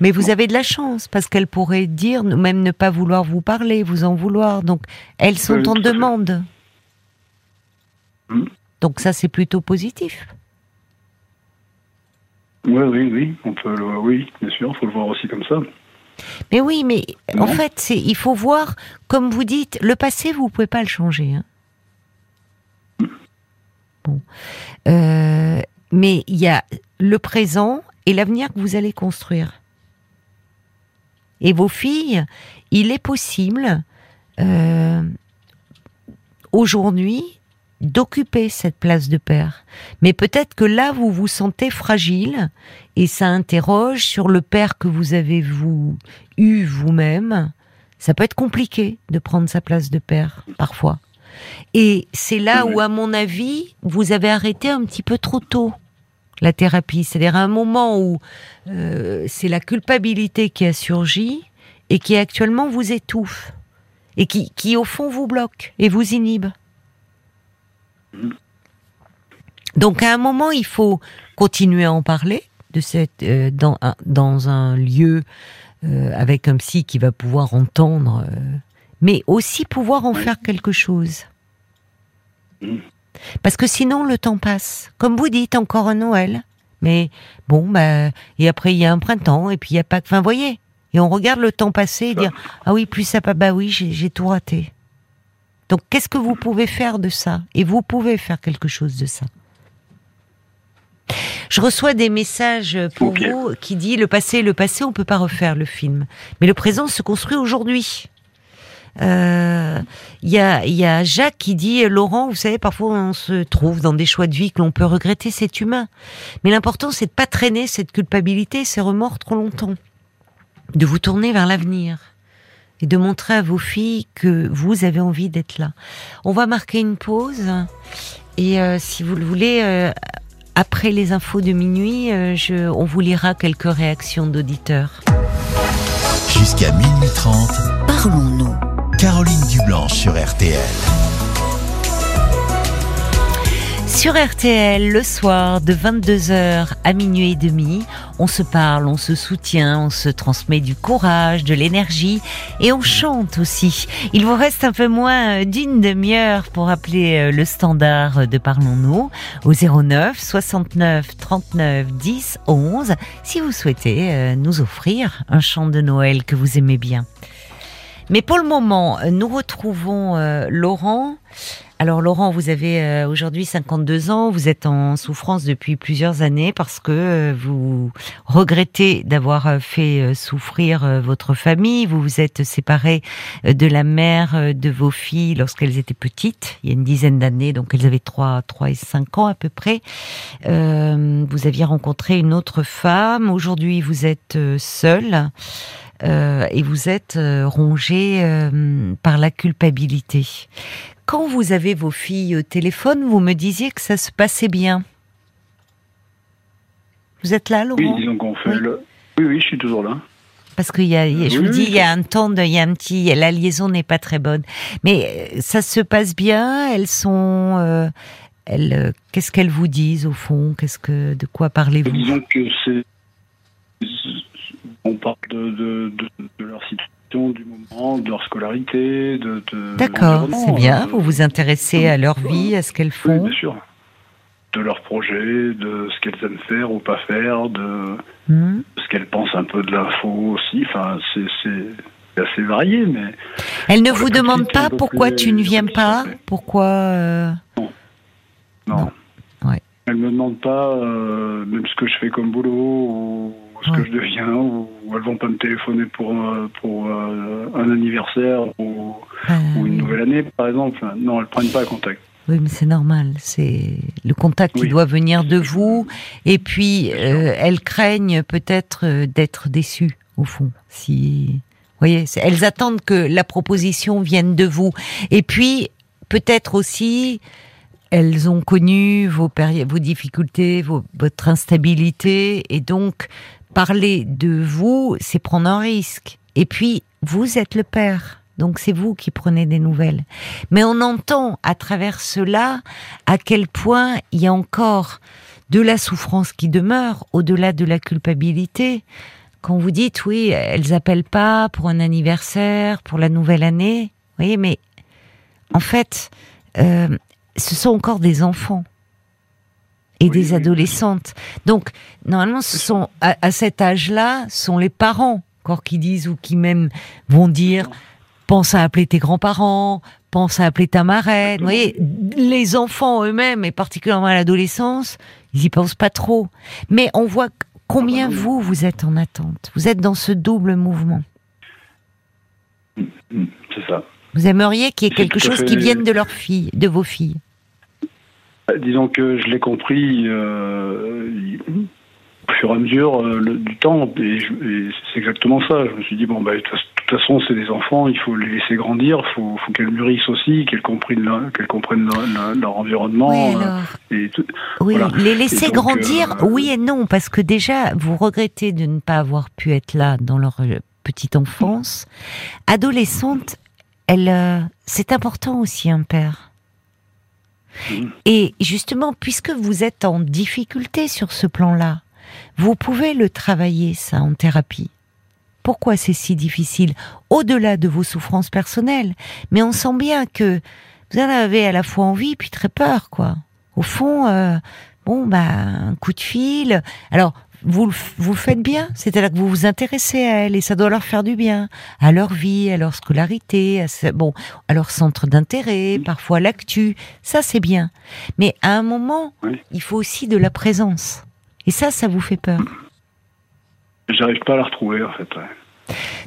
Mais vous avez de la chance parce qu'elles pourraient dire, même ne pas vouloir vous parler, vous en vouloir. Donc elles sont Oui, en demande. Hmm. Donc ça c'est plutôt positif. Oui, oui, oui. On peut, le- oui, bien sûr. Il faut le voir aussi comme ça. Mais oui, mais en fait, il faut voir, comme vous dites, le passé, vous pouvez pas le changer. hein. Bon. Euh, mais il y a le présent et l'avenir que vous allez construire. Et vos filles, il est possible, euh, aujourd'hui, d'occuper cette place de père. Mais peut-être que là, vous vous sentez fragile et ça interroge sur le père que vous avez vous eu vous-même. Ça peut être compliqué de prendre sa place de père parfois. Et c'est là Oui. où, à mon avis, vous avez arrêté un petit peu trop tôt la thérapie. C'est-à-dire à un moment où euh, c'est la culpabilité qui a surgi et qui actuellement vous étouffe et qui, qui au fond vous bloque et vous inhibe. Donc à un moment, il faut continuer à en parler de cette euh, dans un, dans un lieu euh, avec un psy qui va pouvoir entendre, euh, mais aussi pouvoir en faire quelque chose. Parce que sinon, le temps passe. Comme vous dites, encore un Noël. Mais bon, bah, et après, il y a un printemps, et puis il n'y a pas. Enfin, voyez. Et on regarde le temps passer et dire Ah oui, plus ça passe. Bah oui, j'ai tout raté. Donc, qu'est-ce que vous pouvez faire de ça? Et vous pouvez faire quelque chose de ça. Je reçois des messages pour vous qui dit le passé, le passé, on peut pas refaire le film, mais le présent se construit aujourd'hui. Euh, Il y, a, il y a Jacques qui dit Laurent, vous savez, parfois on se trouve dans des choix de vie que l'on peut regretter, c'est humain. Mais l'important, c'est de pas traîner cette culpabilité, ces remords trop longtemps, de vous tourner vers l'avenir et de montrer à vos filles que vous avez envie d'être là. On va marquer une pause et euh, si vous le voulez, euh, après les infos de minuit, euh, on vous lira quelques réactions d'auditeurs. Jusqu'à minuit 30, Parlons-nous. Caroline Dublanche sur RTL. Sur RTL, le soir, de 22h à minuit et demi, on se parle, on se soutient, on se transmet du courage, de l'énergie et on chante aussi. Il vous reste un peu moins d'une demi-heure pour appeler euh, le standard de Parlons-nous au 09 69 39 10 11 si vous souhaitez euh, nous offrir un chant de Noël que vous aimez bien. Mais pour le moment, nous retrouvons euh, Laurent. Alors Laurent, vous avez euh, aujourd'hui 52 ans, vous êtes en souffrance depuis plusieurs années parce que euh, vous regrettez d'avoir euh, fait souffrir votre famille, vous vous êtes séparé de la mère de vos filles lorsqu'elles étaient petites, il y a une dizaine d'années, donc elles avaient 3, 3 et 5 ans à peu près. Vous aviez rencontré une autre femme, aujourd'hui vous êtes seul. Et vous êtes rongé par la culpabilité. Quand vous avez vos filles au téléphone, vous me disiez que ça se passait bien. Vous êtes là, Oui, Laurent disons qu'on fait Oui. le. Oui, oui, je suis toujours là. Parce qu'il y a, il y a- je Oui, vous dis, oui, il y a un temps, de, il y a un petit, la liaison n'est pas très bonne. Mais euh, ça se passe bien. Elles sont, euh, elles, euh, qu'est-ce qu'elles vous disent au fond? Qu'est-ce que, de quoi parlez-vous? Disons que c'est. On parle de, de, de, de leur situation, du moment, de leur scolarité, de. de D'accord, c'est bien. euh, Vous vous intéressez à leur vie, à ce qu'elles Oui, font. bien sûr. De leurs projets, de ce qu'elles aiment faire ou pas faire, de Hmm. ce qu'elles pensent un peu de l'info aussi. Enfin, c'est assez varié, mais. Elles ne vous demandent pas pourquoi tu ne viens pas, pourquoi. euh, Non. Non. Ouais. Elles me demandent pas euh, même ce que je fais comme boulot ou ce que je deviens ou, elles vont pas me téléphoner pour euh, pour euh, un anniversaire ou, euh, ou une nouvelle année par exemple. Non, elles prennent pas contact. Oui, mais c'est normal. C'est le contact qui Oui. doit venir de vous. Et puis, euh, elles craignent peut-être euh, d'être déçues, au fond. Si, vous voyez, elles attendent que la proposition vienne de vous. Et puis, peut-être aussi, elles ont connu vos, péri- vos difficultés, vos- votre instabilité. Et donc, parler de vous, c'est prendre un risque. Et puis, vous êtes le père. Donc, c'est vous qui prenez des nouvelles. Mais on entend à travers cela à quel point il y a encore de la souffrance qui demeure au-delà de la culpabilité. Quand vous dites oui, elles appellent pas pour un anniversaire, pour la nouvelle année, vous voyez, mais en fait, euh, ce sont encore des enfants et Oui, des oui. adolescentes. Donc, normalement, ce sont à, à cet âge-là, sont les parents encore qui disent ou qui même vont dire pense à appeler tes grands-parents, pense à appeler ta marraine. Vous voyez, les enfants eux-mêmes, et particulièrement à l'adolescence, ils y pensent pas trop. Mais on voit combien Ah bah vous, vous êtes en attente. Vous êtes dans ce double mouvement. C'est ça. Vous aimeriez qu'il y ait quelque chose fait- qui vienne de leurs filles, de vos filles? Euh, Disons que je l'ai compris euh, au fur et à mesure euh, le- du temps, et, c'est exactement ça. Je me suis dit, bon, bah, de toute façon, c'est des enfants, il faut les laisser grandir, il faut, faut qu'elles mûrissent aussi, qu'elles comprennent, leur, qu'elles comprennent leur, leur- leur environnement. oui, alors. et tout. Oui, Voilà. les laisser donc, grandir, euh, oui et non, parce que déjà, vous regrettez de ne pas avoir pu être là dans leur petite enfance. Adolescente, elle, euh, c'est important aussi un père. Et justement, puisque vous êtes en difficulté sur ce plan-là, vous pouvez le travailler, ça, en thérapie. pourquoi c'est si difficile, au-delà de vos souffrances personnelles? Mais on sent bien que vous en avez à la fois envie puis très peur, quoi. Au fond, euh, bon, bah, un coup de fil. Alors, vous, vous faites bien, c'est-à-dire que vous vous intéressez à elles et ça doit leur faire du bien, à leur vie, à leur scolarité, à, bon, à leur centre d'intérêt, parfois l'actu, ça c'est bien. Mais à un moment, il faut aussi de la présence. Et ça, ça vous fait peur. J'arrive pas à la retrouver en fait.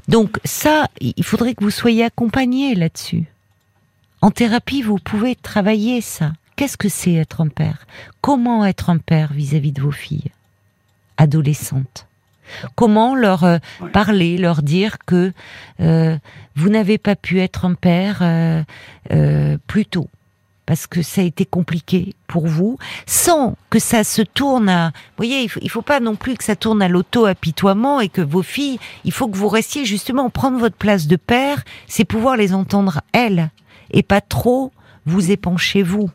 Donc ça, il faudrait que vous soyez accompagné là-dessus. En thérapie, vous pouvez travailler ça. Qu'est-ce que c'est être un père? Comment être un père vis-à-vis de vos filles? Adolescentes Comment leur euh, parler, leur dire que euh, vous n'avez pas pu être un père euh, plus tôt? Parce que ça a été compliqué pour vous, sans que ça se tourne à... Vous voyez, il faut, faut pas non plus que ça tourne à l'auto-apitoiement et que vos filles, il faut que vous restiez justement prendre votre place de père, c'est pouvoir les entendre elles, et pas trop vous épancher vous.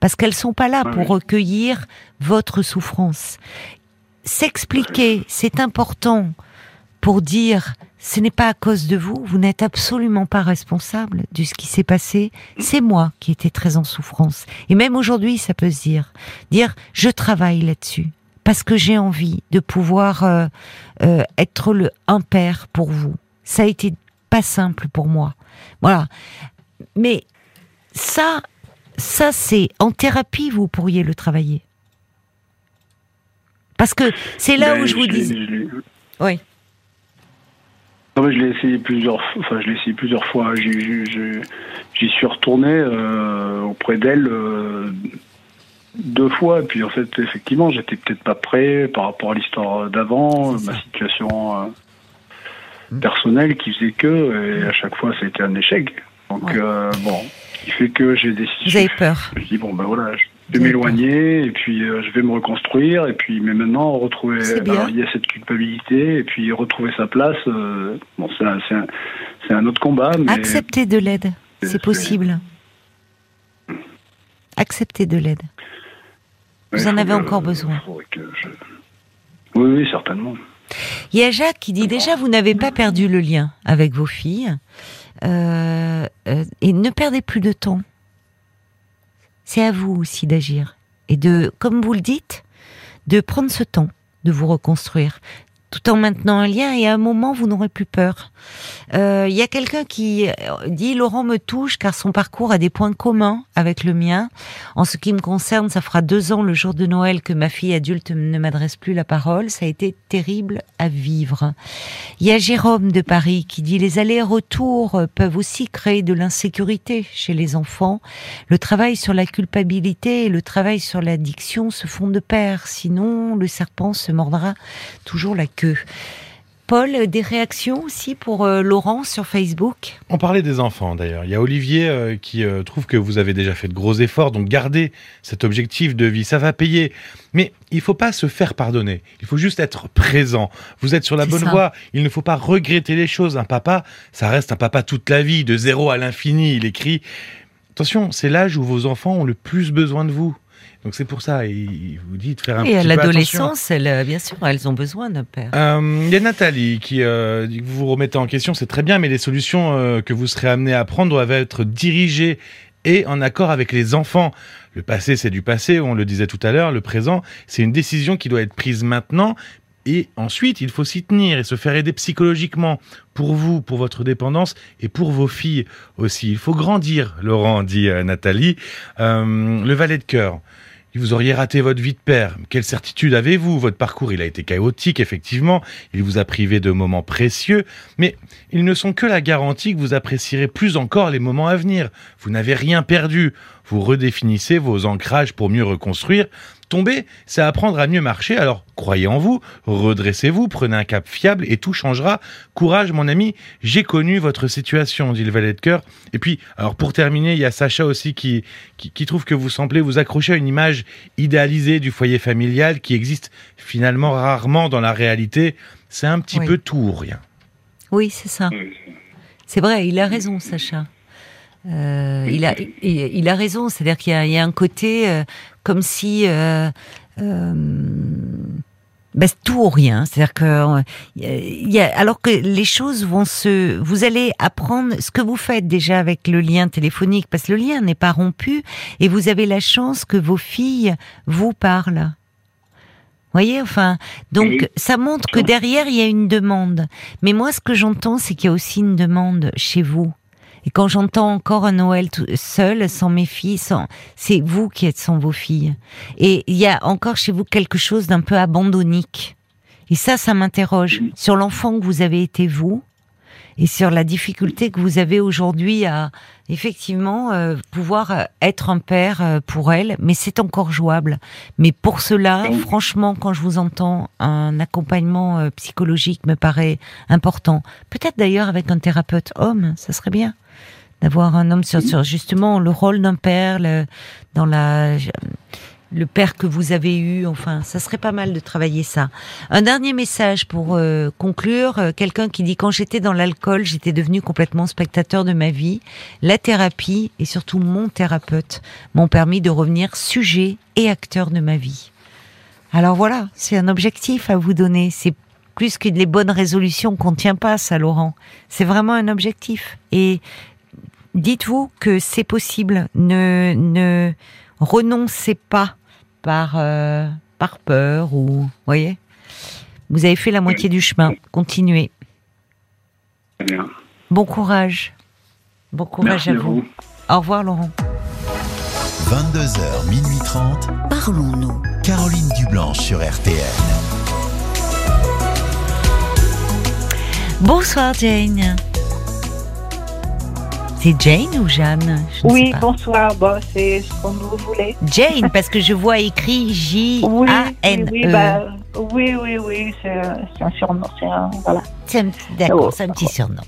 Parce qu'elles sont pas là pour recueillir votre souffrance. S'expliquer, c'est important pour dire ce n'est pas à cause de vous, vous n'êtes absolument pas responsable de ce qui s'est passé, c'est moi qui étais très en souffrance. Et même aujourd'hui, ça peut se dire, dire je travaille là-dessus parce que j'ai envie de pouvoir euh, euh, être le un père pour vous. Ça a été pas simple pour moi. Voilà. Mais ça, ça c'est en thérapie vous pourriez le travailler. Parce que c'est là Ben, où je vous dis. Oui. Non, mais je l'ai essayé plusieurs, enfin, je l'ai essayé plusieurs fois. J'y, suis retourné euh, auprès d'elle euh, deux fois. Et puis en fait, effectivement, j'étais peut-être pas prêt par rapport à l'histoire d'avant, ma situation euh, personnelle qui faisait que, et à chaque fois, ça a été un échec. Donc Ouais. bon, ce qui fait que j'ai décidé. Vous avez peur. Je dis bon ben voilà, je Avez m'éloigner et puis euh, je vais me reconstruire et puis mais maintenant retrouver alors, il y a cette culpabilité et puis retrouver sa place euh, bon c'est un, c'est un, autre combat mais Acceptez de l'aide, c'est possible. Acceptez de l'aide. Ouais, vous en avez que- encore besoin. je- Oui oui certainement. Il y a Jacques qui dit déjà vous n'avez pas perdu le lien avec vos filles euh, et ne perdez plus de temps. C'est à vous aussi d'agir et de, comme vous le dites, de prendre ce temps de vous reconstruire tout en maintenant un lien et à un moment vous n'aurez plus peur. Euh, Il y a quelqu'un qui euh, dit Laurent me touche car son parcours a des points communs avec le mien. En ce qui me concerne, ça fera deux ans le jour de Noël que ma fille adulte ne m'adresse plus la parole. Ça a été terrible à vivre. Il y a Jérôme de Paris qui dit les allers-retours peuvent aussi créer de l'insécurité chez les enfants. Le travail sur la culpabilité et le travail sur l'addiction se font de pair. Sinon, le serpent se mordra toujours la queue. Paul, des réactions aussi pour euh, Laurent sur Facebook? On parlait des enfants d'ailleurs. Il y a Olivier euh, qui euh, trouve que vous avez déjà fait de gros efforts, donc gardez cet objectif de vie, ça va payer. Mais il faut pas se faire pardonner. Il faut juste être présent. Vous êtes sur la bonne ça. voie. Il ne faut pas regretter les choses. Un papa, ça reste un papa toute la vie, de zéro à l'infini. Il écrit. Attention, c'est l'âge où vos enfants ont le plus besoin de vous. Donc c'est pour ça, il vous dit de faire un Et à petit peu attention. l'adolescence, elles, euh, bien sûr, elles ont besoin d'un père. Euh, Il y a Nathalie qui euh, dit que vous vous remettez en question, c'est très bien, mais les solutions euh, que vous serez amené à prendre doivent être dirigées et en accord avec les enfants. Le passé, c'est du passé, on le disait tout à l'heure, le présent, c'est une décision qui doit être prise maintenant. Et ensuite, il faut s'y tenir et se faire aider psychologiquement pour vous, pour votre dépendance et pour vos filles aussi. Il faut grandir, Laurent, dit Nathalie. Euh, le valet de cœur. Vous auriez raté votre vie de père. Quelle certitude avez-vous? Votre parcours, il a été chaotique, effectivement. Il vous a privé de moments précieux. Mais ils ne sont que la garantie que vous apprécierez plus encore les moments à venir. Vous n'avez rien perdu. Vous redéfinissez vos ancrages pour mieux reconstruire. Tomber, c'est apprendre à mieux marcher. Alors, croyez en vous, redressez-vous, prenez un cap fiable et tout changera. Courage, mon ami. J'ai connu votre situation, dit le valet de cœur. Et puis, alors pour terminer, il y a Sacha aussi qui, qui, qui trouve que vous semblez vous accrocher à une image idéalisée du foyer familial qui existe finalement rarement dans la réalité. C'est un petit Oui. peu tout ou rien. Oui, c'est ça. C'est vrai, il a raison, Sacha. Euh, il, a, il, il a raison, c'est-à-dire qu'il y, a- il y a un côté euh, comme si euh, euh, Ben, tout ou rien. C'est-à-dire que euh, il y a, alors que les choses vont se, vous allez apprendre ce que vous faites déjà avec le lien téléphonique, parce que le lien n'est pas rompu et vous avez la chance que vos filles vous parlent. voyez, enfin, donc ça montre que derrière il y a une demande. Mais moi, ce que j'entends, c'est qu'il y a aussi une demande chez vous. Et quand j'entends encore un Noël tout- seul, sans mes filles, sans, c'est vous qui êtes sans vos filles. Et il y a encore chez vous quelque chose d'un peu abandonnique. Et ça, ça m'interroge sur l'enfant que vous avez été vous et sur la difficulté que vous avez aujourd'hui à effectivement euh, pouvoir euh, être un père euh, pour elle, mais c'est encore jouable. Mais pour cela, franchement, quand je vous entends, un accompagnement euh, psychologique me paraît important. Peut-être d'ailleurs avec un thérapeute homme, ça serait bien d'avoir un homme sur, sur justement le rôle d'un père, le, dans la le père que vous avez eu, enfin, ça serait pas mal de travailler ça. Un dernier message pour euh, conclure, euh, quelqu'un qui dit quand j'étais dans l'alcool, j'étais devenu complètement spectateur de ma vie. La thérapie et surtout mon thérapeute m'ont permis de revenir sujet et acteur de ma vie. Alors voilà, c'est un objectif à vous donner. C'est plus que les bonnes résolutions qu'on tient pas, ça, Laurent. C'est vraiment un objectif. Et dites-vous que c'est possible. Ne, ne renoncez pas par, euh, par peur ou, voyez. Vous avez fait la moitié du chemin. Continuez. Très bien. Bon courage. Bon courage Merci à vous. vous. Au revoir, Laurent. 22h, minuit 30. Parlons-nous. Caroline Dublanche sur RTN. Bonsoir, Jane. C'est Jane ou Jeanne? Je ne sais Oui, pas. bonsoir. Bon, c'est ce qu'on vous voulez. Jane, parce que je vois écrit Oui, J-A-N-E. oui, oui, bah, oui, oui, oui, c'est un surnom, c'est un voilà. Un D'accord, c'est un petit surnom.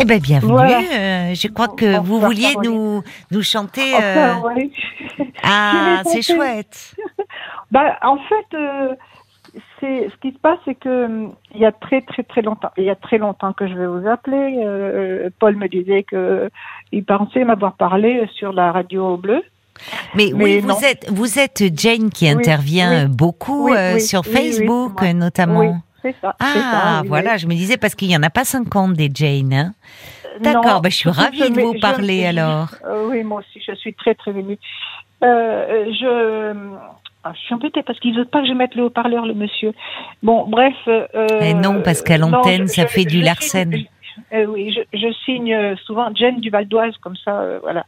Eh bien, bienvenue. Voilà. Euh, je crois que vous vouliez Caroline. nous, nous chanter. euh, Enfin. Ah, c'est chouette. Bah, en fait, euh, c'est ce qui se passe, c'est que hum, il y a très très très longtemps, il y a très longtemps que je vais vous appeler. euh, Paul me disait que il pensait m'avoir parlé sur la radio bleue. Mais, Mais oui, non. vous êtes, vous êtes Jane qui Oui, intervient oui. beaucoup Oui, euh, sur Facebook, euh, notamment. C'est ça. Ah, ça, voilà, je me disais parce qu'il n'y en a pas 50 des Jane. Hein. D'accord, bah, je suis [laughs] ravie de vous parler, alors. Euh, oui, moi aussi, je suis très très émue. Euh, je, ah, je suis embêtée parce qu'il veut pas que je mette le haut-parleur, le monsieur. Bon, bref. Euh, Eh non, parce qu'à l'antenne, ça je- fait du Larsen. euh, oui, je, je signe euh, souvent Jen du Val d'Oise, comme ça, euh, voilà.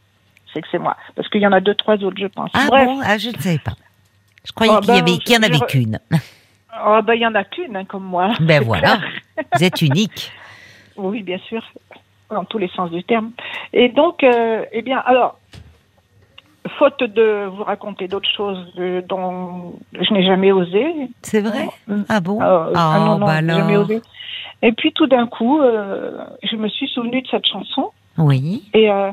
C'est que c'est moi. Parce qu'il y en a deux, trois autres, je pense. Ah bref. bon, ah, je ne savais pas. Je croyais Oh, qu'il ben, y en avait qu'une. Oh, ben, il y en a qu'une, hein, comme moi. Ben voilà, vous êtes unique. [laughs] Oui, bien sûr, dans tous les sens du terme. Et donc, euh, eh bien, alors, faute de vous raconter d'autres choses dont je n'ai jamais osé. C'est vrai? Euh, Ah bon? euh, ah non, non, bah j'ai jamais alors. osé. Et puis tout d'un coup, euh, je me suis souvenu de cette chanson. Oui. Et euh,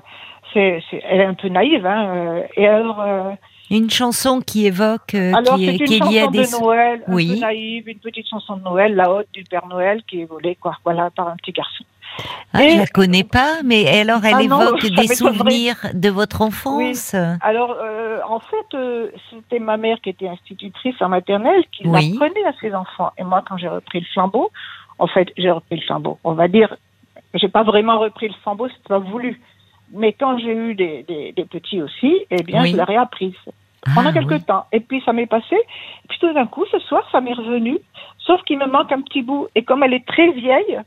c'est, c'est- elle est un peu naïve. Hein, et alors, Une chanson qui évoque, euh, alors qui, est, une qui est liée à chanson des. de Noël, un Oui. peu naïve, une petite chanson de Noël, la haute du Père Noël qui est volée, quoi, voilà, par un petit garçon. Ah, Et- je la connais pas, mais alors elle Ah évoque [laughs] des souvenirs de votre enfance. Alors, euh, en fait, euh, c'était ma mère qui était institutrice en maternelle qui Oui. l'apprenait à ses enfants. Et moi, quand j'ai repris le flambeau, en fait, j'ai repris le flambeau. On va dire, j'ai pas vraiment repris le flambeau, c'est pas voulu. Mais quand j'ai eu des, des, des petits aussi, eh bien, Oui. je l'ai réapprise pendant Ah, quelques oui. temps. Et puis, ça m'est passé. Et puis, tout d'un coup, ce soir, ça m'est revenu. Sauf qu'il me manque un petit bout. Et comme elle est très vieille,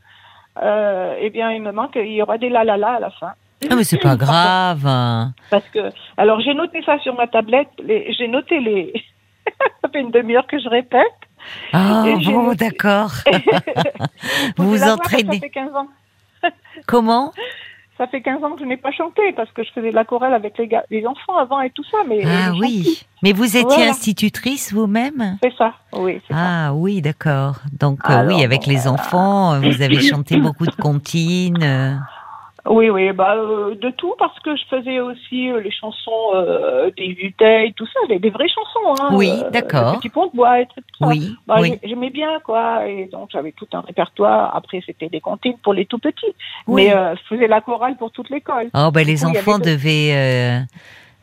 euh, eh bien, il me manque, il y aura des la la la à la fin. Ah, mais c'est pas grave. Parce que, alors j'ai noté ça sur ma tablette, j'ai noté les. [laughs] ça fait une demi-heure que je répète. Ah Et bon, noté- d'accord. [laughs] Vous vous entraînez. Ça fait 15 ans. Comment? Ça fait 15 ans que je n'ai pas chanté parce que je faisais de la chorale avec les, les enfants avant et tout ça. Mais Ah oui. Mais vous étiez Voilà. institutrice vous-même C'est ça, oui. ça. Ah oui, d'accord. Donc euh, oui, avec bon, les enfants, euh, vous avez chanté beaucoup de comptines. Oui, oui, bah, euh, de tout parce que je faisais aussi euh, les chansons euh, des Vuteilles, tout ça, des, des vraies chansons. Hein, Oui, euh, d'accord. Petit pont de bois et tout ça. Oui, Bah, oui. j'ai- J'aimais bien, quoi. Et donc, j'avais tout un répertoire. Après, c'était des comptines pour les tout petits. Oui. Mais je faisais la chorale pour toute l'école. Oh, ben les coup, enfants avait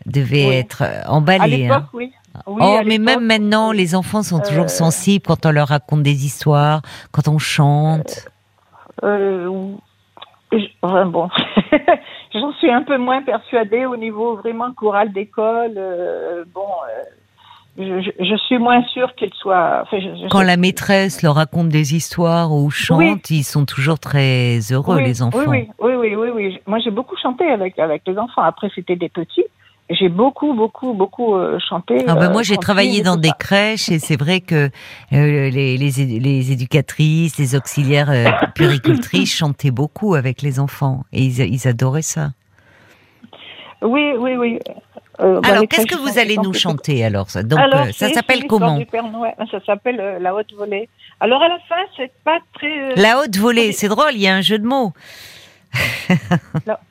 devaient Oui. être euh, À hein. oui. Oui, oh, mais même maintenant, les enfants sont toujours sensibles quand on leur raconte des histoires, quand on chante. Euh, je- enfin, bon, [laughs] j'en suis un peu moins persuadée au niveau vraiment choral d'école. euh, bon, euh, je, suis moins sûre qu'il soit. enfin, je- Quand la maîtresse leur raconte des histoires ou chante, Oui. ils sont toujours très heureux, oui, les enfants. Oui, oui, oui, oui, oui, oui. Moi, j'ai beaucoup chanté avec avec les enfants. Après, c'était des petits. J'ai beaucoup, beaucoup, beaucoup euh, chanté. Ah ben euh, moi j'ai chanté travaillé dans des ça. crèches et c'est vrai que euh, les, les, édu- les éducatrices, les auxiliaires euh, puéricultrices chantaient beaucoup avec les enfants et ils, ils adoraient ça. Oui, oui, oui. Euh, bah, Alors qu'est-ce que vous allez nous chanter alors ça? Donc Alors, euh, ça s'appelle comment? du Père Noël. Ça s'appelle euh, la haute volée. Alors à la fin, c'est pas très. euh, La haute volée, c'est drôle, il y a un jeu de mots.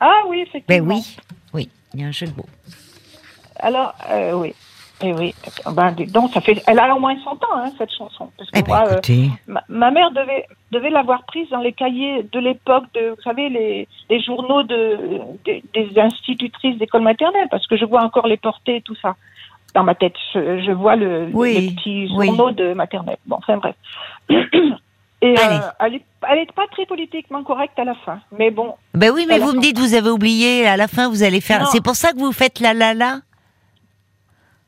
Ah oui, effectivement. Ben oui, oui, il y a un jeu de mots. Alors, euh, oui. Et oui. Ben, donc, ça fait. Elle a au moins 100 ans, hein, cette chanson. Parce que Eh ben moi, euh, ma, ma mère devait, devait l'avoir prise dans les cahiers de l'époque de, vous savez, les, les journaux de, des- des institutrices d'école maternelle, parce que je vois encore les portées et tout ça dans ma tête. Je, je vois le, Oui, les petits oui. journaux de maternelle. Bon, enfin bref. [clears throat] Et Allez. euh, elle est, elle est pas très politiquement correcte à la fin. Mais bon, ben oui, mais vous me dites vous avez oublié, à la fin vous allez faire. C'est pour ça que vous faites la la la?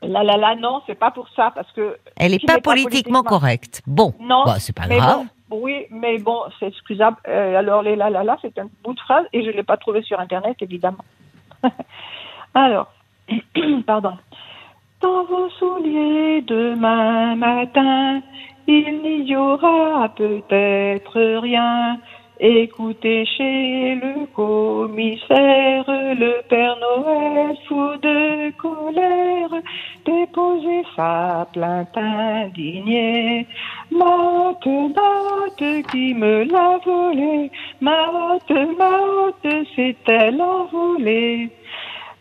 Là, là, là, non, c'est pas pour ça, parce que Elle pas n'est pas politiquement correcte. Bon, Non, bah, c'est pas grave. bon, oui, mais bon, c'est excusable. Euh, alors, les là, là, là, c'est un bout de phrase et je ne l'ai pas trouvé sur Internet, évidemment. [laughs] alors, [clears throat] pardon. Dans vos souliers demain matin, il n'y aura peut-être rien. Écoutez chez le commissaire, le Père Noël fou de colère, déposer sa plainte indignée. Motte, motte qui me l'a volé, motte, motte, c'est elle envolée?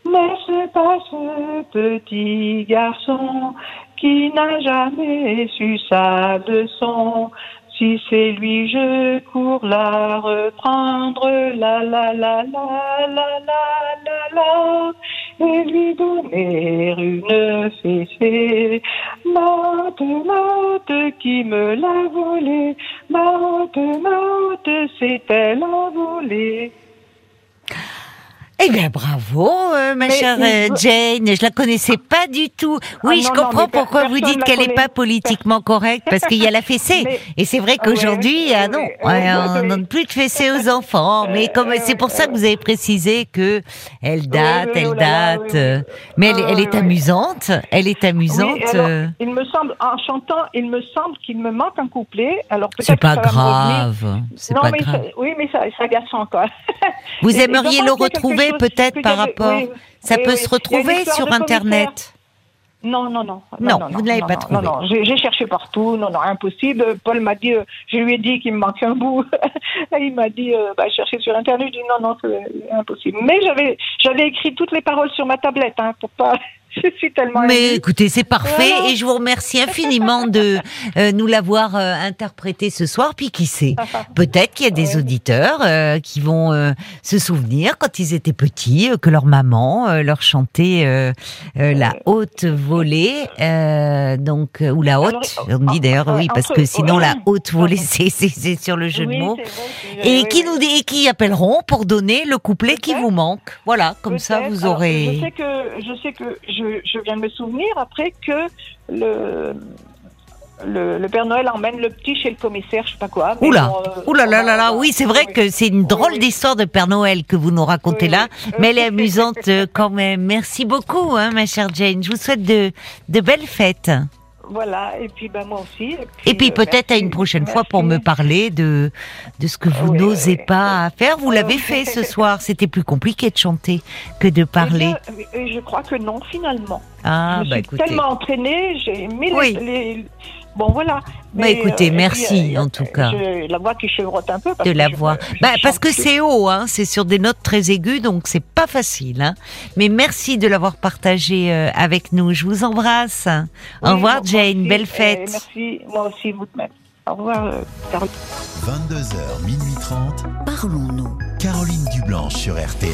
Mais c'est pas ce petit garçon qui n'a jamais su sa leçon? C'est lui, je cours la reprendre, la la la la la la la la, et lui donner une fessée. Motte, motte qui me l'a volé, motte, motte, c'est elle envolée. Eh bien, bravo, euh, ma Mais- chère mais- euh, Jane. Je la connaissais pas du tout. Oui, Ah je non, non, comprends pourquoi vous dites qu'elle n'est pas politiquement correcte, parce qu'il y a la fessée. Mais- Et c'est vrai Ah ouais, qu'aujourd'hui, oui, ah non, oui, oui, ouais, oui, on oui. donne plus de fessée aux enfants. [laughs] Mais comme c'est pour ça que vous avez précisé que elle date, oui, elle oh date. oui, oui. Mais elle, Ah, elle oui, est oui. amusante. Elle est amusante. Oui, alors, euh, il me semble, en chantant, il me semble qu'il me manque un couplet. Alors C'est pas ça grave. C'est Non, pas mais grave. ça- oui, mais ça, c'est agaçant, quoi. Vous aimeriez je le retrouver peut-être par rapport. oui, Ça oui, peut oui. se retrouver sur de commissaire. Internet. Non, non, non. Non, vous ne l'avez pas non, trouvé. Non, non, j'ai cherché partout. Non, non, impossible. Paul m'a dit, euh, je lui ai dit qu'il me manque un bout. [laughs] il m'a dit, euh, bah, chercher sur Internet. Je dis, non, non, c'est impossible. Mais j'avais, j'avais écrit toutes les paroles sur ma tablette, hein, pour pas. [laughs] je suis tellement. Mais écoutez, c'est parfait Voilà. et je vous remercie infiniment de [laughs] euh, nous l'avoir euh, interprété ce soir. Puis qui sait, [laughs] peut-être qu'il y a des Ouais. auditeurs euh, qui vont euh, se souvenir quand ils étaient petits euh, que leur maman euh, leur chantait euh, euh, la haute volée, euh, donc euh, ou la haute. Alors, on dit d'ailleurs oui parce que sinon la haute volée c'est sur le jeu Oui, de mots. vrai Et oui, qui oui. nous dit, et qui appelleront pour donner le couplet qui vous manque. Voilà, comme ça vous Alors, aurez. je sais que je sais que je, je viens de me souvenir après que le le, le Père Noël emmène le petit chez le commissaire, je sais pas quoi. Oula, bon, euh, oula là là là, voilà. oui, c'est vrai Oui. que c'est une drôle oui. d'histoire de Père Noël que vous nous racontez Oui, là, mais elle est amusante euh, quand même. Merci beaucoup, hein, ma chère Jane. Je vous souhaite de, de belles fêtes. Voilà, et puis ben moi aussi. Et puis euh, peut-être à une prochaine fois pour me parler de, de ce que vous Oui, n'osez oui, pas faire. Vous l'avez fait ce [laughs] soir. C'était plus compliqué de chanter que de parler. Eh bien, euh, je crois que non, finalement. Ah, je bah suis écoutez. tellement entraînée, j'ai les- Oui. les, Bon, voilà. Bah, écoutez, puis, merci, en tout cas. je- la voix qui chevrotte un peu. Parce de que la je- voix. je Bah, parce que c'est haut, hein, c'est sur des notes très aiguës, donc c'est pas facile. Hein. Mais merci de l'avoir partagé euh, avec nous. Je vous embrasse. Au revoir, Jane. aussi, Belle euh, fête. merci, moi aussi, vous de même. Au revoir, euh, Caroline. 22h, minuit 30. Parlons-nous. Caroline Dublanche sur RTN.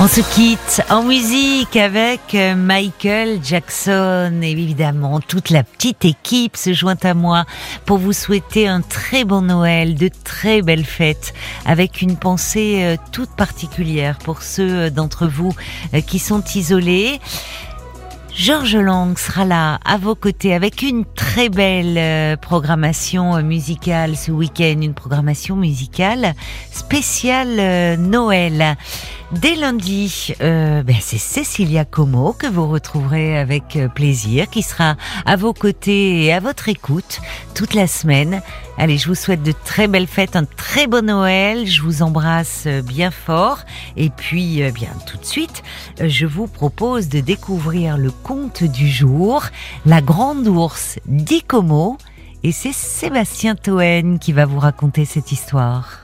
On se quitte en musique avec euh, Michael Jackson. Évidemment, toute la petite équipe se joint à moi pour vous souhaiter un très bon Noël, de très belles fêtes, avec une pensée euh, toute particulière pour ceux d'entre vous euh, qui sont isolés. Georges Lang sera là à vos côtés avec une très belle euh, programmation euh, musicale ce week-end, une programmation musicale spéciale euh, Noël. Dès lundi, ben, c'est Cécilia Como que vous retrouverez avec plaisir, qui sera à vos côtés et à votre écoute toute la semaine. Allez, je vous souhaite de très belles fêtes, un très bon Noël. Je vous embrasse bien fort. Et puis, bien tout de suite, je vous propose de découvrir le conte du jour, La Grande Ours d'Icomo. Et c'est Sébastien Toen qui va vous raconter cette histoire.